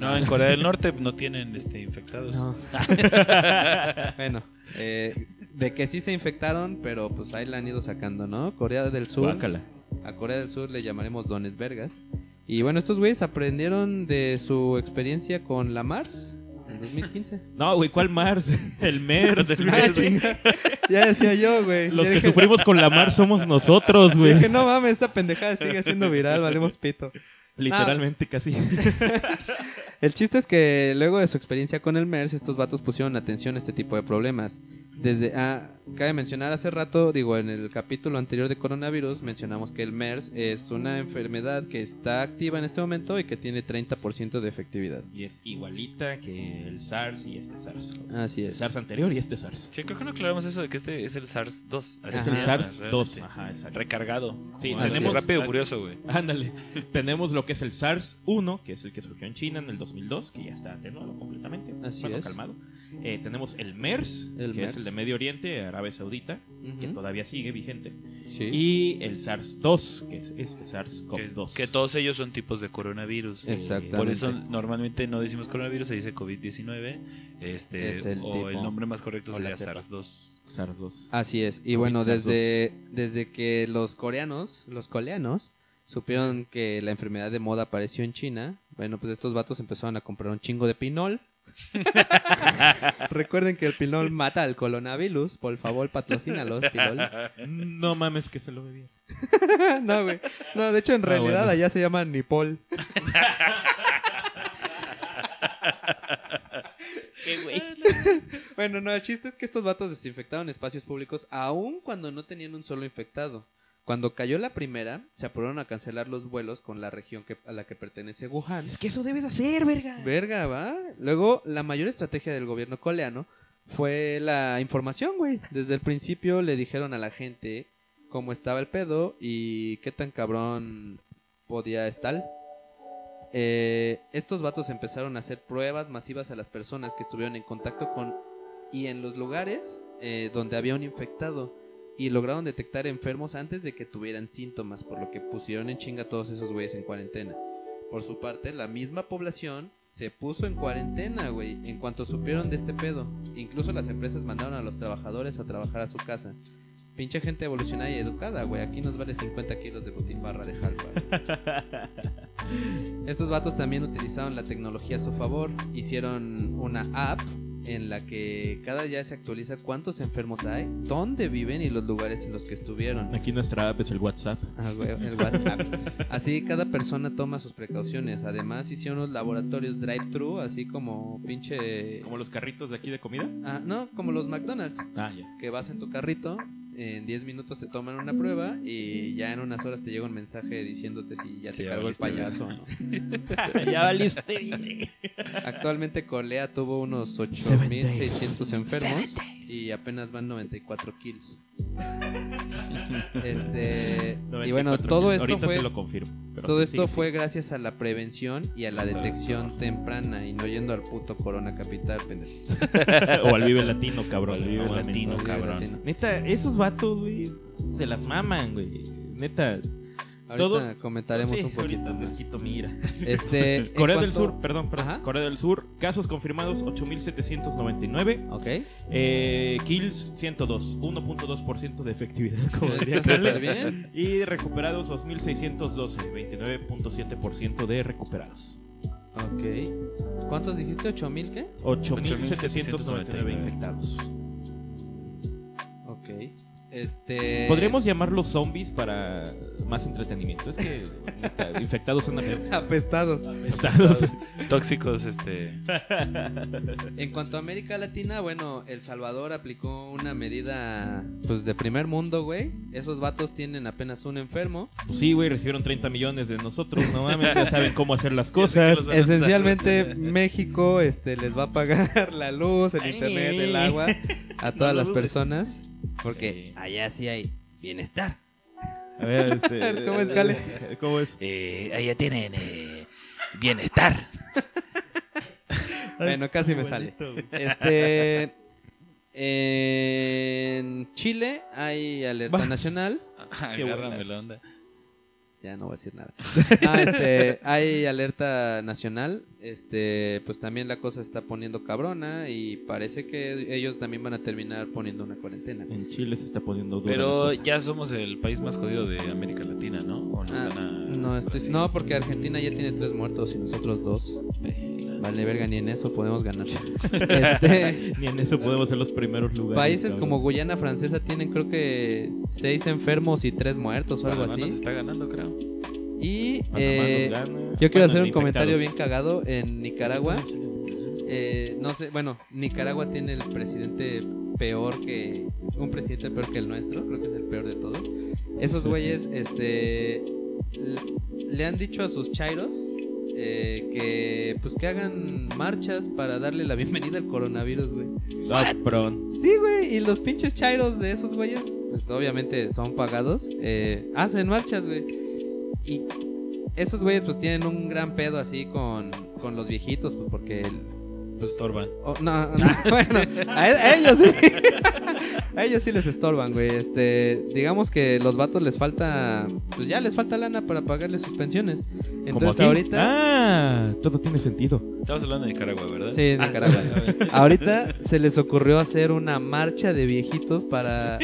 No, en Corea del Norte no tienen este, infectados. No. bueno, eh, de que sí se infectaron, pero pues ahí la han ido sacando, ¿no? Corea del Sur. Guácala. A Corea del Sur le llamaremos dones vergas. Y bueno, estos güeyes aprendieron de su experiencia con la Mars en 2015. No, güey, ¿cuál Mars? El MERS. Ah, güey. chinga. Ya decía yo, güey. Los Ya que dije- sufrimos con la Mars somos nosotros, güey. Dije, no mames, esa pendejada sigue siendo viral, valemos pito. Literalmente, casi. El chiste es que luego de su experiencia con el MERS, estos vatos pusieron atención a este tipo de problemas. Desde, ah, cabe mencionar hace rato, digo, en el capítulo anterior de coronavirus, mencionamos que el MERS es una enfermedad que está activa en este momento y que tiene 30% de efectividad. Y es igualita que el SARS y este SARS. O sea, Así el es. SARS anterior y este SARS. Sí, creo que no aclaramos eso de que este es el SARS-2. así Es el llama, SARS-2. realmente. Ajá, exacto. Recargado. Sí, tenemos- rápido furioso, güey. Ándale. Tenemos lo que es el SARS-1, que es el que surgió en China en el 2002, que ya está atenuado completamente. Así bueno, es. calmado. Eh, tenemos el MERS, El que MERS. es el de Medio Oriente, Arabia Saudita, que todavía sigue vigente. Sí. Y el SARS-2, que es este Que, SARS-CoV-2. que todos ellos son tipos de coronavirus. Exactamente. Por eso normalmente no decimos coronavirus, se dice COVID-19. Este, Es el o tipo. el nombre más correcto sería cepa. SARS-2. SARS-2. Así es. Y bueno, SARS-2. desde, desde que los coreanos, los coreanos, supieron que la enfermedad de moda apareció en China, bueno, pues estos vatos empezaron a comprar un chingo de pinol. Recuerden que el pinol mata al coronavirus. Por favor, patrocínalos, pinol. No mames que se lo bebía. no, güey. No, de hecho, en realidad bueno. allá se llama Nipol. Bueno, no, el chiste es que estos vatos desinfectaron espacios públicos aun cuando no tenían un solo infectado. Cuando cayó la primera, se apuraron a cancelar los vuelos con la región que, a la que pertenece Wuhan. Es que eso debes hacer, verga. Verga, ¿va? Luego, la mayor estrategia del gobierno coreano fue la información, güey. Desde el principio le dijeron a la gente cómo estaba el pedo y qué tan cabrón podía estar. Eh, estos vatos empezaron a hacer pruebas masivas a las personas que estuvieron en contacto con y en los lugares eh, donde había un infectado y lograron detectar enfermos antes de que tuvieran síntomas, por lo que pusieron en chinga a todos esos güeyes en cuarentena. Por su parte, la misma población se puso en cuarentena, güey, en cuanto supieron de este pedo. Incluso las empresas mandaron a los trabajadores a trabajar a su casa. Pinche gente evolucionada y educada, güey. Aquí nos vale 50 kilos de botifarra de jalpa. Estos vatos también utilizaron la tecnología a su favor. Hicieron una app en la que cada día se actualiza cuántos enfermos hay, dónde viven y los lugares en los que estuvieron. Aquí nuestra app es el WhatsApp. Ah, güey, el WhatsApp. Así cada persona toma sus precauciones. Además hicieron unos laboratorios drive-thru, así como pinche... Como los carritos de aquí de comida. Ah, no, como los McDonald's. Ah, ya. Que vas en tu carrito, en 10 minutos te toman una prueba y ya en unas horas te llega un mensaje diciéndote si ya Sí, ya cargó el payaso o no. ya valiste. Actualmente Colea tuvo unos 8600 enfermos y apenas van 94 kills. Este, y bueno, 94 todo esto Ahorita fue te lo confirmo. pero todo sí, esto sigue, fue gracias a la prevención y a la detección temprana y no yendo al puto Corona Capital, pendejos. o al Vive Latino, cabrón. O al Vive No mames, Latino, no. cabrón. Latino. Neta, esos vatos, güey, se las maman, güey. Neta. Ahorita Todo- comentaremos Sí, un poquito más. quito mira. Este, Corea del cuanto- Sur, perdón, perdón. Ajá. Corea del Sur, casos confirmados 8.799. Ok. Eh, kills 102, 1.2% de efectividad. Como diría bien. Y recuperados 2.612, 29.7% de recuperados. Ok. ¿Cuántos dijiste? ¿8000 qué? 8.799 infectados. Ok. Este. Podríamos llamarlos zombies para más entretenimiento. Es que infectados son Apestados. apestados. Tóxicos, este. En cuanto a América Latina, bueno, El Salvador aplicó una medida pues de primer mundo, güey. Esos vatos tienen apenas un enfermo. Pues sí, güey, recibieron 30 millones de nosotros. No mames, ya saben cómo hacer las cosas. Esencialmente México este les va a pagar la luz, el internet, el agua a todas las dudes. personas porque allá sí hay bienestar. A ver, este, ¿Cómo es, Cale? ¿Cómo es? Eh, allá tienen eh, bienestar. Bueno, casi me sale. Este en Chile hay alerta Vas. nacional. Buenas. la onda. Ya no voy a decir nada. Ah, este, hay alerta nacional. Este, pues también la cosa está poniendo cabrona y parece que ellos también van a terminar poniendo una cuarentena. En Chile se está poniendo. Pero ya somos el país más jodido de América Latina, ¿no? ¿O nos Ah, van a- no, estoy- no, porque Argentina ya tiene tres muertos y nosotros dos. Vale, verga, ni en eso podemos ganar. Este, Ni en eso podemos ser los primeros lugares. países cabrón. como Guyana Francesa tienen creo que seis enfermos y tres muertos o algo Panamá nos así. está ganando, creo. Y eh, gana. yo quiero hacer un infectados. comentario bien cagado. En Nicaragua, eh, no sé, bueno, Nicaragua tiene el presidente peor que. Un presidente peor que el nuestro, creo que es el peor de todos. Esos güeyes, este. le- Le han dicho a sus chairos eh, que pues que hagan marchas para darle la bienvenida al coronavirus, güey. Sí, güey, y los pinches chairos de esos güeyes, pues obviamente son pagados, eh, hacen marchas, güey. Y esos güeyes pues tienen un gran pedo así con, con los viejitos, pues porque el, Estorban. Oh, no, no, bueno, a, e- a ellos sí. a ellos sí les estorban, güey. Este, digamos que los vatos les falta, pues ya les falta lana para pagarles sus pensiones. Entonces ahorita, Ah, todo tiene sentido. Estamos hablando de Nicaragua, ¿verdad? sí, en Ah, Nicaragua. ahorita se les ocurrió hacer una marcha de viejitos para,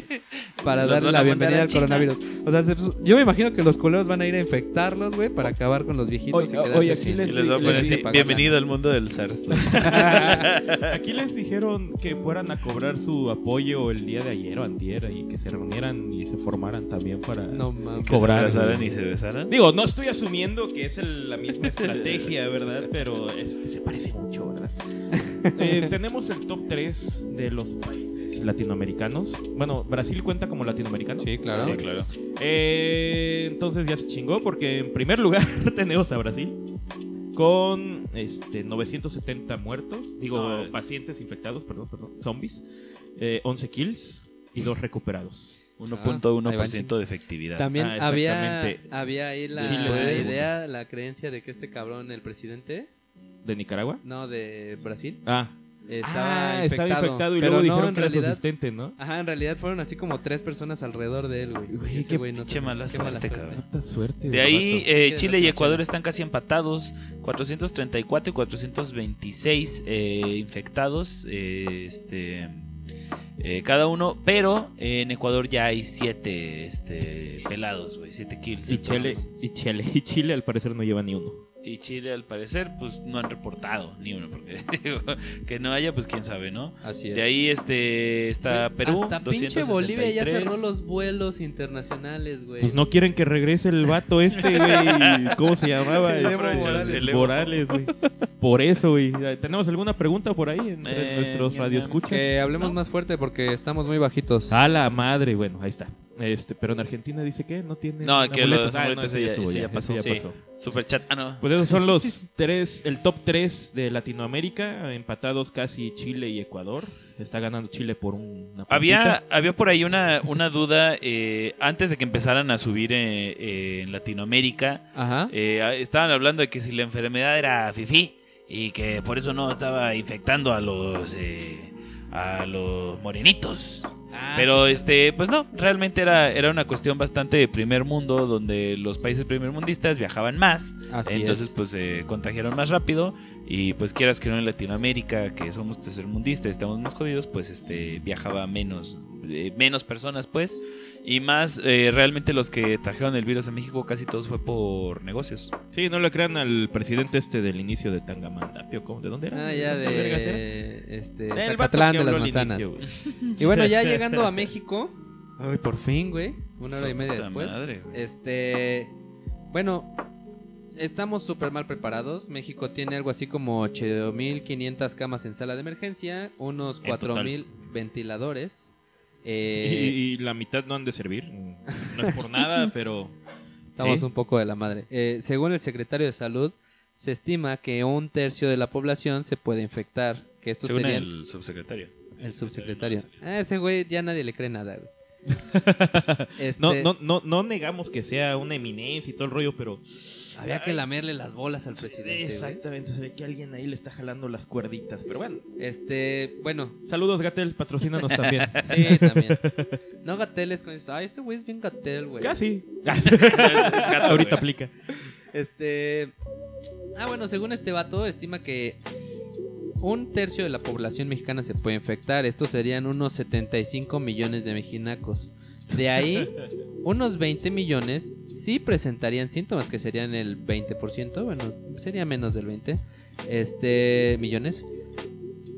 para darle la bienvenida al China. coronavirus. O sea, se- yo me imagino que los culeros van a ir a infectarlos, güey, para acabar con los viejitos Oye, y quedarse oye, aquí sin- les- Y les voy a poner así, bienvenido al mundo del SARS. Aquí les dijeron que fueran a cobrar su apoyo el día de ayer o antier y que se reunieran y se formaran también para No mames. Que se cobrar. y se besaran. Digo, no estoy asumiendo que es el- la misma estrategia, ¿verdad? Pero este, se parece mucho, ¿verdad? Eh, tenemos el top 3 de los países latinoamericanos. Bueno, Brasil cuenta como latinoamericano. Sí, claro. Sí, claro. Eh, entonces ya se chingó porque en primer lugar tenemos a Brasil con este 970 muertos, digo No, eh. pacientes infectados, perdón, perdón, zombies, eh, 11 kills y 2 recuperados. Ah, ahí van 1.1% de efectividad. También Ah, había, había ahí la, idea, la creencia de que este cabrón, el presidente, ¿De Nicaragua? no de Brasil, Ah, estaba, Ah, infectado, estaba infectado y pero luego no, dijeron en que era su realidad, asistente, ¿no? Ajá, en realidad fueron así como tres personas alrededor de él, güey. Qué güey no pinche sé- mala qué mala suerte, cabrón. Puta suerte. De ahí, eh, Chile y Ecuador están casi empatados. 434 y 426 eh, infectados. eh, este. eh, cada uno, pero eh, en Ecuador ya hay 7 este, pelados, güey, 7 kills. y Chile, y Chile, y Chile al parecer no lleva ni uno. Y Chile, al parecer, pues no han reportado ni uno, porque digo, que no haya, pues quién sabe, ¿no? Así es. De ahí este está Perú, Hasta pinche Bolivia ya 263. cerró los vuelos internacionales, güey. Pues no quieren que regrese el vato este, güey. ¿Cómo se llamaba? El Evo Morales. Morales. El Morales, güey. Por eso, güey. ¿Tenemos alguna pregunta por ahí entre Eh, nuestros radioescuchas? Que hablemos más fuerte porque estamos muy bajitos. A la madre, bueno, ahí está. Este, pero en Argentina dice que no tiene No, que los Ah, ese ya- estuvo, ese ya pasó. ya Sí. pasó. Super chat. Ah, no. Pues esos son los tres, el top 3 de Latinoamérica, empatados casi Chile y Ecuador. Está ganando Chile por un- una Había, puntita. había por ahí una, una duda eh, antes de que empezaran a subir eh, eh, en Latinoamérica. Ajá. eh, estaban hablando de que si la enfermedad era fifí y que por eso no estaba infectando a los eh, a los morenitos. Ah, Pero este, pues no, realmente era, era una cuestión bastante de primer mundo, donde los países primermundistas viajaban más, Así entonces es. pues se contagiaron más rápido y pues quieras que no en Latinoamérica, que somos tercermundistas, estamos más jodidos, pues este viajaba menos, eh, menos personas pues, y más eh, realmente los que trajeron el virus a México casi todos fue por negocios. Sí, no le crean al presidente este del inicio de Tangamandapio. ¿cómo? ¿De dónde era? Ah, ya ¿Dónde vergas era? de este, El vato Zacatlán de las manzanas. inicio. Y bueno, ya llegando a México, ay, por fin, güey, una hora y media después. madre, güey. Este, bueno, estamos súper mal preparados. México tiene algo así como 8.500 camas en sala de emergencia, unos En total. 4.000 ventiladores. Y, Eh, y la mitad no han de servir. No es por nada, pero. Estamos sí. un poco de la madre. Eh, según el secretario de Salud, se estima que un tercio de la población se puede infectar. Que esto Según sería el subsecretario. el subsecretario. A ese güey ya nadie le cree nada, güey. Este, No, no, no, no negamos que sea una eminencia y todo el rollo, pero. Había que lamerle las bolas al presidente. güey. Exactamente, se ve que alguien ahí le está jalando las cuerditas. Pero bueno, Este, bueno, saludos, Gatel, patrocínanos también. sí, también. No gateles con eso. Ay, ese güey es bien gatel, güey. Casi. gato, Ahorita aplica. Este. Ah, bueno, según este vato, estima que un tercio de la población mexicana se puede infectar. Estos serían unos 75 millones de mexicacos. De ahí, unos 20 millones sí presentarían síntomas, que serían el 20%. Bueno, sería menos del 20 este, millones.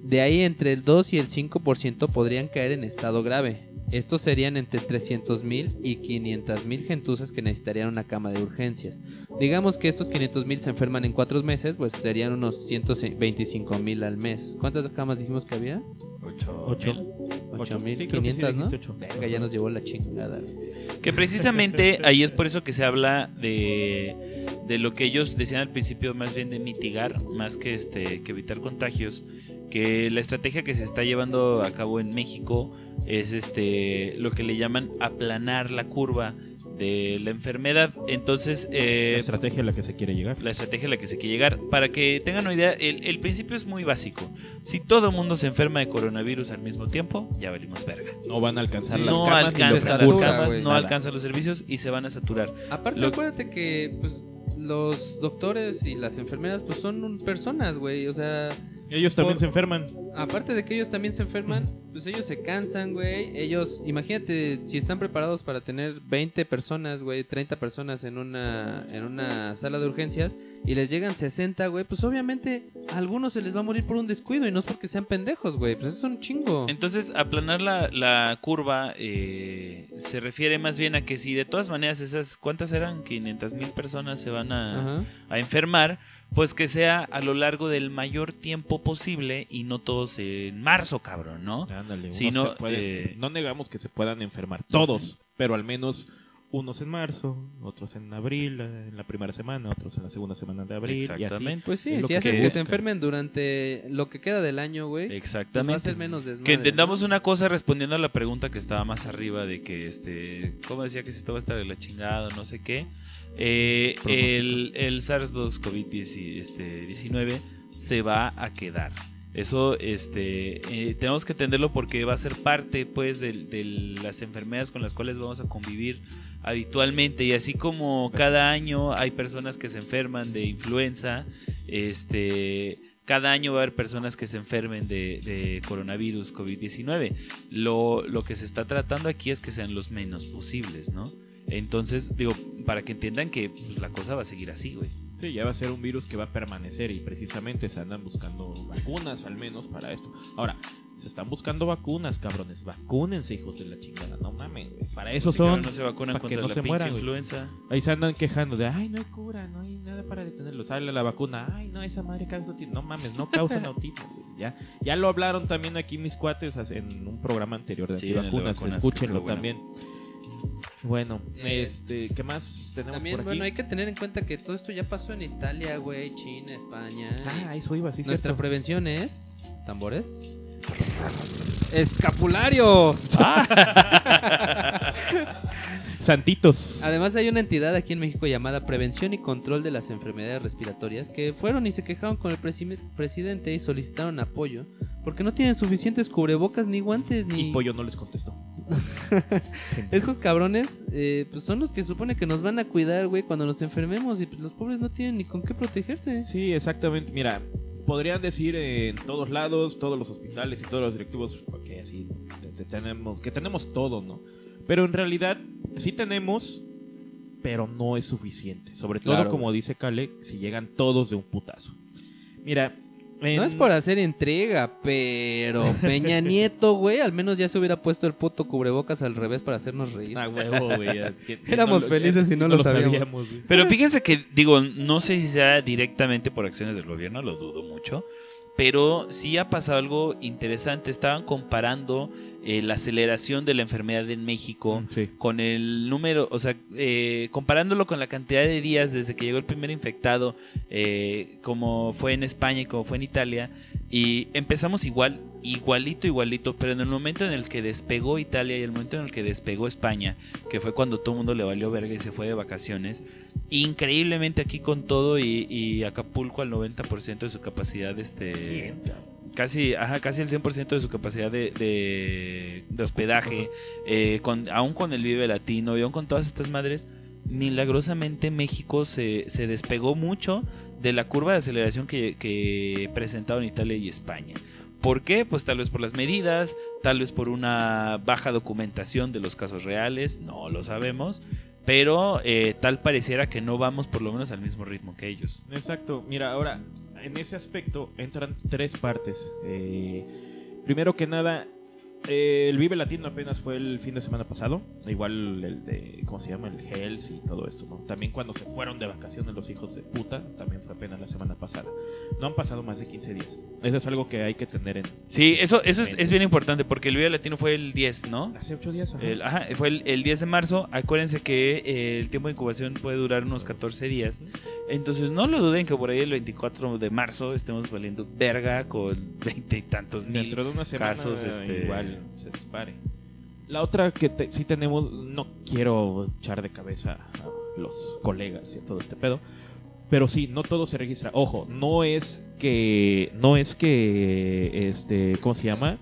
De ahí, entre el 2 y el 5% podrían caer en estado grave. Estos serían entre 300 mil y 500 mil gentusas que necesitarían una cama de urgencias. Digamos que estos 500 mil se enferman en cuatro meses, pues serían unos 125 mil al mes. ¿Cuántas camas dijimos que había? Ocho. Ocho. mil. Ocho. 8500, Sí, creo que sí ¿no? dijiste ocho. Verga, ya nos llevó la chingada. Que precisamente ahí es por eso que se habla de, de lo que ellos decían al principio, más bien de mitigar, más que, este, que evitar contagios. Que la estrategia que se está llevando a cabo en México es este lo que le llaman aplanar la curva de la enfermedad. Entonces, eh, La estrategia a la que se quiere llegar. la estrategia a la que se quiere llegar. Para que tengan una idea, el, el principio es muy básico. Si todo el mundo se enferma de coronavirus al mismo tiempo, ya valimos verga. No van a alcanzar las No camas. alcanzan las camas, no Nada. alcanzan los servicios y se van a saturar. Aparte, Lo- acuérdate que pues los doctores y las enfermeras pues son un- personas, güey. O sea, Ellos también Por- se enferman. aparte de que ellos también se enferman, pues ellos se cansan, güey. Ellos, imagínate, si están preparados para tener 20 personas, güey, 30 personas en una, en una sala de urgencias y les llegan 60, güey, pues obviamente a algunos se les va a morir por un descuido y no es porque sean pendejos, güey. Pues eso es un chingo. Entonces, aplanar la, la curva eh, se refiere más bien a que si de todas maneras esas, ¿cuántas eran? 500 mil personas se van a, a enfermar, pues que sea a lo largo del mayor tiempo posible y no todos en marzo, cabrón, ¿no? Ándale, Si no, se eh, no negamos que se puedan enfermar todos, pero al menos unos en marzo, otros en abril, eh, en la primera semana, otros en la segunda semana de abril. Y así. Exactamente. Pues sí, Es lo si que haces que busca. se enfermen durante lo que queda del año, güey, pues va a Exactamente. ser menos desmadre. Que entendamos ¿no? una cosa respondiendo a la pregunta que estaba más arriba de que, este, ¿cómo decía que si todo va a estar de la chingada, no sé qué? Eh, el, el SARS-2 COVID-19 este, 19 se va a quedar. Eso este, eh, tenemos que entenderlo porque va a ser parte pues de, de las enfermedades con las cuales vamos a convivir habitualmente y así como cada año hay personas que se enferman de influenza, este, cada año va a haber personas que se enfermen de, de coronavirus COVID-19. Lo, lo que se está tratando aquí es que sean los menos posibles, ¿no? Entonces, digo, para que entiendan que pues, la cosa va a seguir así, güey. Sí, ya va a ser un virus que va a permanecer y precisamente se andan buscando vacunas al menos para esto. Ahora, se están buscando vacunas, cabrones. Vacúnense, hijos de la chingada. No mames, güey. Para eso ahora son. no se vacunan para que no la se pinche mueran, güey. influenza. Ahí se andan quejando de, ay, no hay cura, no hay nada para detenerlo. Sale la vacuna, ay, no, esa madre causa autismo. No mames, no causan autismo. güey. Ya, ya lo hablaron también aquí mis cuates en un programa anterior de Sí, antivacunas. Escúchenlo bueno. Bueno, Eh, este, ¿qué más tenemos También, por aquí? bueno, hay que tener en cuenta que todo esto ya pasó en Italia, güey, China, España. Ah, eso iba, sí, Nuestra cierto. prevención es. ¿Tambores? ¡Escapularios! Santitos. Además hay una entidad aquí en México llamada Prevención y Control de las Enfermedades Respiratorias que fueron y se quejaron con el presi- presidente y solicitaron apoyo porque no tienen suficientes cubrebocas ni guantes ni... Y Pollo no les contestó. Esos cabrones eh, pues son los que supone que nos van a cuidar, güey, cuando nos enfermemos y pues, los pobres no tienen ni con qué protegerse. Sí, exactamente. Mira, podrían decir en todos lados, todos los hospitales y todos los directivos que así te- te tenemos, que tenemos todo, ¿no? Pero en realidad sí tenemos, pero no es suficiente. Sobre todo, Claro. como dice Kale, si llegan todos de un putazo. Mira, en- No es por hacer entrega, pero Peña Nieto, güey, al menos ya se hubiera puesto el puto cubrebocas al revés para hacernos reír. Ah, huevo, güey. Éramos lo- felices y no lo sabíamos. Pero fíjense que, digo, no sé si sea directamente por acciones del gobierno, lo dudo mucho. Pero sí ha pasado algo interesante. Estaban comparando eh, la aceleración de la enfermedad en México Sí. con el número, o sea, eh, comparándolo con la cantidad de días desde que llegó el primer infectado, eh, como fue en España y como fue en Italia, y empezamos igual, igualito, igualito, pero en el momento en el que despegó Italia y el momento en el que despegó España, que fue cuando todo el mundo le valió verga y se fue de vacaciones, increíblemente aquí con todo y, y Acapulco al 90% de su capacidad, este casi, ajá, casi el 100% de su capacidad de, de, de hospedaje, eh, con, aún con el Vive Latino y aún con todas estas madres, milagrosamente México se, se despegó mucho de la curva de aceleración que, que presentaron Italia y España. ¿Por qué? Pues tal vez por las medidas, tal vez por una baja documentación de los casos reales, no lo sabemos, pero eh, tal pareciera que no vamos por lo menos al mismo ritmo que ellos. Exacto. Mira, ahora, en ese aspecto entran tres partes. Eh, primero que nada, eh, el Vive Latino apenas fue el fin de semana pasado. Igual el de, ¿cómo se llama? El Hells y todo esto, ¿no? También cuando se fueron de vacaciones los hijos de puta, también fue apenas la semana pasada. No han pasado más de 15 días. Eso es algo que hay que tener en... Sí, eso, eso es, es bien importante porque el Vive Latino fue el 10, ¿no? Hace 8 días. ajá. El, ajá, fue el, el 10 de marzo. Acuérdense que eh, el tiempo de incubación puede durar unos 14 días. Entonces no lo duden que por ahí el 24 de marzo estemos valiendo verga con veinte y tantos mil Dentro de una semana casos. Este... igual se dispare. La otra que te- sí tenemos, no quiero echar de cabeza a los colegas y a todo este pedo, pero sí, no todo se registra. Ojo, no es que, no es que, este, ¿cómo se llama?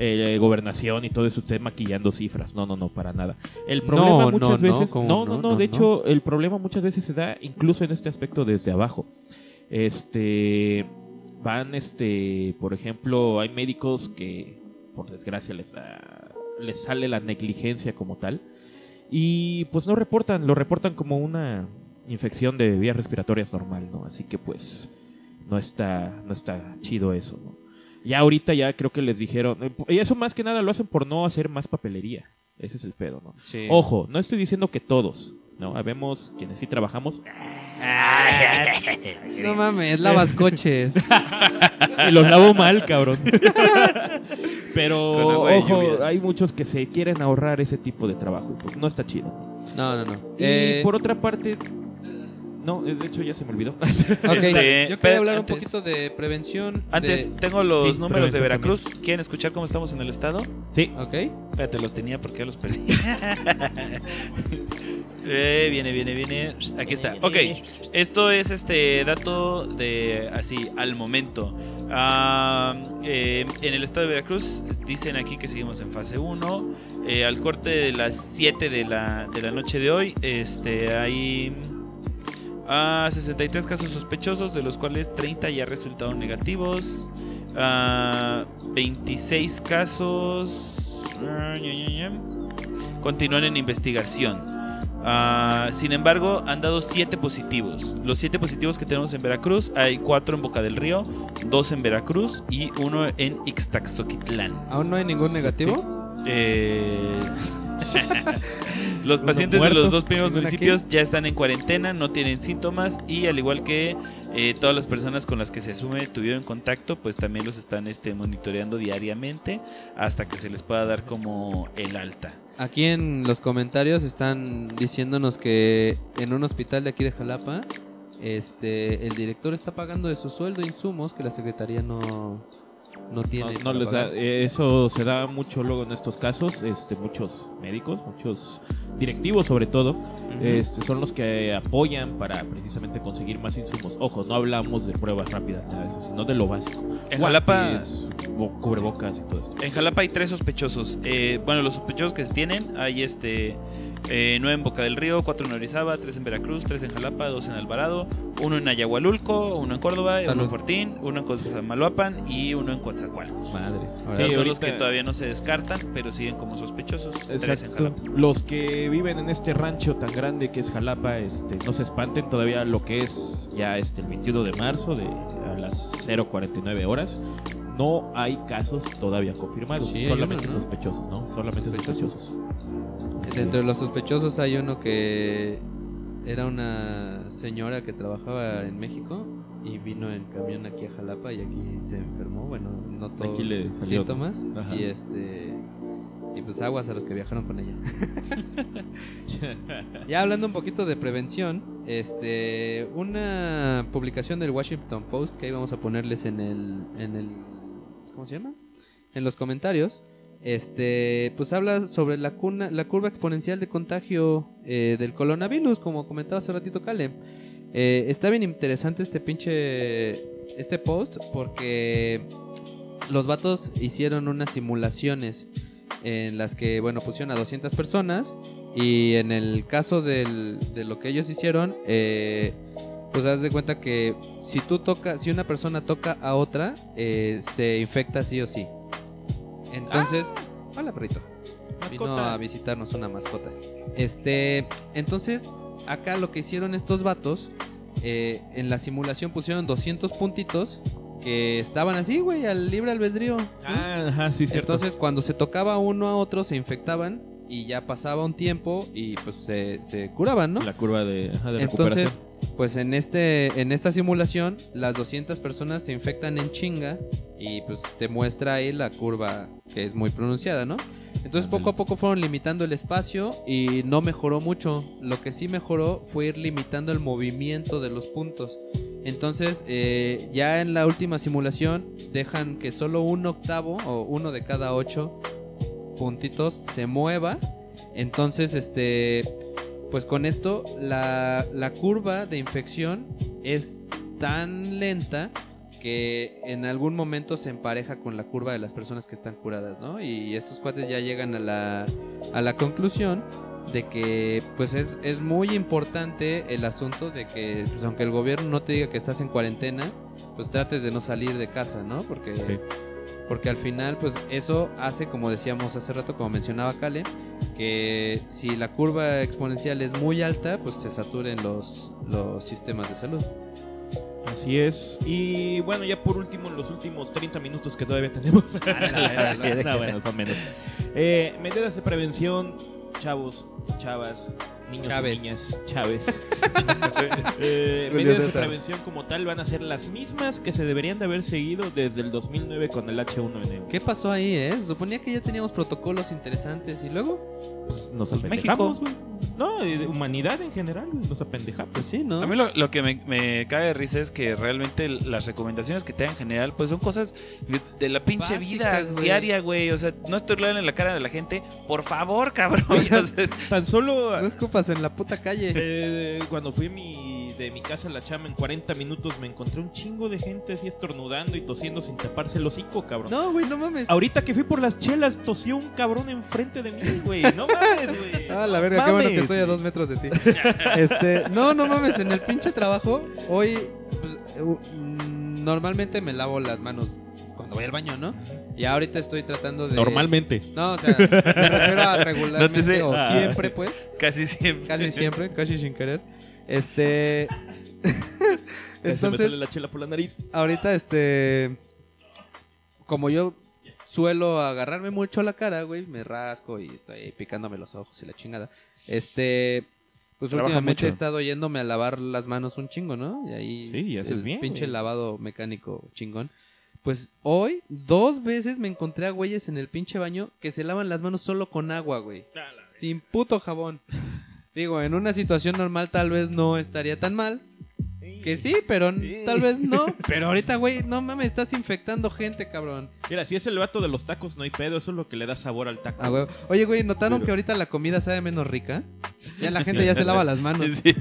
Eh, gobernación y todo eso esté maquillando cifras. No, no, no, para nada. El problema No, muchas no, veces, ¿cómo no, no, no? de hecho, el problema muchas veces se da incluso en este aspecto desde abajo. Este, van, este, por ejemplo, hay médicos que, por desgracia, les, da- les sale la negligencia como tal y pues no reportan, lo reportan como una infección de vías respiratorias normal, ¿no? Así que pues no está, no está chido eso, ¿no? Ya ahorita ya creo que les dijeron, eh, y eso más que nada lo hacen por no hacer más papelería, ese es el pedo, ¿no? Sí. Ojo, no estoy diciendo que todos, ¿no? Habemos quienes sí trabajamos No mames, lavas coches. y los lavo mal, cabrón. Pero ojo, hay muchos que se quieren ahorrar ese tipo de trabajo pues no está chido. No, no, no. Y Eh, por otra parte, no, de hecho ya se me olvidó. Este, yo quería hablar antes- un poquito de prevención. Antes de- tengo los Sí, números de Veracruz. ¿Quieren escuchar cómo estamos en el estado? sí, Ok. Espérate, los tenía porque ya los perdí. Eh, viene, viene, viene. Aquí está. Ok, esto es este dato de así al momento. Ah, eh, en el estado de Veracruz dicen aquí que seguimos en fase 1. Eh, al corte de las 7 de la, de la noche de hoy, este hay ah, 63 casos sospechosos, de los cuales 30 ya resultaron negativos. Ah, 26 casos ña, continúan en investigación. Ah, sin embargo, han dado 7 positivos. Los 7 positivos que tenemos en Veracruz, hay 4 en Boca del Río, 2 en Veracruz y 1 en Ixtaxoquitlán. ¿Aún no hay ningún negativo? Eh, los pacientes de los dos primeros ¿Ningún municipios ya están en cuarentena, no tienen síntomas y al igual que eh, todas las personas con las que se asume tuvieron contacto, pues también los están este, monitoreando diariamente hasta que se les pueda dar como el alta. Aquí en los comentarios están diciéndonos que en un hospital de aquí de Jalapa, este, el director está pagando de su sueldo insumos que la secretaría no, no tiene. no, no para les da, eh, eso se da mucho luego en estos casos, este, muchos médicos, muchos directivos sobre todo, este, son los que apoyan para precisamente conseguir más insumos. Ojo, no hablamos de pruebas rápidas, nada de eso, sino de lo básico. En Jalapa- cubrebocas y todo esto. En Jalapa hay tres sospechosos. Eh, bueno, los sospechosos que se tienen, hay este eh, nueve en Boca del Río, cuatro en Orizaba, tres en Veracruz, tres en Jalapa, dos en Alvarado, uno en Ayahualulco, uno en Córdoba, uno en Fortín, uno en Coatzamalhuapan y uno en Coatzacoalcos. Madres. Sí, son los que todavía no se descartan, pero siguen como sospechosos. Tres en. Jalapa. Los que viven en este rancho tan grande que es Jalapa, este, no se espanten todavía lo que es ya este el 21 de marzo de a las 0:49 horas. No hay casos todavía confirmados, Sí, solamente uno, ¿no? sospechosos, ¿no? Solamente Sospechosos. sospechosos. Dentro de los sospechosos hay uno que era una señora que trabajaba en México y vino en camión aquí a Jalapa y aquí se enfermó, bueno, le salió- síntomas Ajá. y este y pues aguas a los que viajaron con ella. Ya hablando un poquito de prevención, este, una publicación del Washington Post que ahí vamos a ponerles en el, en el, ¿cómo se llama? En los comentarios, este, pues habla sobre la, cuna- la curva exponencial de contagio eh, del coronavirus, como comentaba hace ratito Cale. Eh, está bien interesante este pinche, este post porque los vatos hicieron unas simulaciones en las que, bueno, pusieron a 200 personas y en el caso del- de lo que ellos hicieron, eh, pues haz de cuenta que si tú tocas, si una persona toca a otra, eh, se infecta sí o sí. Entonces, hola perrito. Vino a visitarnos una mascota. Este, entonces, acá lo que hicieron estos vatos, eh, en la simulación pusieron 200 puntitos que estaban así, güey, al libre albedrío. Ah, ajá, sí, cierto. Entonces, cuando se tocaba uno a otro, se infectaban y ya pasaba un tiempo y pues se, se curaban, ¿no? la curva de, ajá, de Entonces, pues en este en esta simulación, las 200 personas se infectan en chinga y pues te muestra ahí la curva que es muy pronunciada, ¿no? Entonces poco a poco fueron limitando el espacio y no mejoró mucho. Lo que sí mejoró fue ir limitando el movimiento de los puntos. Entonces eh, ya en la última simulación dejan que solo un octavo o uno de cada ocho puntitos se mueva. Entonces, este, pues con esto la, la curva de infección es tan lenta que en algún momento se empareja con la curva de las personas que están curadas, ¿no? Y estos cuates ya llegan a la, a la conclusión de que pues es, es muy importante el asunto de que pues aunque el gobierno no te diga que estás en cuarentena, pues trates de no salir de casa, ¿no? Porque Sí. porque al final pues eso hace como decíamos hace rato como mencionaba Kale que si la curva exponencial es muy alta pues se saturen los los sistemas de salud. Así es. Y bueno, ya por último, en los últimos 30 minutos que todavía tenemos. no, bueno, son menos. Eh, medidas de prevención, chavos, chavas, niños Chaves. y niñas, chaves. Eh, medidas de prevención como tal van a ser las mismas que se deberían de haber seguido desde el 2009 con el H1N1. ¿Qué pasó ahí, eh? Suponía que ya teníamos protocolos interesantes y luego Pues nos Pues güey. No, y de humanidad en general, nos apendejamos. pues sí, ¿no? A mí lo, lo que me, me cae de risa es que realmente las recomendaciones que te dan en general, pues son cosas de, de la pinche Básicas, vida diaria, güey. O sea, no estoy en la cara de la gente. Por favor, cabrón. O sea, Tan solo No escupas en la puta calle. Eh, cuando fui mi, de mi casa a la chama en 40 minutos me encontré un chingo de gente así estornudando y tosiendo sin taparse el hocico, cabrón. No, güey, no mames. Ahorita que fui por las chelas, tosió un cabrón enfrente de mí, güey. No mames, güey. Ah, la verga, qué bueno que Mames, estoy a dos metros de ti. Este, no, no mames, en el pinche trabajo, hoy, pues, mm, normalmente me lavo las manos cuando voy al baño, ¿no? Y ahorita estoy tratando de... Normalmente. No, o sea, me refiero a regularmente Nótese. o Ah. siempre, pues. casi siempre. Casi siempre, casi sin querer. Este... Me Entonces, sale la chela por la nariz. ahorita, este... Como yo suelo agarrarme mucho la cara, güey, me rasco y estoy ahí picándome los ojos y la chingada. Este... Pues Trabaja últimamente mucho. he estado yéndome a lavar las manos un chingo, ¿no? Y ahí Sí, y haces el bien, pinche güey. lavado mecánico chingón. Pues hoy dos veces me encontré a güeyes en el pinche baño que se lavan las manos solo con agua, güey. Sin puto jabón. Digo, en una situación normal tal vez no estaría tan mal. Que sí, pero tal vez no. Pero ahorita, güey, no mames, estás infectando gente, cabrón. Mira, si es el vato de los tacos, no hay pedo. Eso es lo que le da sabor al taco. Ah, güey. Oye, güey, ¿notaron Pero- que ahorita la comida sabe menos rica? Ya la gente ya se lava las manos. Sí.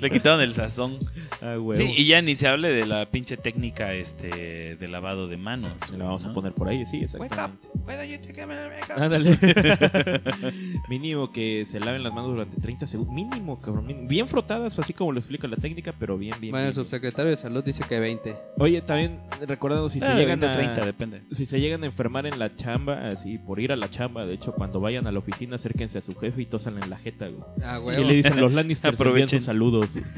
Le quitaron el sazón. Ah, güey. Sí, y ya ni se hable de la pinche técnica este de lavado de manos. La vamos a poner por ahí, sí, exactamente. Ándale. Mínimo que se laven las manos durante 30 segundos. Mínimo, cabrón. mínimo. Bien frotadas, así como lo explica la técnica, pero bien, bien. Bueno, el bien. subsecretario de salud dice que 20. Oye, también recordando si se Ah, llegan 20, a 30, depende. si se llegan a enfermar en la chamba, así por ir a la chamba, de hecho, cuando vayan a la oficina, acérquense a su jefe y tosan en la jeta, güey. Ah, Y güey. le dicen los Lannister envían Aprovechen. sus saludos.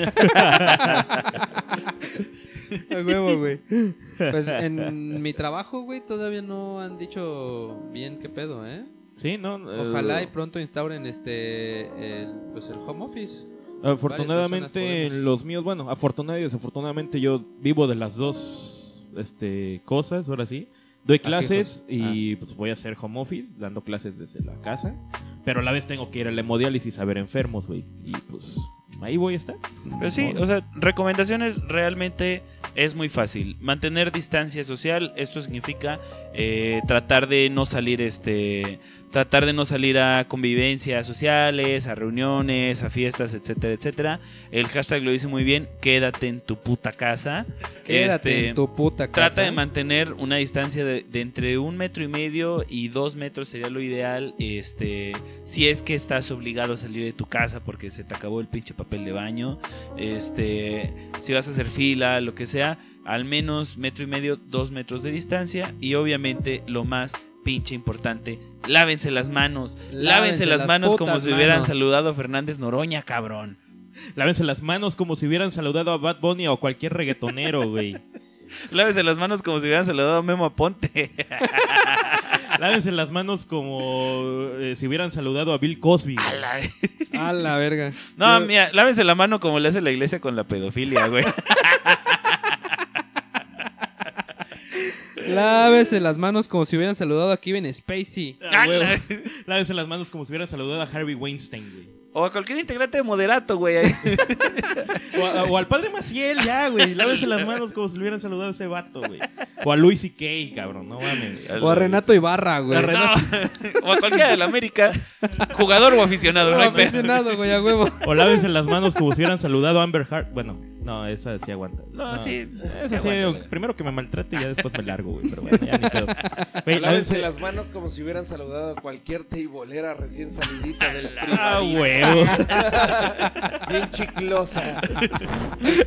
A huevo, güey. Pues en mi trabajo, güey, todavía no han dicho bien qué pedo, ¿eh? Sí, no. Ojalá y Eh, pronto instauren este el, pues el home office. Afortunadamente en los míos, bueno, afortunadamente y desafortunadamente yo vivo de las dos este, cosas, ahora sí. Doy clases y pues voy a hacer home office, dando clases desde la casa. Pero a la vez tengo que ir al hemodiálisis a ver enfermos, güey. Y pues ahí voy a estar. Pero sí, o sea, recomendaciones realmente es muy fácil. Mantener distancia social, esto significa eh, tratar de no salir, este, tratar de no salir a convivencias sociales, a reuniones, a fiestas, etcétera, etcétera. El hashtag lo dice muy bien, quédate en tu puta casa. Quédate Este, en tu puta casa. Trata de mantener una distancia de, de entre un metro y medio y dos metros sería lo ideal. Este, si es que estás obligado a salir de tu casa porque se te acabó el pinche papel de baño. Este, si vas a hacer fila, lo que sea, al menos metro y medio, dos metros de distancia. Y obviamente lo más pinche importante, lávense las manos. Lávense, las, manos como si hubieran manos. saludado a Fernández Noroña, cabrón. Lávense las manos como si hubieran saludado a Bad Bunny o cualquier reggaetonero, güey. Lávense las manos como si hubieran saludado a Memo Aponte. Lávense las manos como eh, si hubieran saludado a Bill Cosby. A la verga. No, Yo- mira, lávense la mano como le hace la iglesia con la pedofilia, güey. Lávese las manos como si hubieran saludado a Kevin Spacey. Ah, huevo. Lávense las manos como si hubieran saludado a Harvey Weinstein, güey. O a cualquier integrante de moderato, güey. O, a- o al padre Maciel, ya, güey. Lávense las manos como si le hubieran saludado a ese vato, güey. O a Luis y Kay, cabrón. No mames. O a Renato Ibarra, güey. A Renato. o a cualquiera de la América. Jugador o aficionado, no hay pedo. aficionado, güey, a huevo. O lávense las manos como si hubieran saludado a Amber Heart. Bueno, no, esa sí aguanta. No, sí, Esa sí aguanta, güey. primero que me maltrate y ya después me largo, güey. Pero bueno, ya ni pedo. Güey, Lávense las manos como si hubieran saludado a cualquier teibolera recién salidita del Ah, privadito. Huevo. Bien chiclosa.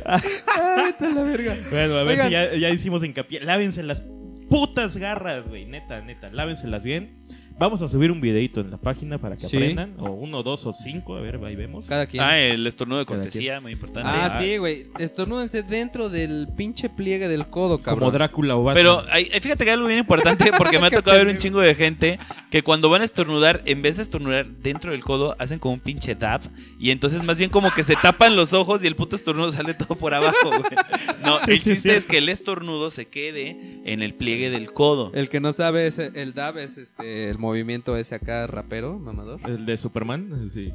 Ay, la verga. Bueno, a ver Oigan. si ya, ya hicimos hincapié. Lávense las putas garras, güey. Neta, neta. Lávenselas bien. Vamos a subir un videito en la página para que Sí. aprendan. O uno, dos o cinco. A ver, ahí vemos. Cada quien. Ah, el estornudo de cortesía, muy importante. Ah, sí, güey. Estornúdense dentro del pinche pliegue del codo, cabrón. Como Drácula o Batman. Pero hay- hay- fíjate que hay algo bien importante porque me ha tocado ver un chingo de gente que cuando van a estornudar, en vez de estornudar dentro del codo, hacen como un pinche dab y entonces más bien como que se tapan los ojos y el puto estornudo sale todo por abajo, güey. No, Sí, el sí, chiste es es que el estornudo se quede en el pliegue del codo. El que no sabe es el dab es este el movimiento ese acá rapero, mamador. El de Superman, sí.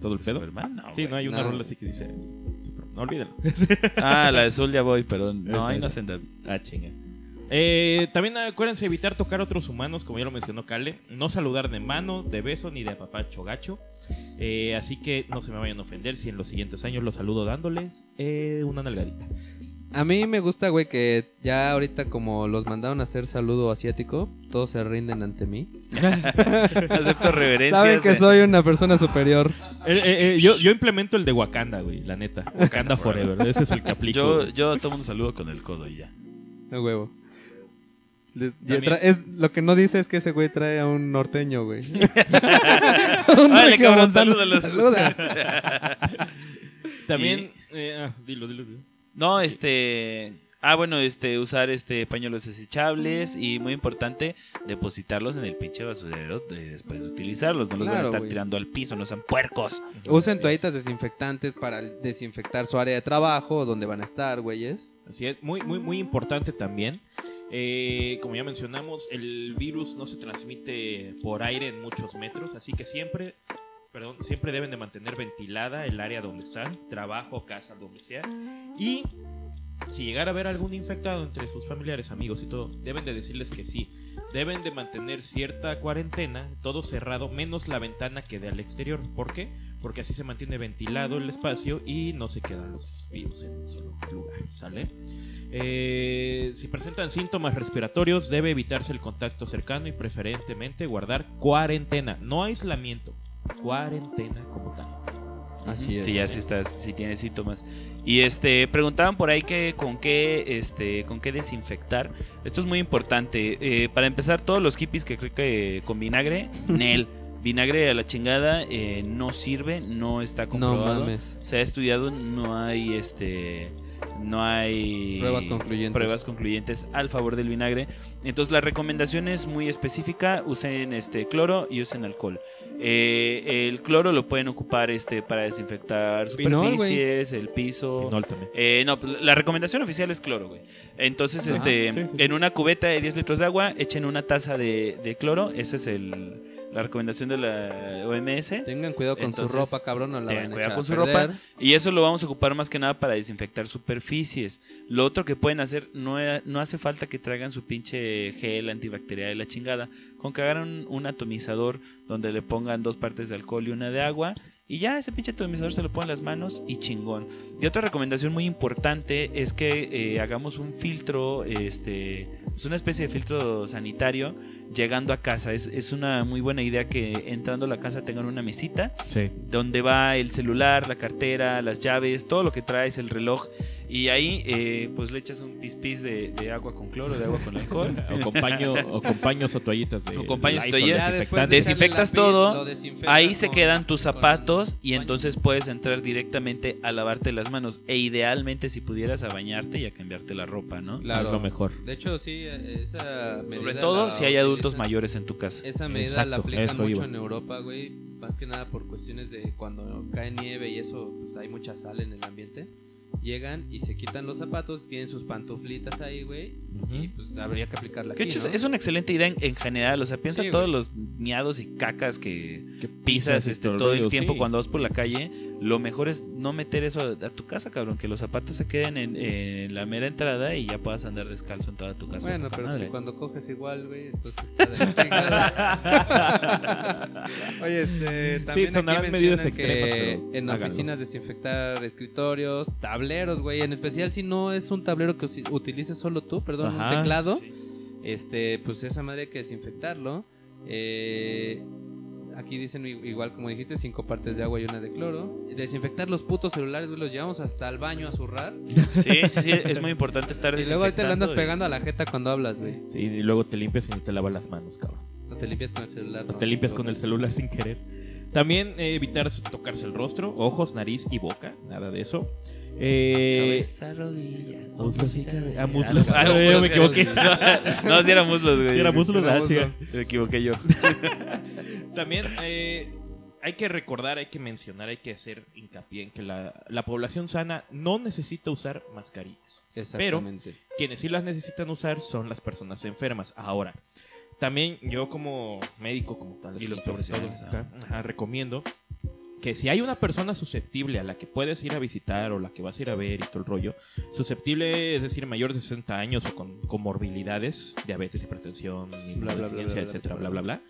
Todo el pedo. Superman, no, Sí, güey. no hay una No. rola así que dice. Superman. No olvídalo. Ah, la de Soulja Boy, pero no, Esa, esa. hacen dab. Ah, chinga. Eh, también acuérdense de evitar tocar a otros humanos, como ya lo mencionó Kale. No saludar de mano, de beso ni de papacho gacho. Eh, así que no se me vayan a ofender si en los siguientes años los saludo dándoles eh, una nalgadita. A mí me gusta, güey, que ya ahorita como los mandaron a hacer saludo asiático, todos se rinden ante mí. Acepto reverencias. Saben que eh. soy una persona superior. Eh, eh, eh, yo, yo implemento el de Wakanda, güey, la neta. Wakanda Forever. Ese es el que aplico. Yo, yo tomo un saludo con el codo y ya. A huevo. Le- es, lo que no dice es que ese güey trae a un norteño, güey. un Órale, cabrón, salúdalos. Saluda. También. eh, ah, dilo, dilo, dilo. No, este. Ah, bueno, este, usar este pañuelos desechables y muy importante, depositarlos en el pinche basurero de- después de utilizarlos. No los van a estar tirando al piso, no sean puercos. Usen toallitas desinfectantes para desinfectar su área de trabajo, donde van a estar, güeyes. Así es, muy, muy, muy importante también. Eh, como ya mencionamos, el virus no se transmite por aire en muchos metros, así que siempre, perdón, siempre deben de mantener ventilada el área donde están, trabajo, casa, donde sea. Y si llegara a haber algún infectado entre sus familiares, amigos y todo, deben de decirles que sí. Deben de mantener cierta cuarentena, todo cerrado, menos la ventana que dé al exterior. ¿Por qué? Porque así se mantiene ventilado el espacio y no se quedan los virus en un solo lugar, ¿sale? Eh, si presentan síntomas respiratorios, debe evitarse el contacto cercano y preferentemente guardar cuarentena, no aislamiento, cuarentena como tal. Así es. Sí, ya sí estás, si tienes síntomas. Y este, preguntaban por ahí que con qué, este, con qué desinfectar. Esto es muy importante. Eh, para empezar, todos los hippies que creo que con vinagre, Nel. Vinagre a la chingada eh, no sirve, no está No comprobado. mames. Se ha estudiado, no hay este no hay Pruebas concluyentes. pruebas concluyentes al favor del vinagre. Entonces la recomendación es muy específica, usen este cloro y usen alcohol. Eh, el cloro lo pueden ocupar este para desinfectar Pinol, superficies, el piso. Pinol también. Eh, no, pues, la recomendación oficial es cloro, güey. Entonces, Ajá, este, sí, sí, sí. en una cubeta de 10 litros de agua, echen una taza de, de cloro. Esa es el, la recomendación de la OMS. Tengan cuidado con Entonces, su ropa, cabrón, no la tengan van a cuidado con su perder. ropa. Y eso lo vamos a ocupar más que nada para desinfectar superficies. Lo otro que pueden hacer, no, no hace falta que traigan su pinche gel antibacterial y la chingada. Con que hagan un, atomizador donde le pongan dos partes de alcohol y una de agua. Y ya ese pinche atomizador se lo ponen en las manos y chingón. Y otra recomendación muy importante es que eh, hagamos un filtro, este, pues una especie de filtro sanitario llegando a casa. Es, es una muy buena idea que entrando a la casa tengan una mesita Sí. donde va el celular, la cartera, las llaves, todo lo que traes, el reloj. Y ahí, eh, pues le echas un pis pis de, de agua con cloro, de agua con alcohol. O con, paño, o con paños o toallitas de. Ya desinfectante. Desinfectas todo, Ahí se quedan tus zapatos y entonces puedes entrar directamente a lavarte las manos. E idealmente, si pudieras, a bañarte y a cambiarte la ropa, ¿no? Claro. Es lo mejor. De hecho, sí, esa Sobre medida todo la si hay adultos mayores en tu casa. Esa medida la aplican mucho iba. en Europa, güey. Más que nada por cuestiones de cuando cae nieve y eso, pues hay mucha sal en el ambiente. Llegan y se quitan los zapatos, tienen sus pantuflitas ahí, güey, y pues habría que aplicarla Que aquí, ¿no? es una excelente idea en, en general. O sea, piensa Sí, todos los miados y cacas que pisas este, todo el tiempo sí. cuando vas por la calle. Lo mejor es no meter eso a, a tu casa, cabrón. Que los zapatos se queden en, en la mera entrada y ya puedas andar descalzo en toda tu casa. Bueno, pero madre. si cuando coges igual, güey, entonces está de la chingada. Oye, este, también sonarán aquí medidas mencionan extremas, que pero en háganlo. oficinas desinfectar escritorios, tableros, güey, en especial si no es un tablero que utilices solo tú, perdón, un teclado, Sí. este, pues esa madre hay que desinfectarlo. Eh, aquí dicen igual como dijiste, cinco partes de agua y una de cloro. Desinfectar los putos celulares, güey, los llevamos hasta el baño a zurrar. Sí, sí, sí, es muy importante estar Y luego ahí te lo andas y- pegando a la jeta cuando hablas, güey. Sí, y luego te limpias y no te lavas las manos, cabrón. No te limpias con el celular. No no. te limpias con el celular sin querer. También eh, evitar tocarse el rostro, ojos, nariz y boca. Nada de eso. Eh, Cabeza, rodilla. muslos y cabeza. ah, muslos. Ah, no, Ah, yo me muslos. equivoqué. No, si era muslos, güey. Sí, era muslos, Era ah, chica. Me equivoqué yo. También eh, hay que recordar, hay que mencionar, hay que hacer hincapié en que la, la población sana no necesita usar mascarillas. Exactamente. Quienes sí las necesitan usar son las personas enfermas. Ahora, también yo como médico, como tal, Y los profesionales, acá, ajá, recomiendo que si hay una persona susceptible a la que puedes ir a visitar o la que vas a ir a ver y todo el rollo, susceptible, es decir, mayor de 60 años o con comorbilidades, diabetes, hipertensión, bla, etcétera, bla, bla, bla,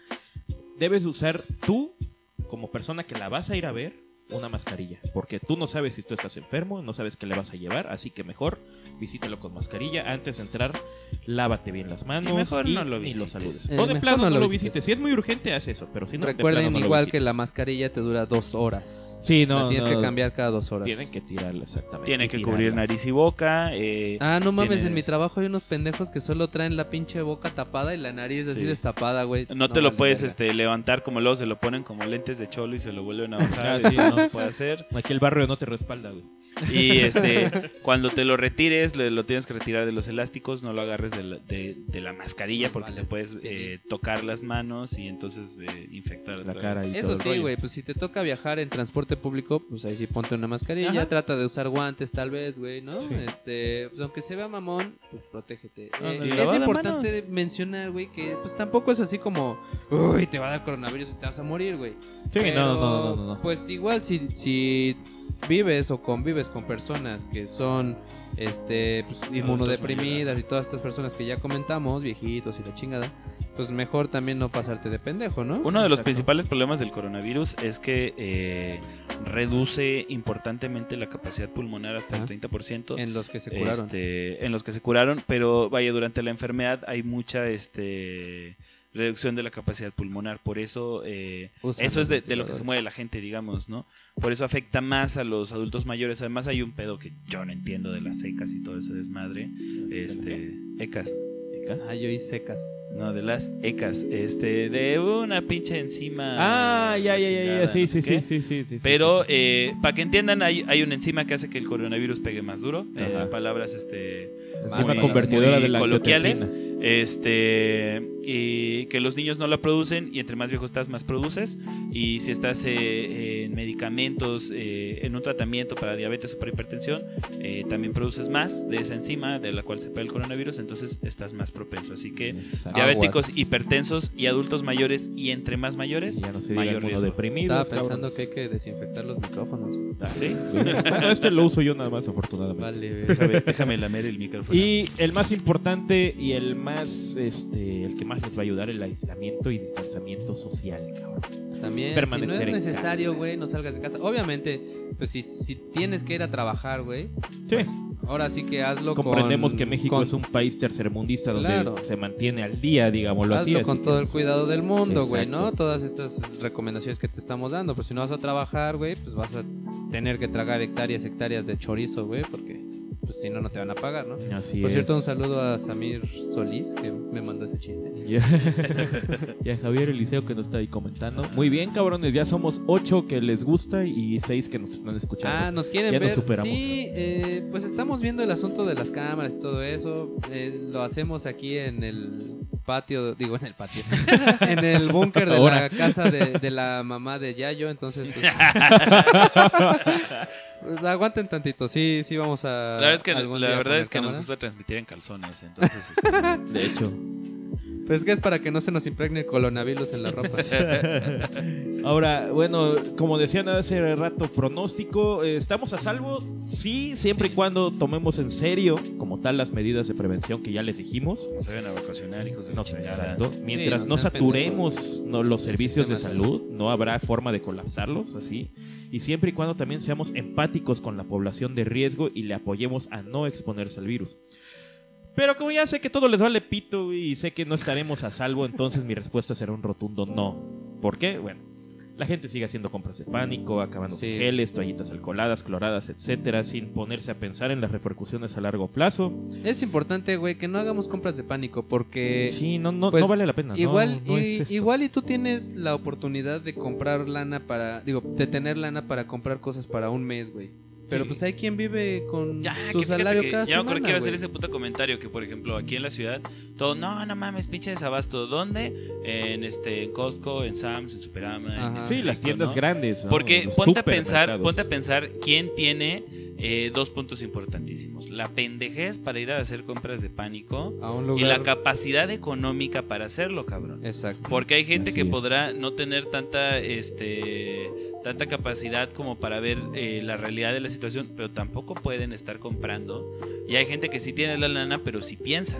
debes usar tú, como persona que la vas a ir a ver, una mascarilla. Porque tú no sabes si tú estás enfermo, no sabes qué le vas a llevar, así que mejor visítalo con mascarilla. Antes de entrar, lávate bien las manos Y mejor y no lo saludes. Eh, o de plano no no, lo visites. visites. Si es muy urgente, haz eso, pero si no, de Recuerden plano no lo igual que la mascarilla te dura dos horas. Sí, la no, tienes no, que cambiar cada dos horas. Tienen que tirarla exactamente. Tiene y que tirarla. cubrir nariz y boca. eh, Ah, no mames, en mi Tienes- trabajo hay unos pendejos que solo traen la pinche boca tapada y la nariz así Sí. destapada, güey. No te lo puedes este, levantar como luego se lo ponen como lentes de cholo y se lo vuelven a bajar. Ah, sí, no. se puede hacer. Aquí el barrio no te respalda, güey. Y este, cuando te lo retires, le- lo tienes que retirar de los elásticos, no lo agarres de la, de, de la mascarilla porque Vale, te puedes eh, tocar las manos y entonces eh, infectar La cara y todo Eso sí, güey, pues si te toca viajar en transporte público, pues ahí sí ponte una mascarilla, Ajá. trata de usar guantes tal vez, güey, ¿no? Sí. Este, pues aunque se vea mamón, pues protégete. Eh, es importante manos. mencionar, güey, que pues tampoco es así como, uy, te va a dar coronavirus y te vas a morir, güey. Sí, Pero, no, no, no, no, no. Pues igual si, si vives o convives con personas que son este pues, inmunodeprimidas y todas estas personas que ya comentamos, viejitos y la chingada, pues mejor también no pasarte de pendejo, ¿no? Uno de los Exacto. principales problemas del coronavirus es que eh, reduce importantemente la capacidad pulmonar hasta Ajá. el 30%. En los que se curaron. Este, en los que se curaron, pero vaya, durante la enfermedad hay mucha este, reducción de la capacidad pulmonar. Por eso, eh, eso es de, de lo que se mueve la gente, digamos, ¿no? Por eso afecta más a los adultos mayores. Además, hay un pedo que yo no entiendo de las secas y todo ese desmadre. Este, ecas. ¿Ecas? Ah, yo hice secas. No, de las ecas. Este, de una pinche enzima. Ah, ya, ya, ya, chingada, ya, sí, no sí, sí, sí, sí, sí, sí, Pero sí, sí. eh, para que entiendan, hay, hay una enzima que hace que el coronavirus pegue más duro. Eh, palabras este, Enzima muy- convertidora muy de la coloquiales. Este, y que los niños no la producen y entre más viejo estás, más produces. Y si estás eh, en medicamentos, eh, en un tratamiento para diabetes o para hipertensión, eh, también produces más de esa enzima de la cual se pega el coronavirus, entonces estás más propenso. Así que Exacto. diabéticos, Aguas. hipertensos y adultos mayores y entre más mayores, ya no se mayor riesgo. deprimidos. Estaba pensando que hay que desinfectar los micrófonos. ¿Sí? Bueno, este lo uso yo nada más, afortunadamente. Vale. Déjame, déjame lamer el micrófono. Y el más importante y el más, este, el que más les va a ayudar, el aislamiento y distanciamiento social, cabrón. También, si no Permanecer es necesario, güey, no salgas de casa. Obviamente, pues si, si tienes que ir a trabajar, güey, Sí. ahora sí que hazlo con... Comprendemos que México con- es un país tercermundista donde Claro. se mantiene al día, digámoslo así. Hazlo así con que- todo el cuidado del mundo, güey. ¿no? Todas estas recomendaciones que te estamos dando. Pues si no vas a trabajar, güey, pues vas a tener que tragar hectáreas, hectáreas de chorizo, güey, porque pues si no, no te van a pagar, ¿no? Así Por cierto, es. un saludo a Samir Solís, que me mandó ese chiste. Y a Javier Eliseo que nos está ahí comentando. Muy bien, cabrones, ya somos ocho que les gusta y seis que nos están escuchando. Ah, nos quieren Ya nos ver. superamos. Sí, eh, pues estamos viendo el asunto de las cámaras y todo eso. Eh, lo hacemos aquí en el patio, digo en el patio, en el búnker de Ahora. la casa de, de la mamá de Yayo, entonces pues, pues, aguanten tantito, sí, sí vamos a... La verdad es que, algún la día verdad poner es que nos gusta transmitir en calzones, entonces... este, De hecho. Pues que es para que no se nos impregne el coronavirus en la ropa. Ahora, bueno, como decían hace rato, pronóstico, eh, ¿estamos a salvo? Sí, siempre y cuando tomemos en serio, como tal, las medidas de prevención que ya les dijimos. no se vayan a vacacionar, hijos de No sé, exacto. Mientras no no sean saturemos no, los servicios de salud, no habrá forma de colapsarlos así. Y siempre y cuando también seamos empáticos con la población de riesgo y le apoyemos a no exponerse al virus. Pero como ya sé que todo les vale pito y sé que no estaremos a salvo, entonces mi respuesta será un rotundo no. ¿Por qué? Bueno, la gente sigue haciendo compras de pánico, acabándose Sí. geles, toallitas alcoholadas, cloradas, etcétera, sin ponerse a pensar en las repercusiones a largo plazo. es importante, güey, que no hagamos compras de pánico porque... Sí, no, no, Pues, no vale la pena. Igual, no y- es igual y tú tienes la oportunidad de comprar lana para, digo, de tener lana para comprar cosas para un mes, güey. Pero Sí. pues hay quien vive con Ya, su salario que cada ya me acuerdo semana, que iba a hacer ese puto comentario que por ejemplo aquí en la ciudad todo no no mames pinche desabasto ¿dónde? en este en Costco en Sam's en Superama en el Sí, las tiendas ¿no? grandes. ¿no? porque ponte a pensar ponte a pensar quién tiene eh, dos puntos importantísimos la pendejez para ir a hacer compras de pánico A un y la capacidad económica para hacerlo cabrón Exacto. porque hay gente Así que es. podrá no tener tanta este tanta capacidad como para ver eh, la realidad de la situación, pero tampoco pueden estar comprando. Y hay gente que sí tiene la lana, pero sí piensa.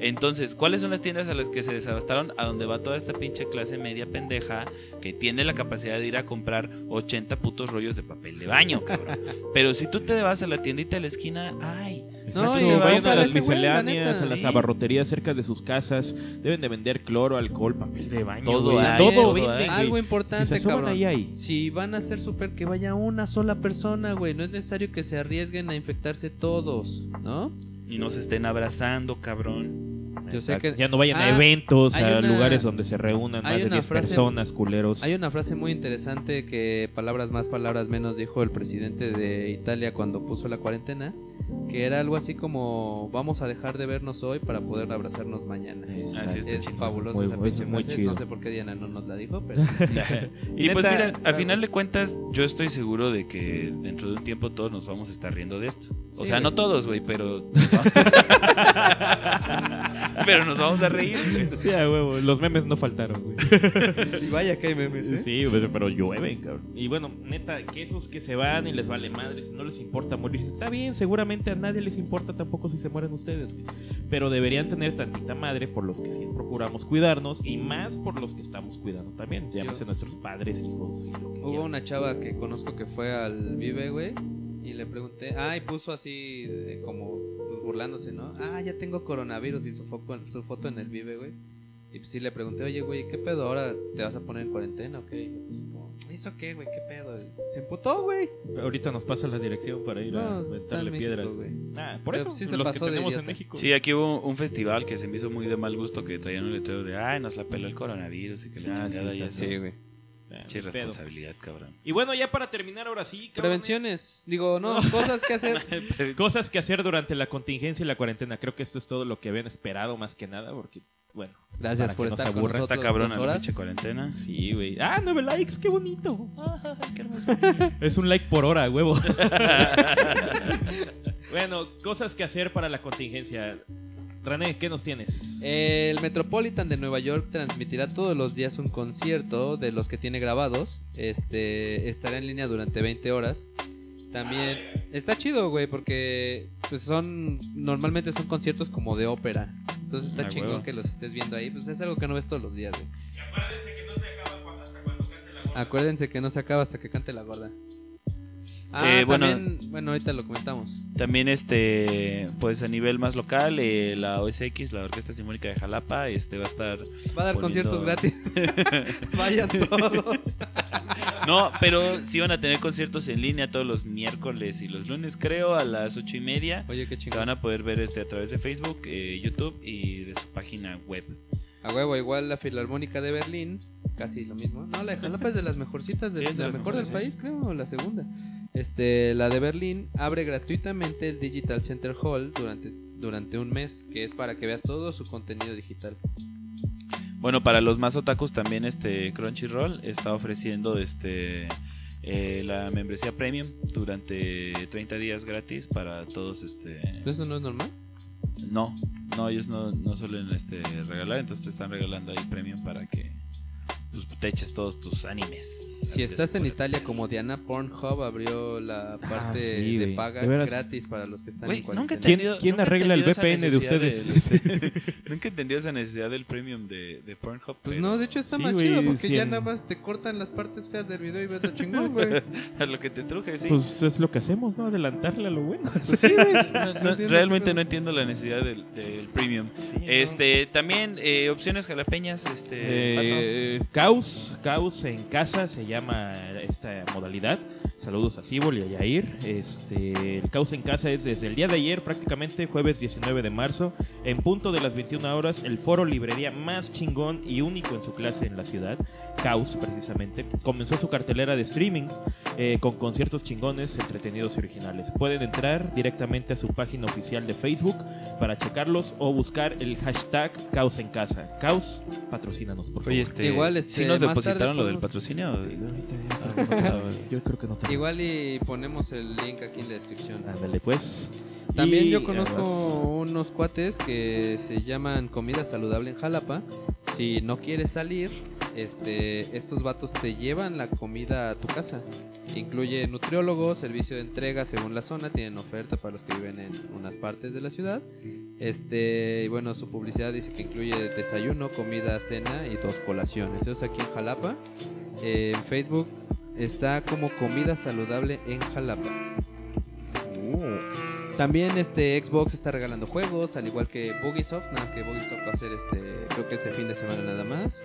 Entonces, ¿cuáles son las tiendas a las que se desabastaron? A donde va toda esta pinche clase media pendeja que tiene la capacidad de ir a comprar 80 putos rollos de papel de baño, cabrón. Pero si tú te vas a la tiendita de la esquina, ay, Exacto, No, y vayan a a las la misceláneas, a las Sí. abarroterías cerca de sus casas. Deben de vender cloro, alcohol, papel de baño. Todo hay, todo todo venden, hay. güey. Algo Si importante, se asoman cabrón. ahí, ahí. Si van a hacer súper, que vaya una sola persona, güey. No es necesario que se arriesguen a infectarse todos, ¿no? Y nos estén abrazando, cabrón. Yo sé que... Ya no vayan a Ah, eventos, hay a una- lugares donde se reúnan más de una 10 frase- personas, culeros. Hay una frase muy interesante que palabras más, palabras menos dijo el presidente de Italia cuando puso la cuarentena, que era algo así como vamos a dejar de vernos hoy para poder abrazarnos mañana. Así está Es fabuloso Muy- esa muy- chido. No sé por qué Diana no nos la dijo, pero y pues neta, mira, a claro. final de cuentas, yo estoy seguro de que dentro de un tiempo todos nos vamos a estar riendo de esto. O Sí, sea, no todos, güey, pero. pero nos vamos a reír. Sí, a huevo. Los memes no faltaron, güey. y vaya que hay memes, ¿eh? Sí, pero, pero llueven, cabrón. Y bueno, neta, que esos que se van y les vale madre, si no les importa morir, está bien, seguramente a nadie les importa tampoco si se mueren ustedes. güey. Pero deberían tener tantita madre por los que sí procuramos cuidarnos y más por los que estamos cuidando también. Llámese nuestros padres, hijos y lo que Hubo quieran. una chava que conozco que fue al Vive, güey, y le pregunté, ah, y puso así de como pues, burlándose, ¿no? Ah, ya tengo coronavirus y su foto, su foto en el Vive, güey. Y pues sí le pregunté, oye, güey, ¿qué pedo? ¿Ahora te vas a poner en cuarentena o qué? Y pues como, ¿eso qué, güey? ¿Qué pedo? Se emputó, güey. Ahorita nos pasa la dirección para ir a No, está meterle México, piedras. güey. Ah, por Pero eso, sí se los pasó que de tenemos en idiota. México. Sí, aquí hubo un festival que se me hizo muy de mal gusto que traían un letrero de ay, nos la peló el coronavirus y que la Ah, chingada sí, y eso. Sí, güey. Ah, Che, responsabilidad, cabrón. Y bueno, ya para terminar ahora sí, cabrones, Prevenciones, digo, no, cosas que hacer. Cosas que hacer durante la contingencia y la cuarentena. Creo que esto es todo lo que habían esperado más que nada, porque, bueno. Gracias por que no estar se aburra. cabrón dos la pinche cuarentena. Sí, güey. Ah, nueve likes, qué bonito. qué hermoso. es un like por hora, huevo. bueno, cosas que hacer para la contingencia. René, ¿qué nos tienes? El Metropolitan de Nueva York transmitirá todos los días un concierto de los que tiene grabados. Este estará en línea durante 20 horas. También está chido, güey, porque pues son normalmente son conciertos como de ópera. Entonces está Ah, chingón huevo. que los estés viendo ahí, pues es algo que no ves todos los días, güey. Acuérdense que no se acaba hasta que cante la gorda. Ah, Eh, bueno. también, bueno, ahorita lo comentamos. También, este, pues a nivel más local, eh, la OSX, la Orquesta Sinfónica de Jalapa, este va a estar. Va a dar poniendo- conciertos gratis. Vayan todos. No, pero sí van a tener conciertos en línea todos los miércoles y los lunes, creo, a las ocho y media. Oye, qué Se chingón. van a poder ver este a través de Facebook, eh, YouTube y de su página web. A huevo, igual la Filarmónica de Berlín, casi lo mismo. No, la de Jalapa es de las mejorcitas, de, Sí, es de la mejor del país, creo, o la segunda. Este, la de Berlín abre gratuitamente el Digital Center Hall durante, durante un mes, que es para que veas todo su contenido digital. Bueno, para los más otakus también este Crunchyroll está ofreciendo este eh, la membresía premium durante 30 días gratis para todos este ¿Eso no es normal? No, no ellos no, no suelen este regalar, entonces te están regalando ahí premium para que pues, te eches todos tus animes. Si estás en Italia como Diana, Pornhub abrió la parte sí, de paga De veras. gratis para los que están Güey, en cuarentena. ¿Quién- quién nunca arregla el VPN de necesidad ustedes? del- nunca he entendido esa necesidad del premium de, de Pornhub. Pues pero no, de hecho está Sí, más güey, chido porque ya cien. nada más te cortan las partes feas del video y ves lo chingón, güey. a lo que te truje, sí. Pues es lo que hacemos, ¿no? Adelantarle a lo bueno. Pues sí, güey. No, no, entiendo realmente no entiendo la necesidad del, del premium. Sí, no. Este, también eh, opciones jalapeñas, este, Eh, caos, caos en casa se llama esta modalidad. Saludos a Cibol y a Yair. Este, el caos en casa es desde el día de ayer, prácticamente jueves 19 de marzo, en punto de las 21 horas, el foro librería más chingón y único en su clase en la ciudad, Caos precisamente, comenzó su cartelera de streaming eh, con conciertos chingones, entretenidos y originales. Pueden entrar directamente a su página oficial de Facebook para checarlos o buscar el hashtag Caos en casa. Caos, patrocínanos, por favor. Oye, este, Igual, este, ¿sí nos depositaron lo del patrocinio? Sí, ahorita ya- Yo creo que no tengo. Igual y ponemos el link aquí en la descripción. Ándale, pues. También Y yo además- conozco unos cuates que se llaman comida saludable en Jalapa. Si no quieres salir, este, estos vatos te llevan la comida a tu casa. Incluye nutriólogo, servicio de entrega según la zona, tienen oferta para los que viven en unas partes de la ciudad. Este, y bueno, su publicidad dice que incluye desayuno, comida, cena y dos colaciones. Eso es aquí en Jalapa. Eh, en Facebook está como comida saludable en Jalapa. También este Xbox está regalando juegos, al igual que Bugisoft, nada más que Bugisoft va a ser este, creo que este fin de semana nada más.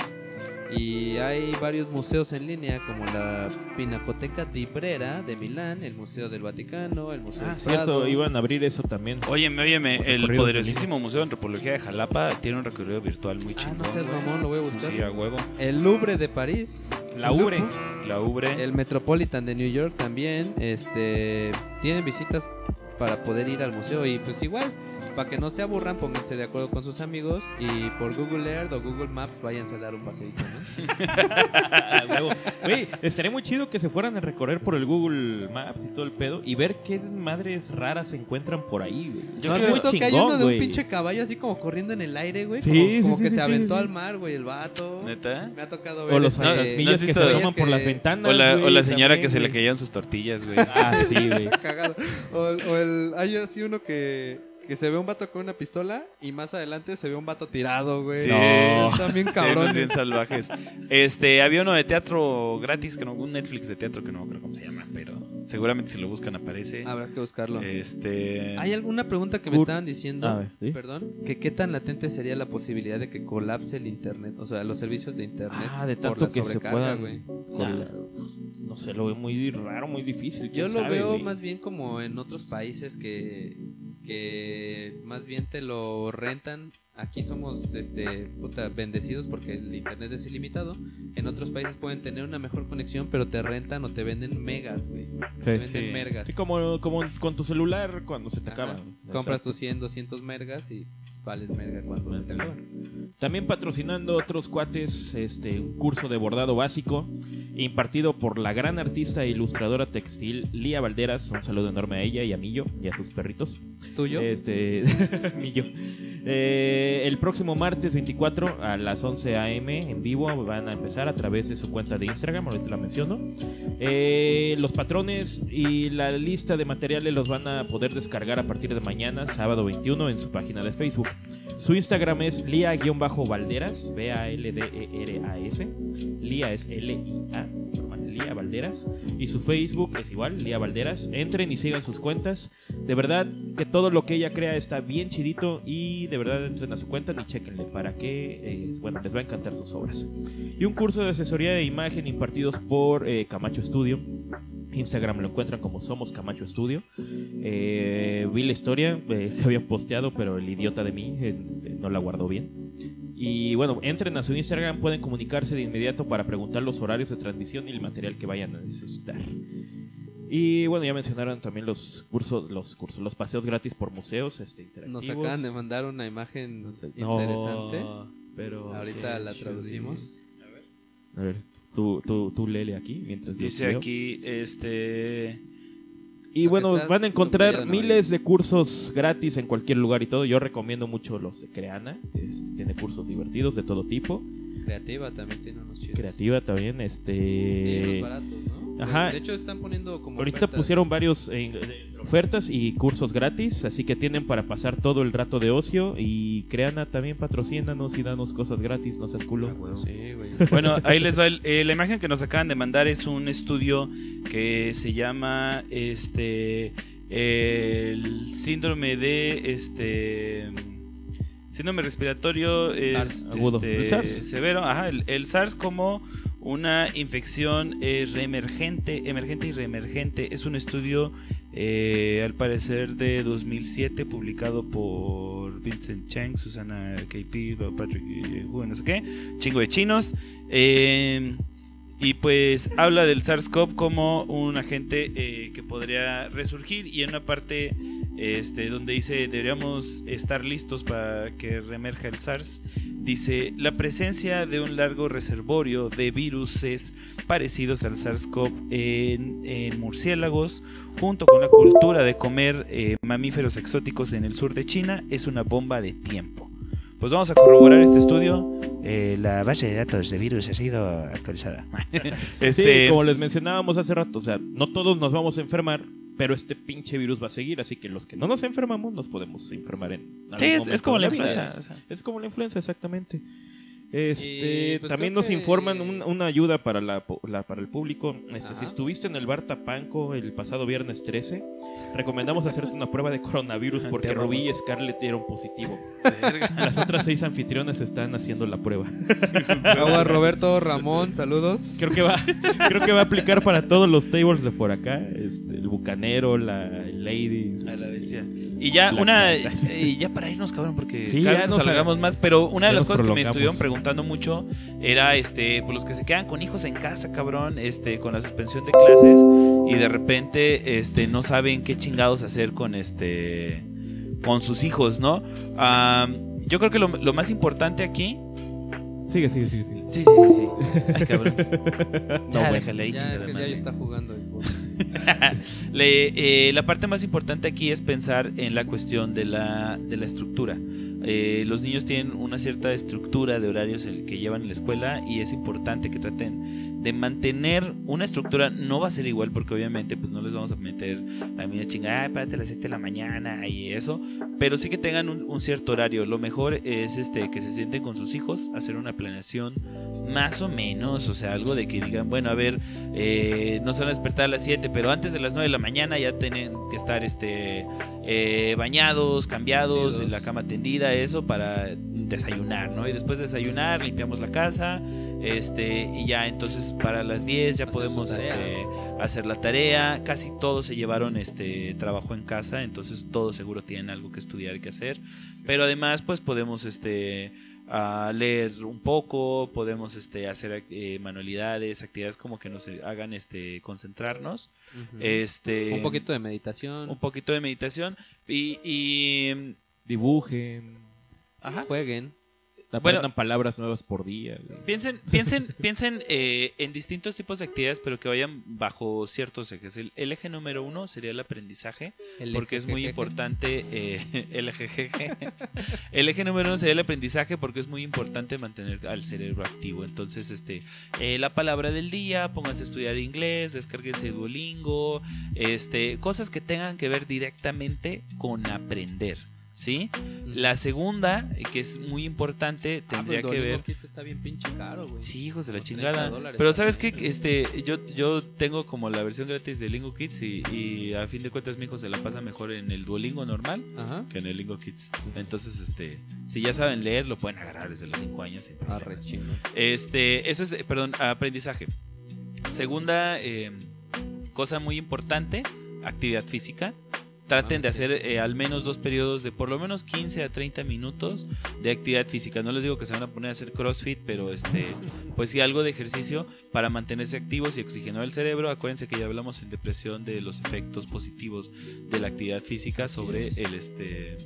Y hay varios museos en línea como la Pinacoteca di Brera de Milán, el Museo del Vaticano, el Museo Ah, del cierto, Prado. iban a abrir eso también. Óyeme, óyeme, el poderosísimo Museo de Antropología de Jalapa tiene un recorrido virtual muy Ah, chingón. no seas mamón, lo voy a buscar. Sí, a huevo. El Louvre de París. La. Louvre. La Ubre. El Metropolitan de New York también. Este tienen visitas para poder ir al museo y pues igual para que no se aburran pónganse de acuerdo con sus amigos y por Google Earth o Google Maps váyanse a dar un paseíto, ¿no? Güey, estaría muy chido que se fueran a recorrer por el Google Maps y todo el pedo y ver qué madres raras se encuentran por ahí, güey. ¿No Yo has creo visto que hay uno de un pinche caballo así como corriendo en el aire, güey? Sí, como sí, como sí, que sí, se sí, aventó sí. al mar, güey, el vato. ¿Neta? Me ha tocado ver O los este, No, fantasmillas ¿no que visto- se asoman por las ventanas. O la, o la señora también, que se le caían sus tortillas, güey. Ah, sí, güey. o el, hay así uno que, que se ve un vato con una pistola y más adelante se ve un vato tirado, güey. Sí. No. Están bien Sí, cabrones. bien salvajes. Este, había uno de teatro gratis, que no, un Netflix de teatro que no creo cómo se llama, pero seguramente si lo buscan aparece. Habrá que buscarlo. Este, Hay alguna pregunta que me Cur- estaban diciendo, A ver, ¿sí? perdón, que qué tan latente sería la posibilidad de que colapse el internet, o sea, los servicios de internet Ah, de por tanto la que se sobrecarga, puedan. güey. Nah, no sé, lo veo muy raro, muy difícil. Yo lo sabe, veo güey. más bien como en otros países que, que más bien te lo rentan. Aquí somos este puta, bendecidos porque el internet es ilimitado. En otros países pueden tener una mejor conexión, pero te rentan o te venden megas, güey. Te venden sí. mergas. Sí, como, como con tu celular cuando se te Ajá. acaba. Compras tus 100, 200 mergas y vales merga cuando se te acaban. También patrocinando otros cuates, este, un curso de bordado básico impartido por la gran artista e ilustradora textil Lía Valderas. Un saludo enorme a ella y a Millo y a sus perritos. ¿Tuyo? Este, Millo. Eh, el próximo martes 24 a las 11 a.m. en vivo van a empezar a través de su cuenta de Instagram, ahorita la menciono. Eh, los patrones y la lista de materiales los van a poder descargar a partir de mañana, sábado 21, en su página de Facebook. Su Instagram es lia-valderas, B-A-L-D-E-R-A-S. Lía es L-I-A, Lía Valderas. Y su Facebook es igual, Lía Valderas. Entren y sigan sus cuentas. De verdad que todo lo que ella crea está bien chidito y de verdad entren a su cuenta y chequenle para que, eh, bueno, les va a encantar sus obras. Y un curso de asesoría de imagen impartidos por eh, Camacho Studio. Instagram lo encuentran como Somos Camacho Studio. Eh, vi la historia eh, que habían posteado, pero el idiota de mí este, no la guardó bien. Y bueno, entren a su Instagram, pueden comunicarse de inmediato para preguntar los horarios de transmisión y el material que vayan a necesitar. Y bueno, ya mencionaron también los cursos, los cursos, los paseos gratis por museos, este, Nos interactivos. acaban de mandar una imagen No. interesante. Pero Ahorita la traducimos. A ver, tú, tú, tú léele aquí mientras Dice aquí, este... Y bueno, van a encontrar miles de cursos gratis en cualquier lugar y todo. Yo recomiendo mucho los de Creana. es- tiene cursos divertidos de todo tipo. Creativa también tiene unos chidos. Creativa también, Y este... unos baratos, ¿no? Ajá. De hecho, están poniendo como. Ahorita ofertas. pusieron varios eh, eh, ofertas y cursos gratis, así que tienen para pasar todo el rato de ocio. Y Creana también patrocínanos y danos cosas gratis, no seas culo. Sí, güey. Bueno, ahí les va. el- eh, la imagen que nos acaban de mandar es un estudio que se llama este el síndrome de este síndrome respiratorio es, SARS, agudo. este, ¿El SARS? severo. Ajá, el, el SARS como una infección eh, reemergente, emergente y reemergente. Es un estudio, eh, al parecer, de 2007, publicado por Vincent Cheng, Susana KP, Patrick Wu, no sé qué, chingo de chinos. Y pues habla del SARS-CoV como un agente que podría resurgir y en una parte este, donde dice deberíamos estar listos para que reemerja el SARS, dice la presencia de un largo reservorio de viruses parecidos al SARS-CoV en, en murciélagos junto con la cultura de comer eh, mamíferos exóticos en el sur de China es una bomba de tiempo. Pues vamos a corroborar este estudio. Eh, la base de datos de virus ha sido actualizada. este, Sí, como les mencionábamos hace rato, o sea, no todos nos vamos a enfermar, pero este pinche virus va a seguir, así que los que no nos enfermamos nos podemos enfermar en algún Sí, es- es como la influenza, Es, o sea. es como la influenza, exactamente. Este, pues, también nos que- informan un- una ayuda para, la, la- para el público. Este, si estuviste en el bar Tapanco el pasado viernes 13, recomendamos hacerte una prueba de coronavirus porque Rubí y. Scarlett dieron positivo. Las otras seis anfitriones están haciendo la prueba. Agua Roberto Ramón, saludos. Creo que va, creo que va a aplicar para todos los tables de por acá. Este, el bucanero, la lady. A la bestia. Y ya La una y ya para irnos cabrón porque Sí, cada ya vez nos alargamos más, pero una de las cosas que me estuvieron preguntando mucho era este pues los que se quedan con hijos en casa, cabrón, este con la suspensión de clases y de repente este no saben qué chingados hacer con este con sus hijos, ¿no? Am, yo creo que lo, lo más importante aquí Sigue, sigue, sigue. sigue. Sí, sí, sí, sí. Ay, cabrón. No, Ya, déjale ahí, Ya, chingada es que ya está jugando. Eh, la parte más importante aquí es pensar en la cuestión de la, de la estructura. Eh, los niños tienen una cierta estructura de horarios que llevan en la escuela y es importante que traten de mantener una estructura. No va a ser igual porque obviamente pues no les vamos a meter la misma chingada, ah, párate a las 7 de la mañana y eso, pero sí que tengan un, un cierto horario. Lo mejor es este que se sienten con sus hijos, hacer una planeación más o menos, o sea, algo de que digan, bueno, a ver, eh, no se van a despertar a las 7, pero antes de las 9 de la mañana ya tienen que estar este eh, bañados, cambiados, Vestidos. la cama tendida, eso para desayunar, ¿no? Y después de desayunar, limpiamos la casa, este, y ya entonces para las 10 ya Hacer podemos este, hacer la tarea. Casi todos se llevaron este trabajo en casa, entonces todos seguro tienen algo que estudiar y que hacer. Pero además, pues podemos este a leer un poco, podemos este hacer eh, manualidades, actividades como que nos hagan este concentrarnos. Este Un poquito de meditación. un poquito de meditación y, y Dibujen. ajá. Jueguen. Aprendan palabras nuevas por día. güey. Piensen, piensen, piensen eh, en distintos tipos de actividades, pero que vayan bajo ciertos ejes. El, el eje número uno sería el aprendizaje, El porque es muy importante eh, el eje El eje número uno sería el aprendizaje, porque es muy importante mantener al cerebro activo. Entonces, este, eh, la palabra del día, pónganse a estudiar inglés, descárguense Duolingo, este, cosas que tengan que ver directamente con aprender. ¿Sí? La segunda, eh, que es muy importante, Ah, tendría pero que ver. Kids está bien pinche caro, güey. Sí, hijos de la Como 30 chingada. Pero sabes que este, yo, yo tengo como la versión gratis de Lingo Kids y, y a fin de cuentas mi hijo se la pasa mejor en el Duolingo normal Ajá. que en el Lingo Kids. Entonces, este, si ya saben leer, lo pueden agarrar desde los 5 años. sin problemas. chingón. Este, eso es, eh, perdón, aprendizaje. Segunda eh, cosa muy importante, actividad física. Traten de hacer eh, al menos dos periodos de por lo menos 15 a 30 minutos de actividad física. No les digo que se van a poner a hacer CrossFit, pero este, pues sí algo de ejercicio para mantenerse activos y oxigenar el cerebro. Acuérdense que ya hablamos en depresión de los efectos positivos de la actividad física sobre el este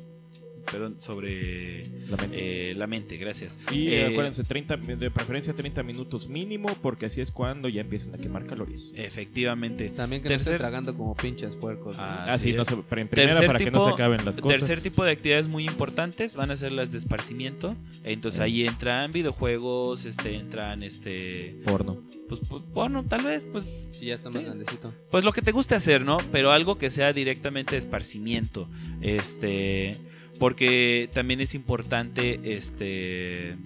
perdón, sobre La mente. eh, la mente, gracias. Y Eh, acuérdense, 30, de preferencia 30 minutos mínimo, porque así es cuando ya empiezan a quemar calorías. Efectivamente. También que no Tercer- estén tragando como pinches puercos. ¿no? Ah, sí, Así no se, pero en primera Tercer para que no se acaben las cosas. Tercer tipo de actividades muy importantes van a ser las de esparcimiento. Entonces ahí entran videojuegos, este, entran este, Porno. pues, pues, bueno, tal vez, pues, Sí, ya está más Sí. grandecito. pues lo que te guste hacer, ¿no? Pero algo que sea directamente de esparcimiento, este, porque también es importante, este,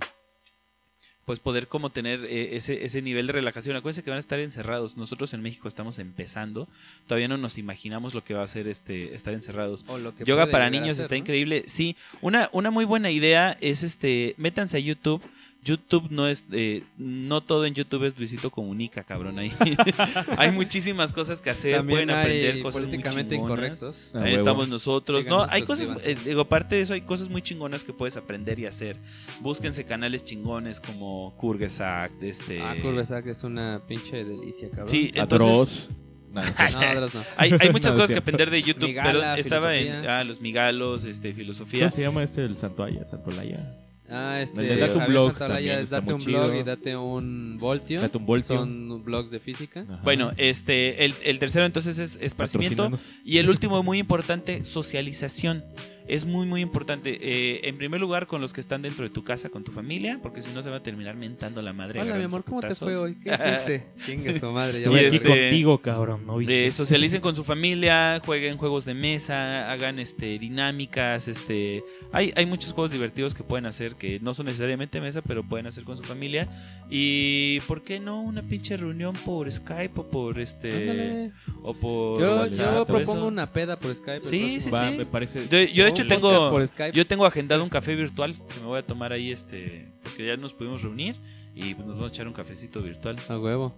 pues poder como tener eh, ese, ese nivel de relajación. Acuérdense que van a estar encerrados. Nosotros en México estamos empezando. Todavía no nos imaginamos lo que va a ser este estar encerrados. O lo que Yoga para niños está ¿no? increíble. Sí, una, una muy buena idea es este, métanse a YouTube. YouTube no es, eh, no todo en YouTube es Luisito Comunica, cabrón. Ahí hay muchísimas cosas que hacer, También pueden aprender hay cosas muy políticamente chingonas. incorrectos. Ah, Ahí huevo. estamos nosotros, ¿no? Hay cosas, eh, digo, aparte de eso, hay cosas muy chingonas que puedes aprender y hacer. Búsquense canales chingones como Kurgesak, este... Ah, Curvesac es una pinche delicia, cabrón. Sí, entonces... Atroz. No, no. No. Hay, hay muchas No, cosas que aprender de YouTube, Migala, pero estaba en ah, los migalos, este, filosofía. ¿Cómo se llama este el Santoaya? Santolaya. Ah, este, de Date un Javier blog es date un blog chido. y date un voltio. Date un voltio. Son blogs de física. Ajá. Bueno, este, el, el tercero entonces es esparcimiento. Y el último, muy importante, socialización. Es muy, muy importante. Eh, en primer lugar, con los que están dentro de tu casa, con tu familia, porque si no se va a terminar mentando la madre. Hola, mi amor, ¿cómo te fue hoy? ¿Qué hiciste? Chingue su madre. Ya Y voy a aquí contigo, cabrón. ¿no viste? De socialicen con su familia, jueguen juegos de mesa, hagan este dinámicas, este hay, hay muchos juegos divertidos que pueden hacer que no son necesariamente mesa, pero pueden hacer con su familia. Y ¿por qué no una pinche reunión por Skype o por este Ándale. o por Yo, WhatsApp yo o propongo eso? una peda por Skype. Sí, sí, Va, sí. me parece. De- yo de hecho Tengo yo tengo agendado un café virtual que me voy a tomar ahí este porque ya nos pudimos reunir y pues nos vamos a echar un cafecito virtual. A huevo.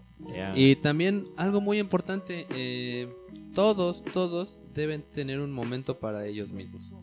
Y también algo muy importante, eh, todos, todos deben tener un momento para ellos mismos.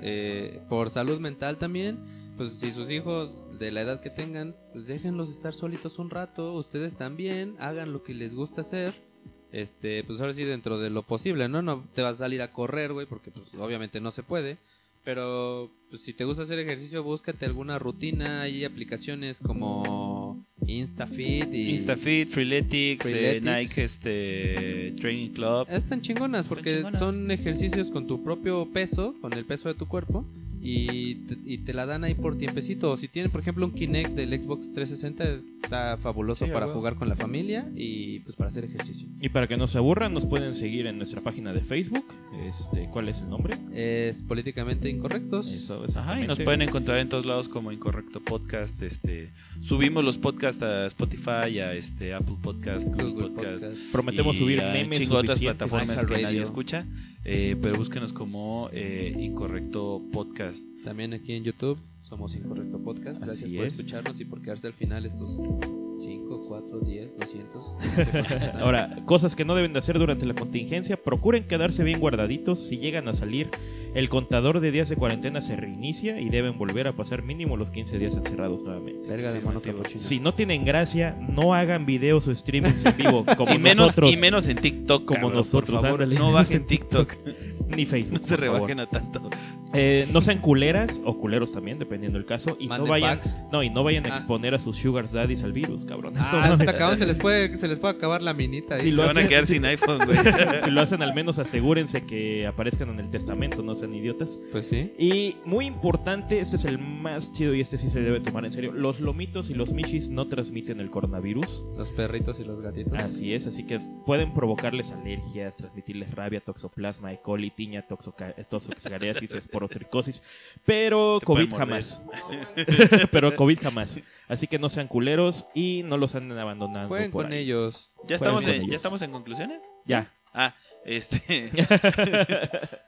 Eh, por salud mental también, pues si sus hijos de la edad que tengan, pues déjenlos estar solitos un rato, ustedes también, hagan lo que les gusta hacer. Este, pues ahora sí dentro de lo posible, ¿no? No te vas a salir a correr, güey, porque pues obviamente no se puede. Pero pues, si te gusta hacer ejercicio, búscate alguna rutina. Hay aplicaciones como InstaFit y InstaFit, Freeletics, eh. Nike este Training Club. Están chingonas Están porque chingonas. son ejercicios con tu propio peso, con el peso de tu cuerpo y te, y te la dan ahí por tiempecito. O si tienen, por ejemplo, un Kinect del Xbox 360 está fabuloso Sí, para jugar con la familia y pues para hacer ejercicio. Y para que no se aburran, nos pueden seguir en nuestra página de Facebook. Este, ¿Cuál es el nombre? Es políticamente incorrectos. Eso, Ajá, y nos pueden encontrar en todos lados como Incorrecto Podcast. Este, subimos los podcasts a Spotify, a este Apple Podcast, Google, Google Podcast. Podcast. Prometemos y subir a memes otras plataformas que nadie escucha. eh, pero búsquenos como eh, Incorrecto Podcast. También aquí en YouTube somos Incorrecto Podcast. Gracias Así por es. escucharnos y por quedarse al final estos 5, 4, 10, 200. no sé cuántos están. Ahora, cosas que no deben de hacer durante la contingencia, procuren quedarse bien guardaditos. Si llegan a salir, el contador de días de cuarentena se reinicia y deben volver a pasar mínimo los 15 días encerrados nuevamente. Verga de capuchino. Si no tienen gracia, no hagan videos o streamings en vivo como y, menos, nosotros, y menos en TikTok. Como cabrón, nosotros, Por favor, no bajen TikTok. ni Facebook. no se rebajen a tanto. Eh, no sean culeras o culeros también, dependiendo del caso, y no vayan, packs. no y no vayan a Ah. exponer a sus sugar daddies al virus, cabrón. Eso Ah, no- se, les puede se les puede acabar la minita ahí. Sí, Se lo van a hacen- quedar sin iPhone, güey. si lo hacen, al menos asegúrense que aparezcan en el testamento, no sean idiotas. Pues sí. Y muy importante, este es el más chido y este sí se debe tomar en serio. Los lomitos y los mishis no transmiten el coronavirus. Los perritos y los gatitos. Así es, así que pueden provocarles alergias, transmitirles rabia, toxoplasma, E. coli, tiña, toxoca- eh, toxocariasis, esporotricosis, pero Te COVID jamás. pero COVID jamás. Así que no sean culeros y no los anden abandonando. Jueguen por con ahí. ellos. ¿Ya estamos, con en, ellos. ¿Ya estamos en conclusiones? Ya. Ah, este.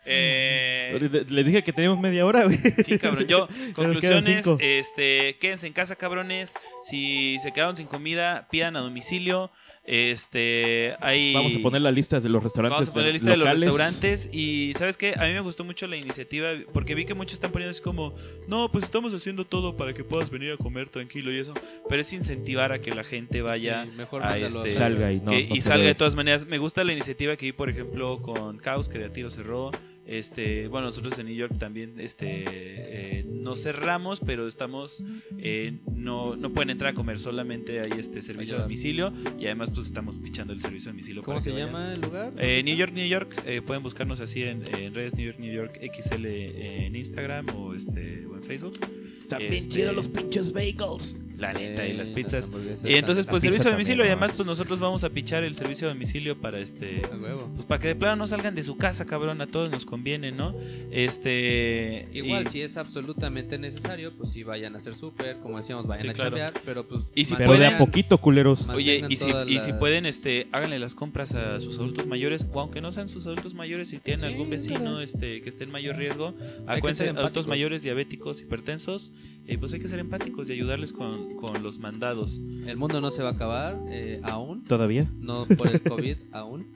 eh, Les dije que teníamos media hora, güey. Sí, cabrón. Yo, conclusiones, este, quédense en casa, cabrones. Si se quedaron sin comida, pidan a domicilio. Este, hay... Vamos a poner las listas de los restaurantes. Vamos a poner la lista de los locales. restaurantes y ¿sabes qué? A mí me gustó mucho la iniciativa porque vi que muchos están poniendo así como, no, pues estamos haciendo todo para que puedas venir a comer tranquilo y eso, pero es incentivar a que la gente vaya Sí, mejor a este, Salga y no- que- no y salga de todas maneras. Me gusta la iniciativa que vi, por ejemplo, con Caos, que de a tiro cerró. Este, bueno, nosotros en New York también este, eh, nos cerramos, pero estamos, eh, no, no pueden entrar a comer, solamente hay este servicio de Ayuda. domicilio y además pues estamos pichando el servicio de domicilio. ¿Cómo para se vayan. llama el lugar? Eh, New York, New York, eh, pueden buscarnos así en, en redes New York, New York XL en Instagram o, este, o en Facebook. Están bien Este, chidos los pinches bagels. La neta, y las pizzas. Y entonces, pues servicio de también, domicilio y además, pues nosotros vamos a pichar el servicio de domicilio para este. Huevo. Pues para que de plano no salgan de su casa, cabrón, a todos nos conviene, ¿no? Este. Igual, y- si es absolutamente necesario, pues sí vayan a hacer súper, como decíamos, vayan Sí, a claro. chambear, pero pues... Y si Pero de a mantengan- poquito, culeros. Oye, mantengan y si, y si pueden, este, háganle las compras a sus adultos mayores, o aunque no sean sus adultos mayores, si tienen Sí, algún vecino claro. este, que esté en mayor riesgo, acuérdense, adultos mayores, diabéticos, hipertensos, eh, pues hay que ser empáticos y ayudarles con, con los mandados. El mundo no se va a acabar eh, aún, ¿Todavía? no por el COVID aún.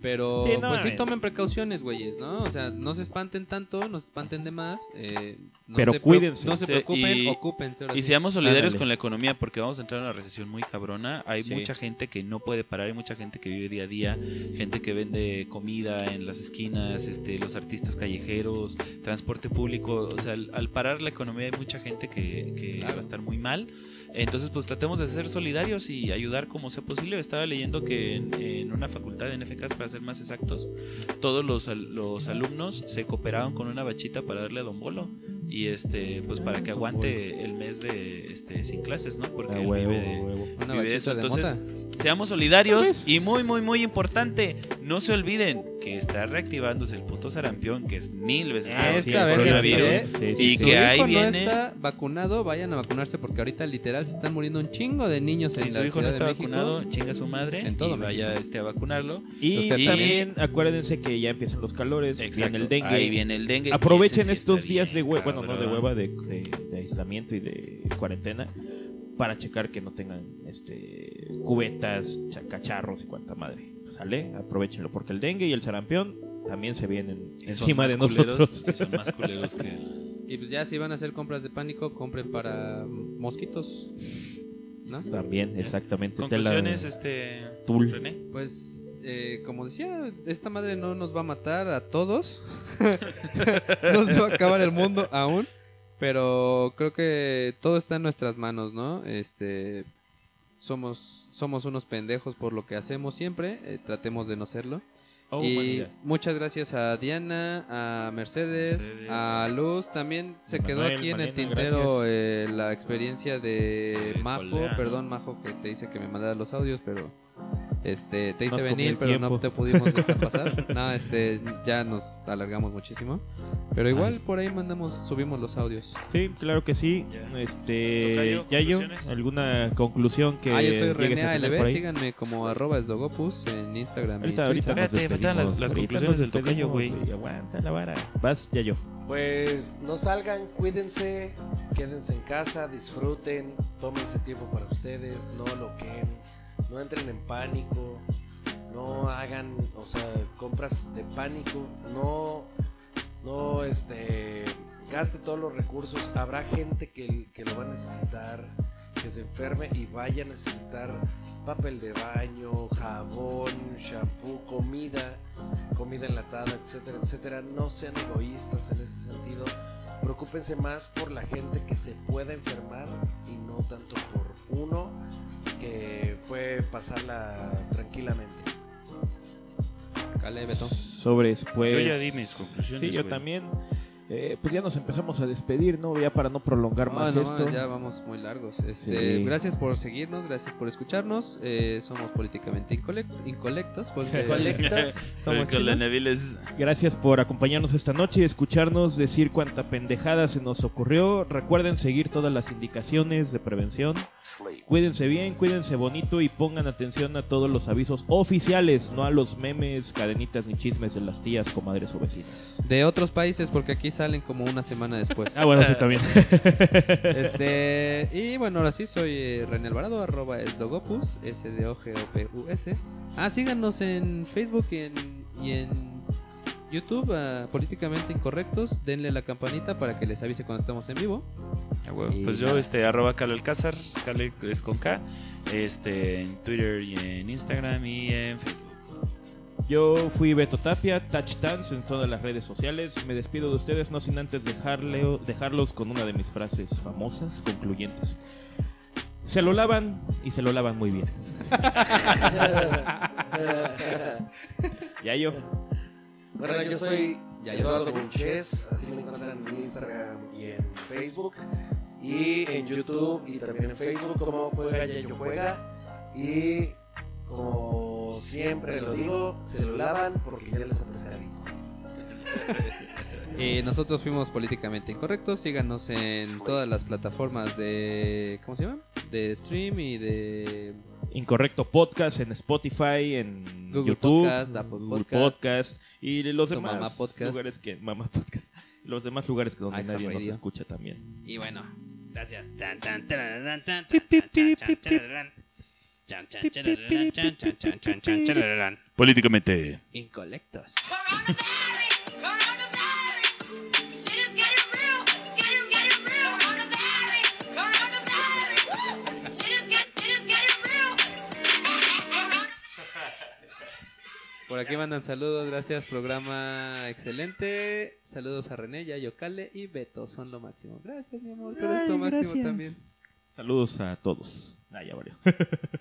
Pero Sí, no, pues sí eh. tomen precauciones, güeyes, ¿no? O sea, no se espanten tanto, no se espanten de más. eh, no Pero se cuídense. No se preocupen, y- ocúpense. ahora Y sí. seamos solidarios con la economía porque vamos a entrar en una recesión muy cabrona. Hay Sí. mucha gente que no puede parar, hay mucha gente que vive día a día, gente que vende comida en las esquinas, este, los artistas callejeros, transporte público. O sea, al, al parar la economía hay mucha gente que, que Claro. va a estar muy mal. Entonces, pues tratemos de ser solidarios y ayudar como sea posible. Estaba leyendo que en, en una facultad de NFKs, para ser más exactos, todos los, al- los alumnos se cooperaban con una bachita para darle a Don Bolo. Y este, pues para que aguante el mes de este sin clases, ¿no? Porque él vive de, vive eso. Entonces, seamos solidarios y muy, muy, muy importante, no se olviden que está reactivándose el puto sarampión, que es mil veces Ah, peor sí, que el coronavirus. ¿eh? Sí, sí, y sí. Si que su ahí hijo viene. no está vacunado, vayan a vacunarse porque ahorita literal se están muriendo un chingo de niños en Si su la hijo no está vacunado, chinga su madre En todo y vaya este, a vacunarlo. Y también acuérdense que ya empiezan los calores, Exacto. viene el dengue. Ahí viene el dengue. y Aprovechen estos días de hueva, bueno, no de hueva, de, de- de aislamiento y de cuarentena para checar que no tengan este cubetas, cha- cacharros y cuanta madre. ¿Sale? Aprovechenlo porque el dengue y el sarampión también se vienen encima más de culeros, nosotros. Y son más culeros que el- Y pues ya si van a hacer compras de pánico, compren para mosquitos. ¿No? También, exactamente. Conclusiones, Tela- este. Tul. René. Pues, eh, como decía, esta madre no nos va a matar a todos. no se va a acabar el mundo aún. Pero creo que todo está en nuestras manos, ¿no? Este. Somos, somos unos pendejos por lo que hacemos siempre. eh, tratemos de no serlo. Oh, y muchas gracias a Diana, a Mercedes, Mercedes, a Luz. También se quedó aquí en el tintero eh, la experiencia de De Majo. Colea, ¿no? Perdón, Majo, que te dice que me mandara los audios, pero este te hice venir, pero no tiempo. te pudimos dejar pasar. no, este ya nos alargamos muchísimo. Pero igual por ahí mandamos, subimos los audios. Sí, claro que sí. Ya. Este, Yayo. ¿alguna conclusión que ah, yo soy René ahí? síganme como arroba esdogopus en Instagram Ahorita, y ahorita Espérate, faltan las- las conclusiones del tocayo, güey. Aguanta la vara. Vas, Yayo. Pues no salgan, cuídense, quédense en casa, disfruten, tómense tiempo para ustedes, no loquen, no entren en pánico, no hagan, o sea, compras de pánico, no, no, este, gaste todos los recursos. Habrá gente que, que lo va a necesitar, que se enferme y vaya a necesitar papel de baño, jabón, shampoo, comida comida enlatada, etcétera, etcétera. No sean egoístas en ese sentido. Preocúpense más por la gente que se pueda enfermar y no tanto por uno que puede pasarla tranquilamente. Cale, Beto. Sobres, pues. Yo ya di mis conclusiones, Sí, yo güey. también. Eh, pues ya nos empezamos a despedir, ¿no? Ya para no prolongar No, más no, esto. ya vamos muy largos. Este, Sí. Gracias por seguirnos, gracias por escucharnos. Eh, somos políticamente incolect- incolectos. porque Colectas. somos chinos. Gracias por acompañarnos esta noche y escucharnos decir cuánta pendejada se nos ocurrió. Recuerden seguir todas las indicaciones de prevención. Cuídense bien, cuídense bonito y pongan atención a todos los avisos oficiales, no a los memes, cadenitas ni chismes de las tías, comadres o vecinas. De otros países, porque aquí salen como una semana después. Ah, bueno, sí, también. Este, y bueno, ahora sí, soy eh, René Alvarado, arroba esdogopus, S-D-O-G-O-P-U-S. Ah, síganos en Facebook y en, y en YouTube, a Políticamente Incorrectos. Denle la campanita para que les avise cuando estamos en vivo. Ah, huevo. Y Pues yo, este, arroba Carlos Alcázar, Cale es con K, este, en Twitter y en Instagram y en Facebook. Yo fui Beto Tapia, Touch Dance en todas las redes sociales. Me despido de ustedes, no sin antes dejarle, dejarlos con una de mis frases famosas, concluyentes. Se lo lavan y se lo lavan muy bien. ya yo. Bueno, yo soy Eduardo Bunches, así me encuentran en Instagram y en Facebook. Y en YouTube y también en Facebook como Juega Yayo Juega. Y como siempre lo digo, se lo lavan porque ya les ofreceré Eh, nosotros fuimos políticamente incorrectos. Síganos en todas las plataformas de. ¿Cómo se llama? De stream y de. Incorrecto Podcast en Spotify, en Google YouTube, Podcast, Apple Google Podcast, Podcast y los demás Mamá Podcast. lugares que Mamá Podcast, los demás lugares que donde nadie nos escucha también. Y bueno, gracias. Tan, tan, Por aquí mandan saludos, gracias, programa excelente. Saludos a René, Yayo Cale y Beto, son lo máximo. Gracias, mi amor, tú eres lo máximo también. Saludos a todos. Ah, ya valió.